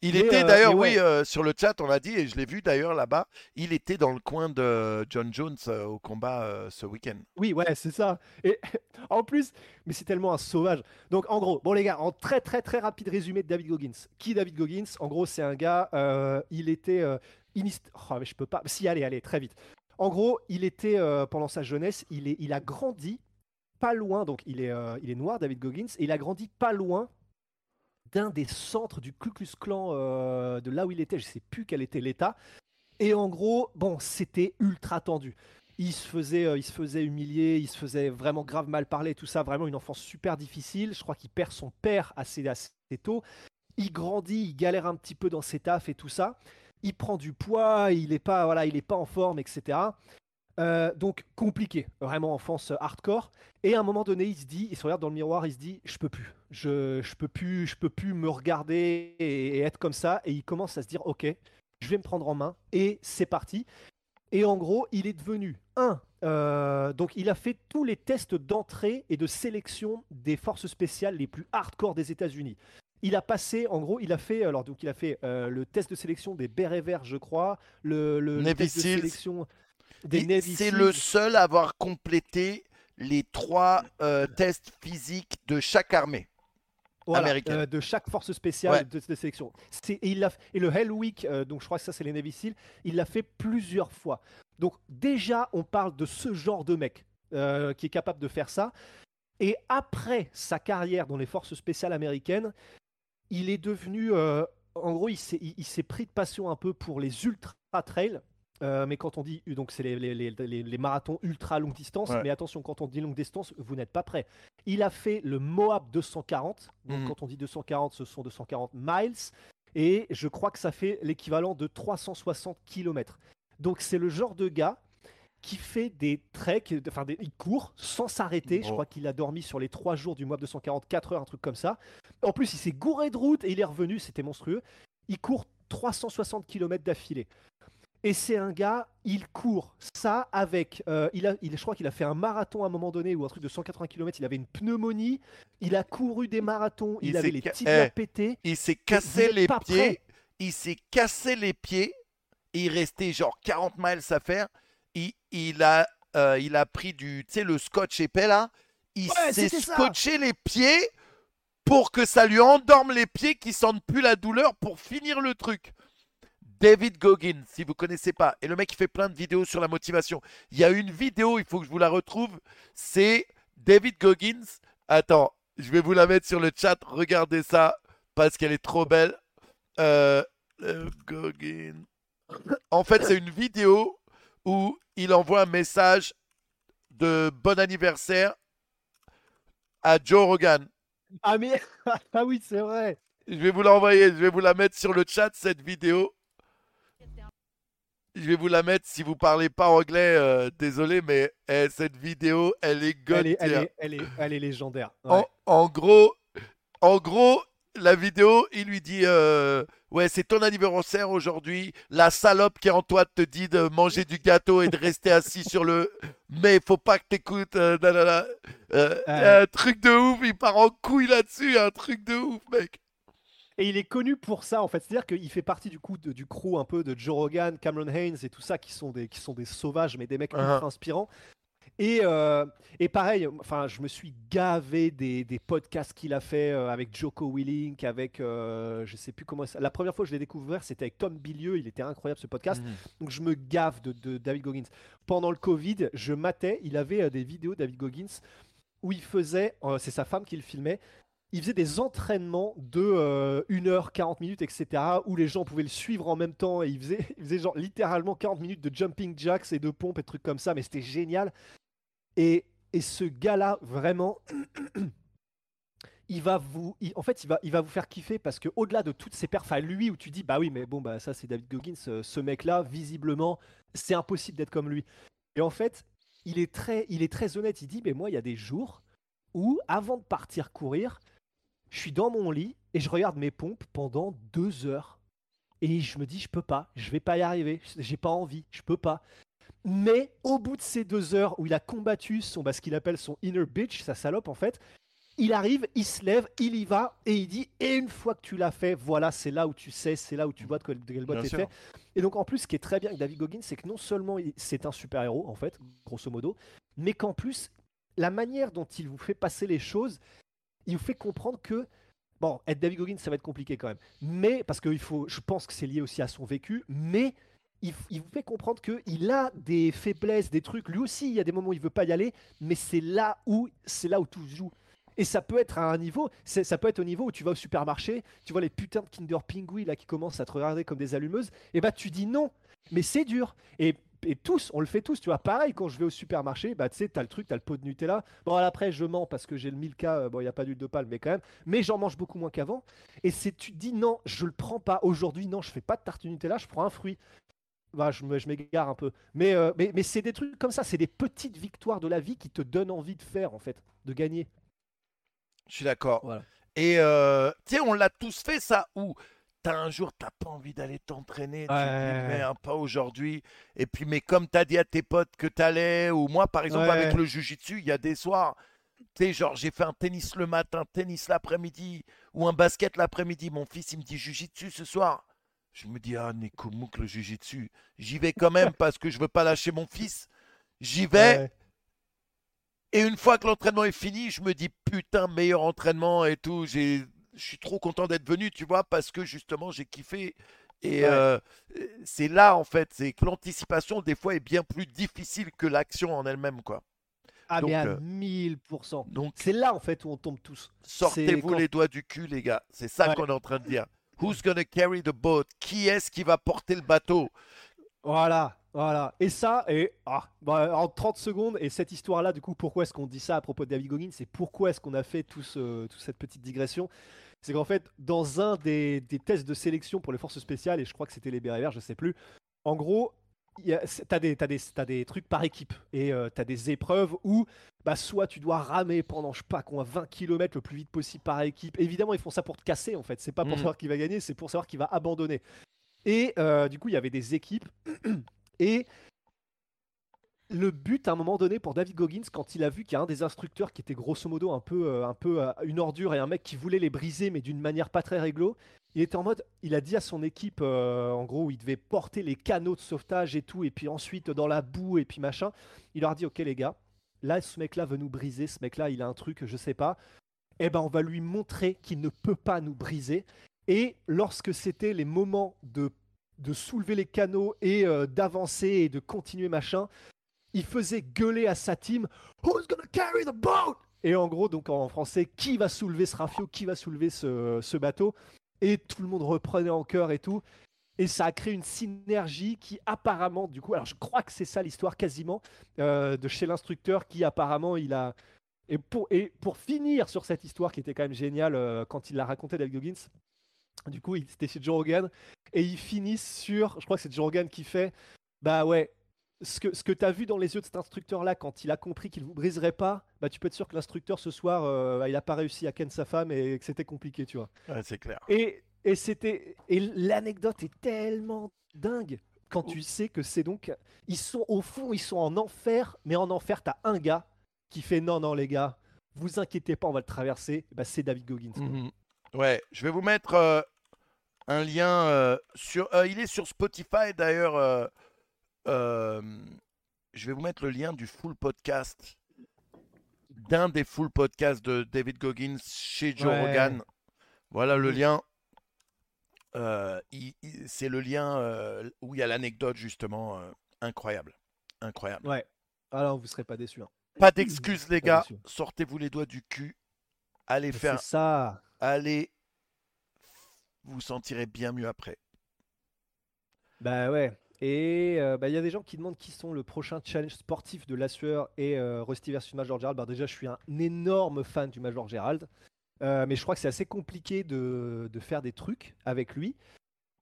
Il Mais, était euh, d'ailleurs, ouais. oui, euh, sur le chat, on l'a dit, et je l'ai vu d'ailleurs là-bas. Il était dans le coin de John Jones euh, au combat ce week-end. Oui, ouais, c'est ça. Et en plus, mais c'est tellement un sauvage. Donc en gros, bon les gars, en très très très rapide résumé de David Goggins. Qui David Goggins? En gros, c'est un gars, il était... inist- Oh, mais je peux pas... Si, allez, allez, très vite. En gros, il était, euh, pendant sa jeunesse, il, a grandi pas loin, donc il est, euh, il est noir, David Goggins, et il a grandi pas loin d'un des centres du Ku Klux Klan euh, de là où il était, je sais plus quel était l'état. Et en gros, bon, c'était ultra tendu. Il se faisait, il se faisait humilier, il se faisait vraiment grave mal parler, tout ça, vraiment une enfance super difficile. Je crois qu'il perd son père assez, assez tôt. Il grandit, il galère un petit peu dans ses tafs et tout ça. Il prend du poids, il n'est pas, voilà, il est pas en forme, etc. Euh, donc compliqué, vraiment enfance hardcore. Et à un moment donné, il se dit, il se regarde dans le miroir, il se dit, je peux plus, je, je peux plus, peux plus me regarder et, et être comme ça. Et il commence à se dire, ok, je vais me prendre en main et c'est parti. Et en gros, il est devenu un. euh, donc, il a fait tous les tests d'entrée et de sélection des forces spéciales les plus hardcore des États-Unis. Il a passé, en gros, il a fait, alors donc il a fait euh, le test de sélection des bérets verts, je crois, le, le- le Navy test de sélection des Navy C'est le seul à avoir complété les trois euh, tests physiques de chaque armée. Voilà, américaine. euh, de chaque force spéciale Ouais. de, de sélection. Et, il l'a- et le Hell Week, euh, donc je crois que ça c'est les Navy il l'a fait plusieurs fois. Donc déjà, on parle de ce genre de mec euh, qui est capable de faire ça. Et après sa carrière dans les forces spéciales américaines, il est devenu, euh, en gros, il s'est pris de passion un peu pour les ultra trails. Euh, mais quand on dit, donc c'est les, les- les- les- les marathons ultra longue distance, Ouais. mais attention, quand on dit longue distance, vous n'êtes pas prêt. Il a fait le Moab 240. Donc, Mhm. quand on dit 240, ce sont 240 miles. Et je crois que ça fait l'équivalent de 360 km. Donc, c'est le genre de gars qui fait des treks, enfin, des, il court sans s'arrêter. Je crois qu'il a dormi sur les 3 jours du Moab 240, 4 heures, un truc comme ça. En plus, il s'est gouré de route et il est revenu. C'était monstrueux. Il court 360 km d'affilée. Et c'est un gars, il court ça avec. euh, il a, il, je crois qu'il a fait un marathon à un moment donné ou un truc de 180 km. Il avait une pneumonie. Il a couru des marathons. Il, Il avait les tibias Eh. pétés. Il s'est cassé les pieds. prêt. Il s'est cassé les pieds. Et il restait genre 40 miles à faire. Il, il a, euh, il a pris du, tu sais, le scotch épais là. Il s'est scotché les pieds pour que ça lui endorme les pieds, qu'il sentent plus la douleur pour finir le truc. David Goggins, si vous connaissez pas, et le mec fait plein de vidéos sur la motivation. Il y a une vidéo, il faut que je vous la retrouve. C'est David Goggins. Attends, je vais vous la mettre sur le chat. Regardez ça parce qu'elle est trop belle. Euh, euh, Goggins. En fait, c'est une vidéo où il envoie un message de bon anniversaire à Joe Rogan. Ah, mais. ah oui, c'est vrai. Je vais vous l'envoyer, je vais vous la mettre sur le chat cette vidéo. Je vais vous la mettre si vous parlez pas anglais, euh, désolé, mais eh, cette vidéo, elle est Elle god elle, elle, est, elle est légendaire. En gros, en gros, la vidéo, il lui dit euh, Ouais, c'est ton anniversaire aujourd'hui. La salope qui est en toi te dit de manger du gâteau et de rester assis sur le. Mais faut pas que t'écoutes. Euh. Euh. Un truc de ouf, il part en couille là-dessus. Un truc de ouf, mec. Et il est connu pour ça, en fait. C'est-à-dire qu'il fait partie du coup de- du crew un peu de Joe Rogan, Cameron Haynes et tout ça, qui sont des, qui sont des sauvages, mais des mecs Uh-huh. ultra inspirants. Et, euh, et pareil, enfin, je me suis gavé des, des podcasts qu'il a fait euh, avec Joko Willink, avec, euh, je sais plus comment ça. La première fois que je l'ai découvert, c'était avec Tom Bilieu. Il était incroyable ce podcast. Donc je me gave de, de David Goggins. Pendant le Covid, je matais, il avait euh, des vidéos David Goggins où il faisait, euh, c'est sa femme qui le filmait, il faisait des entraînements de euh, 1h, 40 minutes, etc. où les gens pouvaient le suivre en même temps et il faisait, il faisait genre littéralement 40 minutes de jumping jacks et de pompes et de trucs comme ça, mais c'était génial. Et ce gars-là, vraiment, il va vous, en fait, il va, vous faire kiffer parce que au-delà de toutes ces perfs à lui où tu dis, bah oui, mais bon, bah ça c'est David Goggins, ce, ce mec-là, visiblement, c'est impossible d'être comme lui. Et en fait, il est très, très honnête. Il dit, mais moi, il y a des jours où, avant de partir courir, je suis dans mon lit et je regarde mes pompes pendant deux heures. Et je me dis, je peux pas, je vais pas y arriver, j'ai pas envie, je peux pas. Mais au bout de ces deux heures où il a combattu son, bah, ce qu'il appelle son inner bitch, sa salope en fait, il arrive, il se lève, il y va et il dit et une fois que tu l'as fait, voilà, c'est là où tu sais, c'est là où tu vois de quel, de quel boîte t'es fait. Et donc en plus, ce qui est très bien avec David Goggins, c'est que non seulement il- c'est un super héros en fait, grosso modo, mais qu'en plus la manière dont il vous fait passer les choses, il vous fait comprendre que bon, être David Goggins, ça va être compliqué quand même, mais parce que il faut, je pense que c'est lié aussi à son vécu, mais il, vous fait comprendre qu'il a des faiblesses, des trucs. Lui aussi, il y a des moments où il veut pas y aller, mais c'est là où c'est là où tout joue. Et ça peut être à un niveau, ça peut être au niveau où tu vas au supermarché, tu vois les putains de Kinder Pingui là qui commencent à te regarder comme des allumeuses, et bah tu dis non, mais c'est dur. Et, et tous, on le fait tous, tu vois. Pareil, quand je vais au supermarché, bah tu sais, t'as le truc, t'as le pot de Nutella. Bon, après, je mens parce que j'ai le Milka, euh, bon, il n'y a pas d'huile de palme, mais quand même, mais j'en mange beaucoup moins qu'avant. Et c'est, tu te dis non, je le prends pas aujourd'hui, non, je fais pas de tarte Nutella, je prends un fruit. Bah, je, m'égare un peu. Mais, euh, mais, mais c'est des trucs comme ça, c'est des petites victoires de la vie qui te donnent envie de faire, en fait, de gagner. Je suis d'accord. Voilà. Et euh, tu sais, on l'a tous fait ça où t'as un jour, t'as pas envie d'aller t'entraîner, tu te dis merde, pas aujourd'hui. Et puis, mais comme t'as dit à tes potes que t'allais, ou moi par exemple Ouais. avec le jujitsu, il y a des soirs, tu sais, genre j'ai fait un tennis le matin, tennis l'après-midi, ou un basket l'après-midi. Mon fils, il me dit jujitsu ce soir. Je me dis, ah, Nekomouk, le jujitsu. J'y vais quand même parce que je veux pas lâcher mon fils. J'y vais. Ouais. Et une fois que l'entraînement est fini, je me dis putain, meilleur entraînement et tout. J'ai, je suis trop content d'être venu, tu vois, parce que justement j'ai kiffé. Et Ouais. euh, c'est là en fait, c'est que l'anticipation des fois est bien plus difficile que l'action en elle-même, quoi. Ah, Donc, mais à euh, 1000%. Donc C'est là, en fait, où on tombe tous. sortez-vous quand- les doigts du cul, les gars. C'est ça Ouais. qu'on est en train de dire. Who's gonna carry the boat? Qui est-ce qui va porter le bateau? Voilà, voilà. Et ça, et ah, bah, en 30 secondes, et cette histoire-là, du coup, pourquoi est-ce qu'on dit ça à propos de David Goggins C'est pourquoi est-ce qu'on a fait tout ce- toute cette petite digression? C'est qu'en fait, dans un des, tests de sélection pour les forces spéciales, et je crois que c'était les bérets verts, je sais plus, en gros, t'as des, des, trucs par équipe, et euh, t'as des épreuves où bah, soit tu dois ramer pendant, je sais pas, quoi, 20 km le plus vite possible par équipe. Évidemment, ils font ça pour te casser, en fait. C'est pas pour Mhm. savoir qui va gagner, c'est pour savoir qui va abandonner. Et euh, du coup, il y avait des équipes. Et le but, à un moment donné, pour David Goggins, quand il a vu qu'il y a un des instructeurs qui était grosso modo un peu, euh, euh, une ordure et un mec qui voulait les briser, mais d'une manière pas très réglo, il était en mode, il a dit à son équipe, euh, en gros, il devait porter les canaux de sauvetage et tout, et puis ensuite dans la boue et puis machin. Il leur a dit, ok les gars, là, ce mec-là veut nous briser, ce mec-là, il a un truc, je sais pas. Eh ben, on va lui montrer qu'il ne peut pas nous briser. Et lorsque c'était les moments de, de soulever les canaux et d'avancer et de continuer machin, il faisait gueuler à sa team Who's gonna carry the boat? Et en gros, donc en français, qui va soulever ce rafio Qui va soulever ce, bateau? Et tout le monde reprenait en chœur et tout. Et ça a créé une synergie qui apparemment, du coup, alors je crois que c'est ça l'histoire quasiment, euh, de chez l'instructeur qui apparemment il a. Et pour, finir sur cette histoire qui était quand même géniale euh, quand il l'a raconté Dave Goggins, du coup, il c'était chez Joe Rogan et ils finissent sur, je crois que c'est Joe Rogan qui fait, bah ouais, ce que, ce que tu as vu dans les yeux de cet instructeur-là quand il a compris qu'il vous briserait pas, bah tu peux être sûr que l'instructeur ce soir, euh, il a pas réussi à ken sa femme et que c'était compliqué, tu vois. Ouais, c'est clair. Et, et c'était et l'anecdote est tellement dingue quand tu sais que c'est donc ils sont au fond ils sont en enfer mais en enfer t'as un gars qui fait non non les gars vous inquiétez pas on va le traverser bah, c'est David Goggins. Mhm. Ouais, je vais vous mettre euh, un lien euh, sur. euh, il est sur Spotify d'ailleurs. Euh, je vais vous mettre le lien du full podcast, d'un des full podcasts de David Goggins chez Joe Ouais. Rogan. Voilà le lien. Euh, c'est le lien euh, où il y a l'anecdote justement incroyable, incroyable. ouais alors vous serez pas déçus hein. Pas d'excuses les gars, sortez-vous les doigts du cul, allez Mais faire ça allez, vous sentirez bien mieux après. bah ouais Et euh, bah, il y a des gens qui demandent qui sont le prochain challenge sportif de La Sueur et euh, Rusty versus Major Gerald. Bah, déjà, je suis un énorme fan du Major Gerald. Euh, mais je crois que c'est assez compliqué de, de faire des trucs avec lui.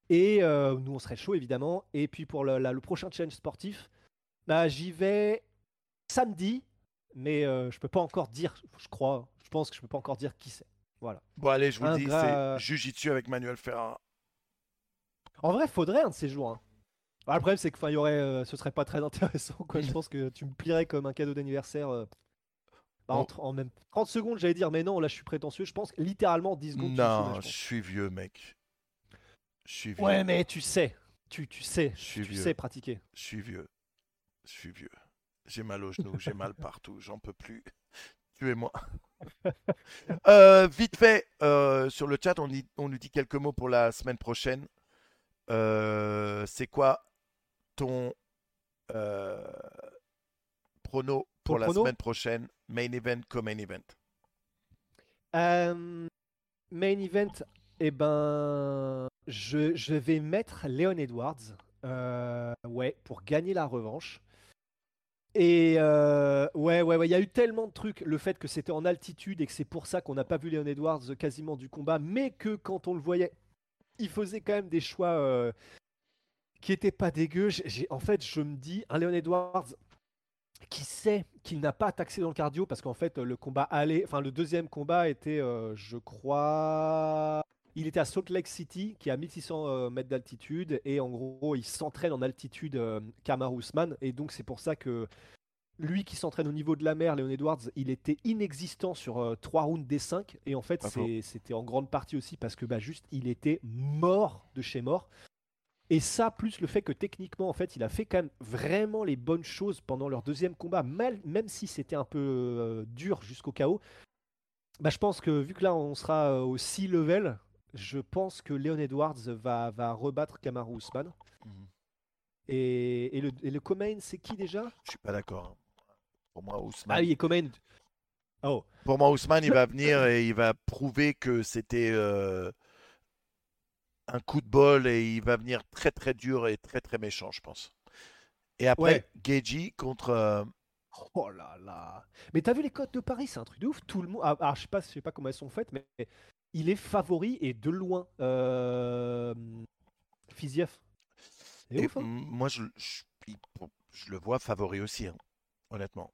Et nous, on serait chaud, évidemment. Et puis pour le, la- le prochain challenge sportif, bah, j'y vais samedi. Mais je peux pas encore dire, je crois, je pense que je peux pas encore dire qui c'est. Voilà. Bon, allez, je vous le dis, gras- c'est Jiu-Jitsu avec Manuel Ferrara. En vrai, faudrait un de ces jours. hein. Bah, le problème, c'est que y aurait, euh, ce serait pas très intéressant. Quoi. Je pense que tu me plierais comme un cadeau d'anniversaire. euh, bah, en, Bon. en même 30 secondes, j'allais dire, mais non, là, je suis prétentieux. Je pense que littéralement 10 secondes. tu Non, je suis vieux, mec. Je suis vieux. Ouais, mais tu sais, tu, tu sais, Je suis tu vieux. sais pratiquer. Je suis vieux. Je suis vieux. J'ai mal aux genoux, j'ai mal partout, j'en peux plus. Tuez-moi. Euh, vite fait, sur le chat, on, nous dit quelques mots pour la semaine prochaine. Euh, c'est quoi ton euh, prono pour la prono? semaine prochaine Main event comme main event? Euh, main event, eh ben, je, je vais mettre Leon Edwards, euh, ouais, pour gagner la revanche. Et euh, ouais, ouais, ouais, il y a eu tellement de trucs. Le fait que c'était en altitude et que c'est pour ça qu'on n'a pas vu Leon Edwards quasiment du combat, mais que quand on le voyait, il faisait quand même des choix euh, qui étaient pas. J'ai- j'ai- en fait, je me dis, un Leon Edwards qui sait qu'il n'a pas taxé dans le cardio parce qu'en fait le combat allait, enfin le deuxième combat était, euh, je crois, il était à Salt Lake City qui est à 1600 euh, mètres d'altitude et en gros il s'entraîne en altitude euh, Kamaru Usman et donc c'est pour ça que lui qui s'entraîne au niveau de la mer, Leon Edwards, il était inexistant sur euh, 3 rounds des 5 et en fait c'est- c'était en grande partie aussi parce que bah, juste il était mort de chez mort. Et ça, plus le fait que techniquement, en fait, il a fait quand même vraiment les bonnes choses pendant leur deuxième combat, mal- même si c'était un peu euh, dur jusqu'au chaos. Bah, je pense que vu que là, on sera euh, au 6 level, je pense que Leon Edwards va, va rebattre Kamaru Usman. Mhm. Et, et le, et le co-main, c'est qui déjà? Je suis pas d'accord. hein. Pour moi, Ousmane, Ah oui, co-main. Oh, pour moi, Ousmane, il va venir et il va prouver que c'était euh, un coup de bol et il va venir très très dur et très très méchant, je pense. Et après, Ouais. Geji contre. euh, oh là là. Mais t'as vu les cotes de Paris, c'est un truc de ouf. Tout le monde. Ah, ah, je sais pas, je sais pas comment elles sont faites, mais il est favori et de loin. Euh... Fiziev. C'est et ouf, hein. moi, je, je le vois favori aussi, hein, honnêtement.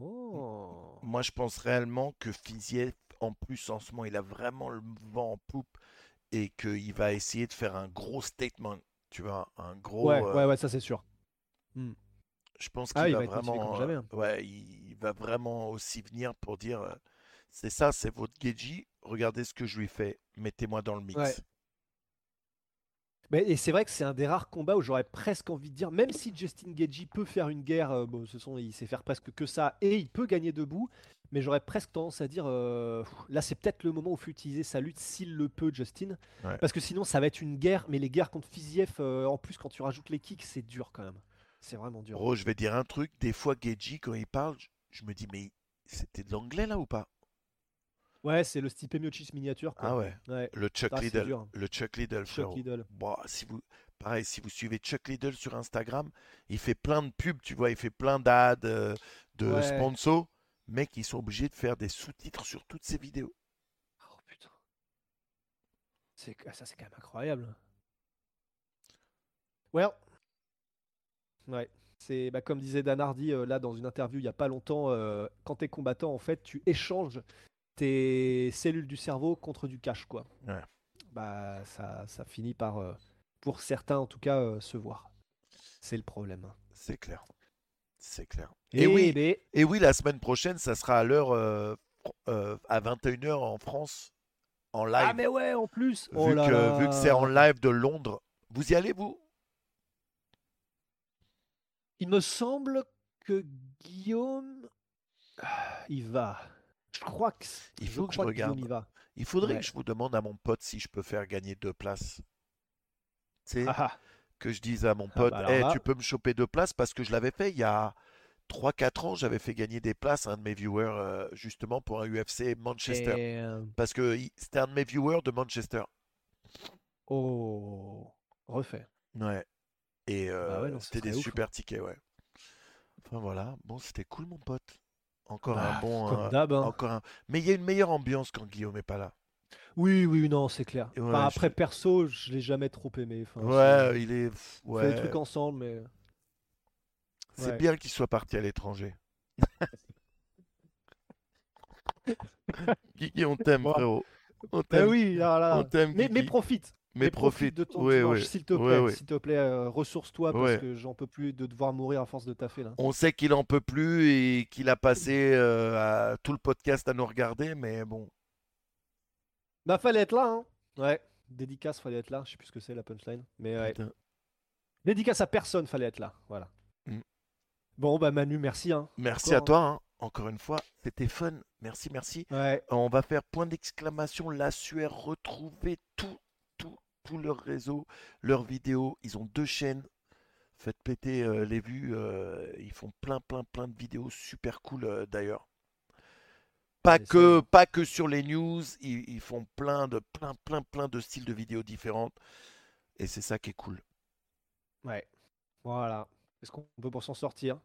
Oh. Moi, je pense réellement que Fiziev, en plus, en ce moment, il a vraiment le vent en poupe et qu'il va essayer de faire un gros statement. Tu vois, un gros. Ouais, euh, ouais, ouais, ça c'est sûr. Je pense qu'il Ah, va, va vraiment, comme jamais, euh, hein. ouais, il il va vraiment aussi venir pour dire, euh, c'est ça, c'est votre Geji. Regardez ce que je lui fais. Mettez-moi dans le mix. Ouais. Mais, et c'est vrai que c'est un des rares combats où j'aurais presque envie de dire, même si Justin Gagey peut faire une guerre, euh, bon, ce sont, il sait faire presque que ça, et il peut gagner debout, mais j'aurais presque tendance à dire, euh, là c'est peut-être le moment où il faut utiliser sa lutte s'il le peut, Justin, Ouais. parce que sinon ça va être une guerre, mais les guerres contre Fiziev, euh, en plus quand tu rajoutes les kicks, c'est dur quand même. C'est vraiment dur. Gros, je vais dire un truc. Des fois, Geji, quand il parle, je, me dis, mais c'était de l'anglais là ou pas? Ouais, c'est le Stipe Miocic miniature. Quoi. Ah ouais. Ouais, Le Chuck Ah, Liddell. dur. Le Chuck Liddell, Chuck frérot. Liddell. Bon, si vous, pareil, si vous suivez Chuck Liddell sur Instagram, il fait plein de pubs, tu vois, il fait plein d'ads, euh, de Ouais. sponsors. Mec, ils sont obligés de faire des sous-titres sur toutes ces vidéos. Oh putain. C'est, ah, ça c'est quand même incroyable. Well. Ouais. C'est bah, comme disait Dan Hardy euh, là dans une interview il y a pas longtemps, euh, quand t'es combattant en fait tu échanges tes cellules du cerveau contre du cash quoi. Ouais. Bah ça, ça finit par, euh, pour certains en tout cas, se voir. C'est le problème. C'est clair. C'est clair. Et, Et oui, mais- Et oui, la semaine prochaine, ça sera à l'heure euh, euh, à 21h en France, en live. Ah mais ouais en plus. vu, Oh là que, vu que c'est en live de Londres. Vous y allez, vous? Il me semble que Guillaume, ah, il va. Je crois que Il je faut que je crois Guillaume regarde. va. Il faudrait Ouais. que je vous demande à mon pote si je peux faire gagner deux places. Ah, ah. Que je dise à mon Ah pote, bah alors Eh, là- tu peux me choper deux places parce que je l'avais fait il y a 3-4 ans, j'avais fait gagner des places à un de mes viewers euh, justement pour un UFC Manchester. Et, Parce que c'était un de mes viewers de Manchester. Oh, refait. Ouais. Et euh, Bah ouais, c'était des ouf, super tickets, ouais. Enfin voilà, bon, c'était cool, mon pote. Encore Bah, un bon. comme euh, hein. encore un... Mais il y a une meilleure ambiance quand Guillaume est pas là. Oui, oui, non, c'est clair. Ouais, Enfin, je- après, perso, je l'ai jamais trop aimé. Enfin, Ouais, c'est- il est. on fait des trucs ensemble, mais. C'est ouais. bien qu'il soit parti à l'étranger. Guigui, on t'aime, Bon. frérot. On Bah t'aime. oui, là, là. on t'aime, Mais, mais profite. Mais profite. de ton dimanche, ouais. s'il te plaît. ouais. S'il te plaît, euh, ressource-toi parce que j'en peux plus de devoir mourir à force de taffer là. On sait qu'il en peut plus et qu'il a passé euh, à- tout le podcast à nous regarder, mais bon. Bah, fallait être là, hein. Ouais. Dédicace, fallait être là. Je sais plus ce que c'est la punchline. Mais ouais. putain. Dédicace à personne, fallait être là. Voilà. Mm. Bon, bah, Manu, merci, hein. Merci Encore, à toi, hein. encore une fois. C'était fun. Merci, merci. Ouais. On va faire point d'exclamation, la sueur, retrouver tout, tout, tout leur réseau, leurs vidéos. Ils ont deux chaînes. Faites péter euh, les vues. euh, ils font plein, plein, plein de vidéos super cool euh, d'ailleurs. Pas que, pas que sur les news. Ils, ils font plein de, plein, plein, plein de styles de vidéos différentes. Et c'est ça qui est cool. Ouais. Voilà. Est-ce qu'on peut pour s'en sortir?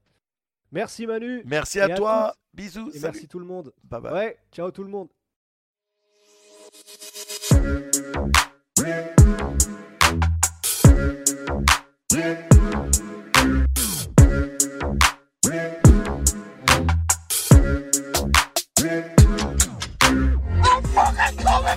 Merci, Manu. Merci à à toi. Bisous. Et merci tout le monde. Bye bye. Ouais. Ciao, tout le monde.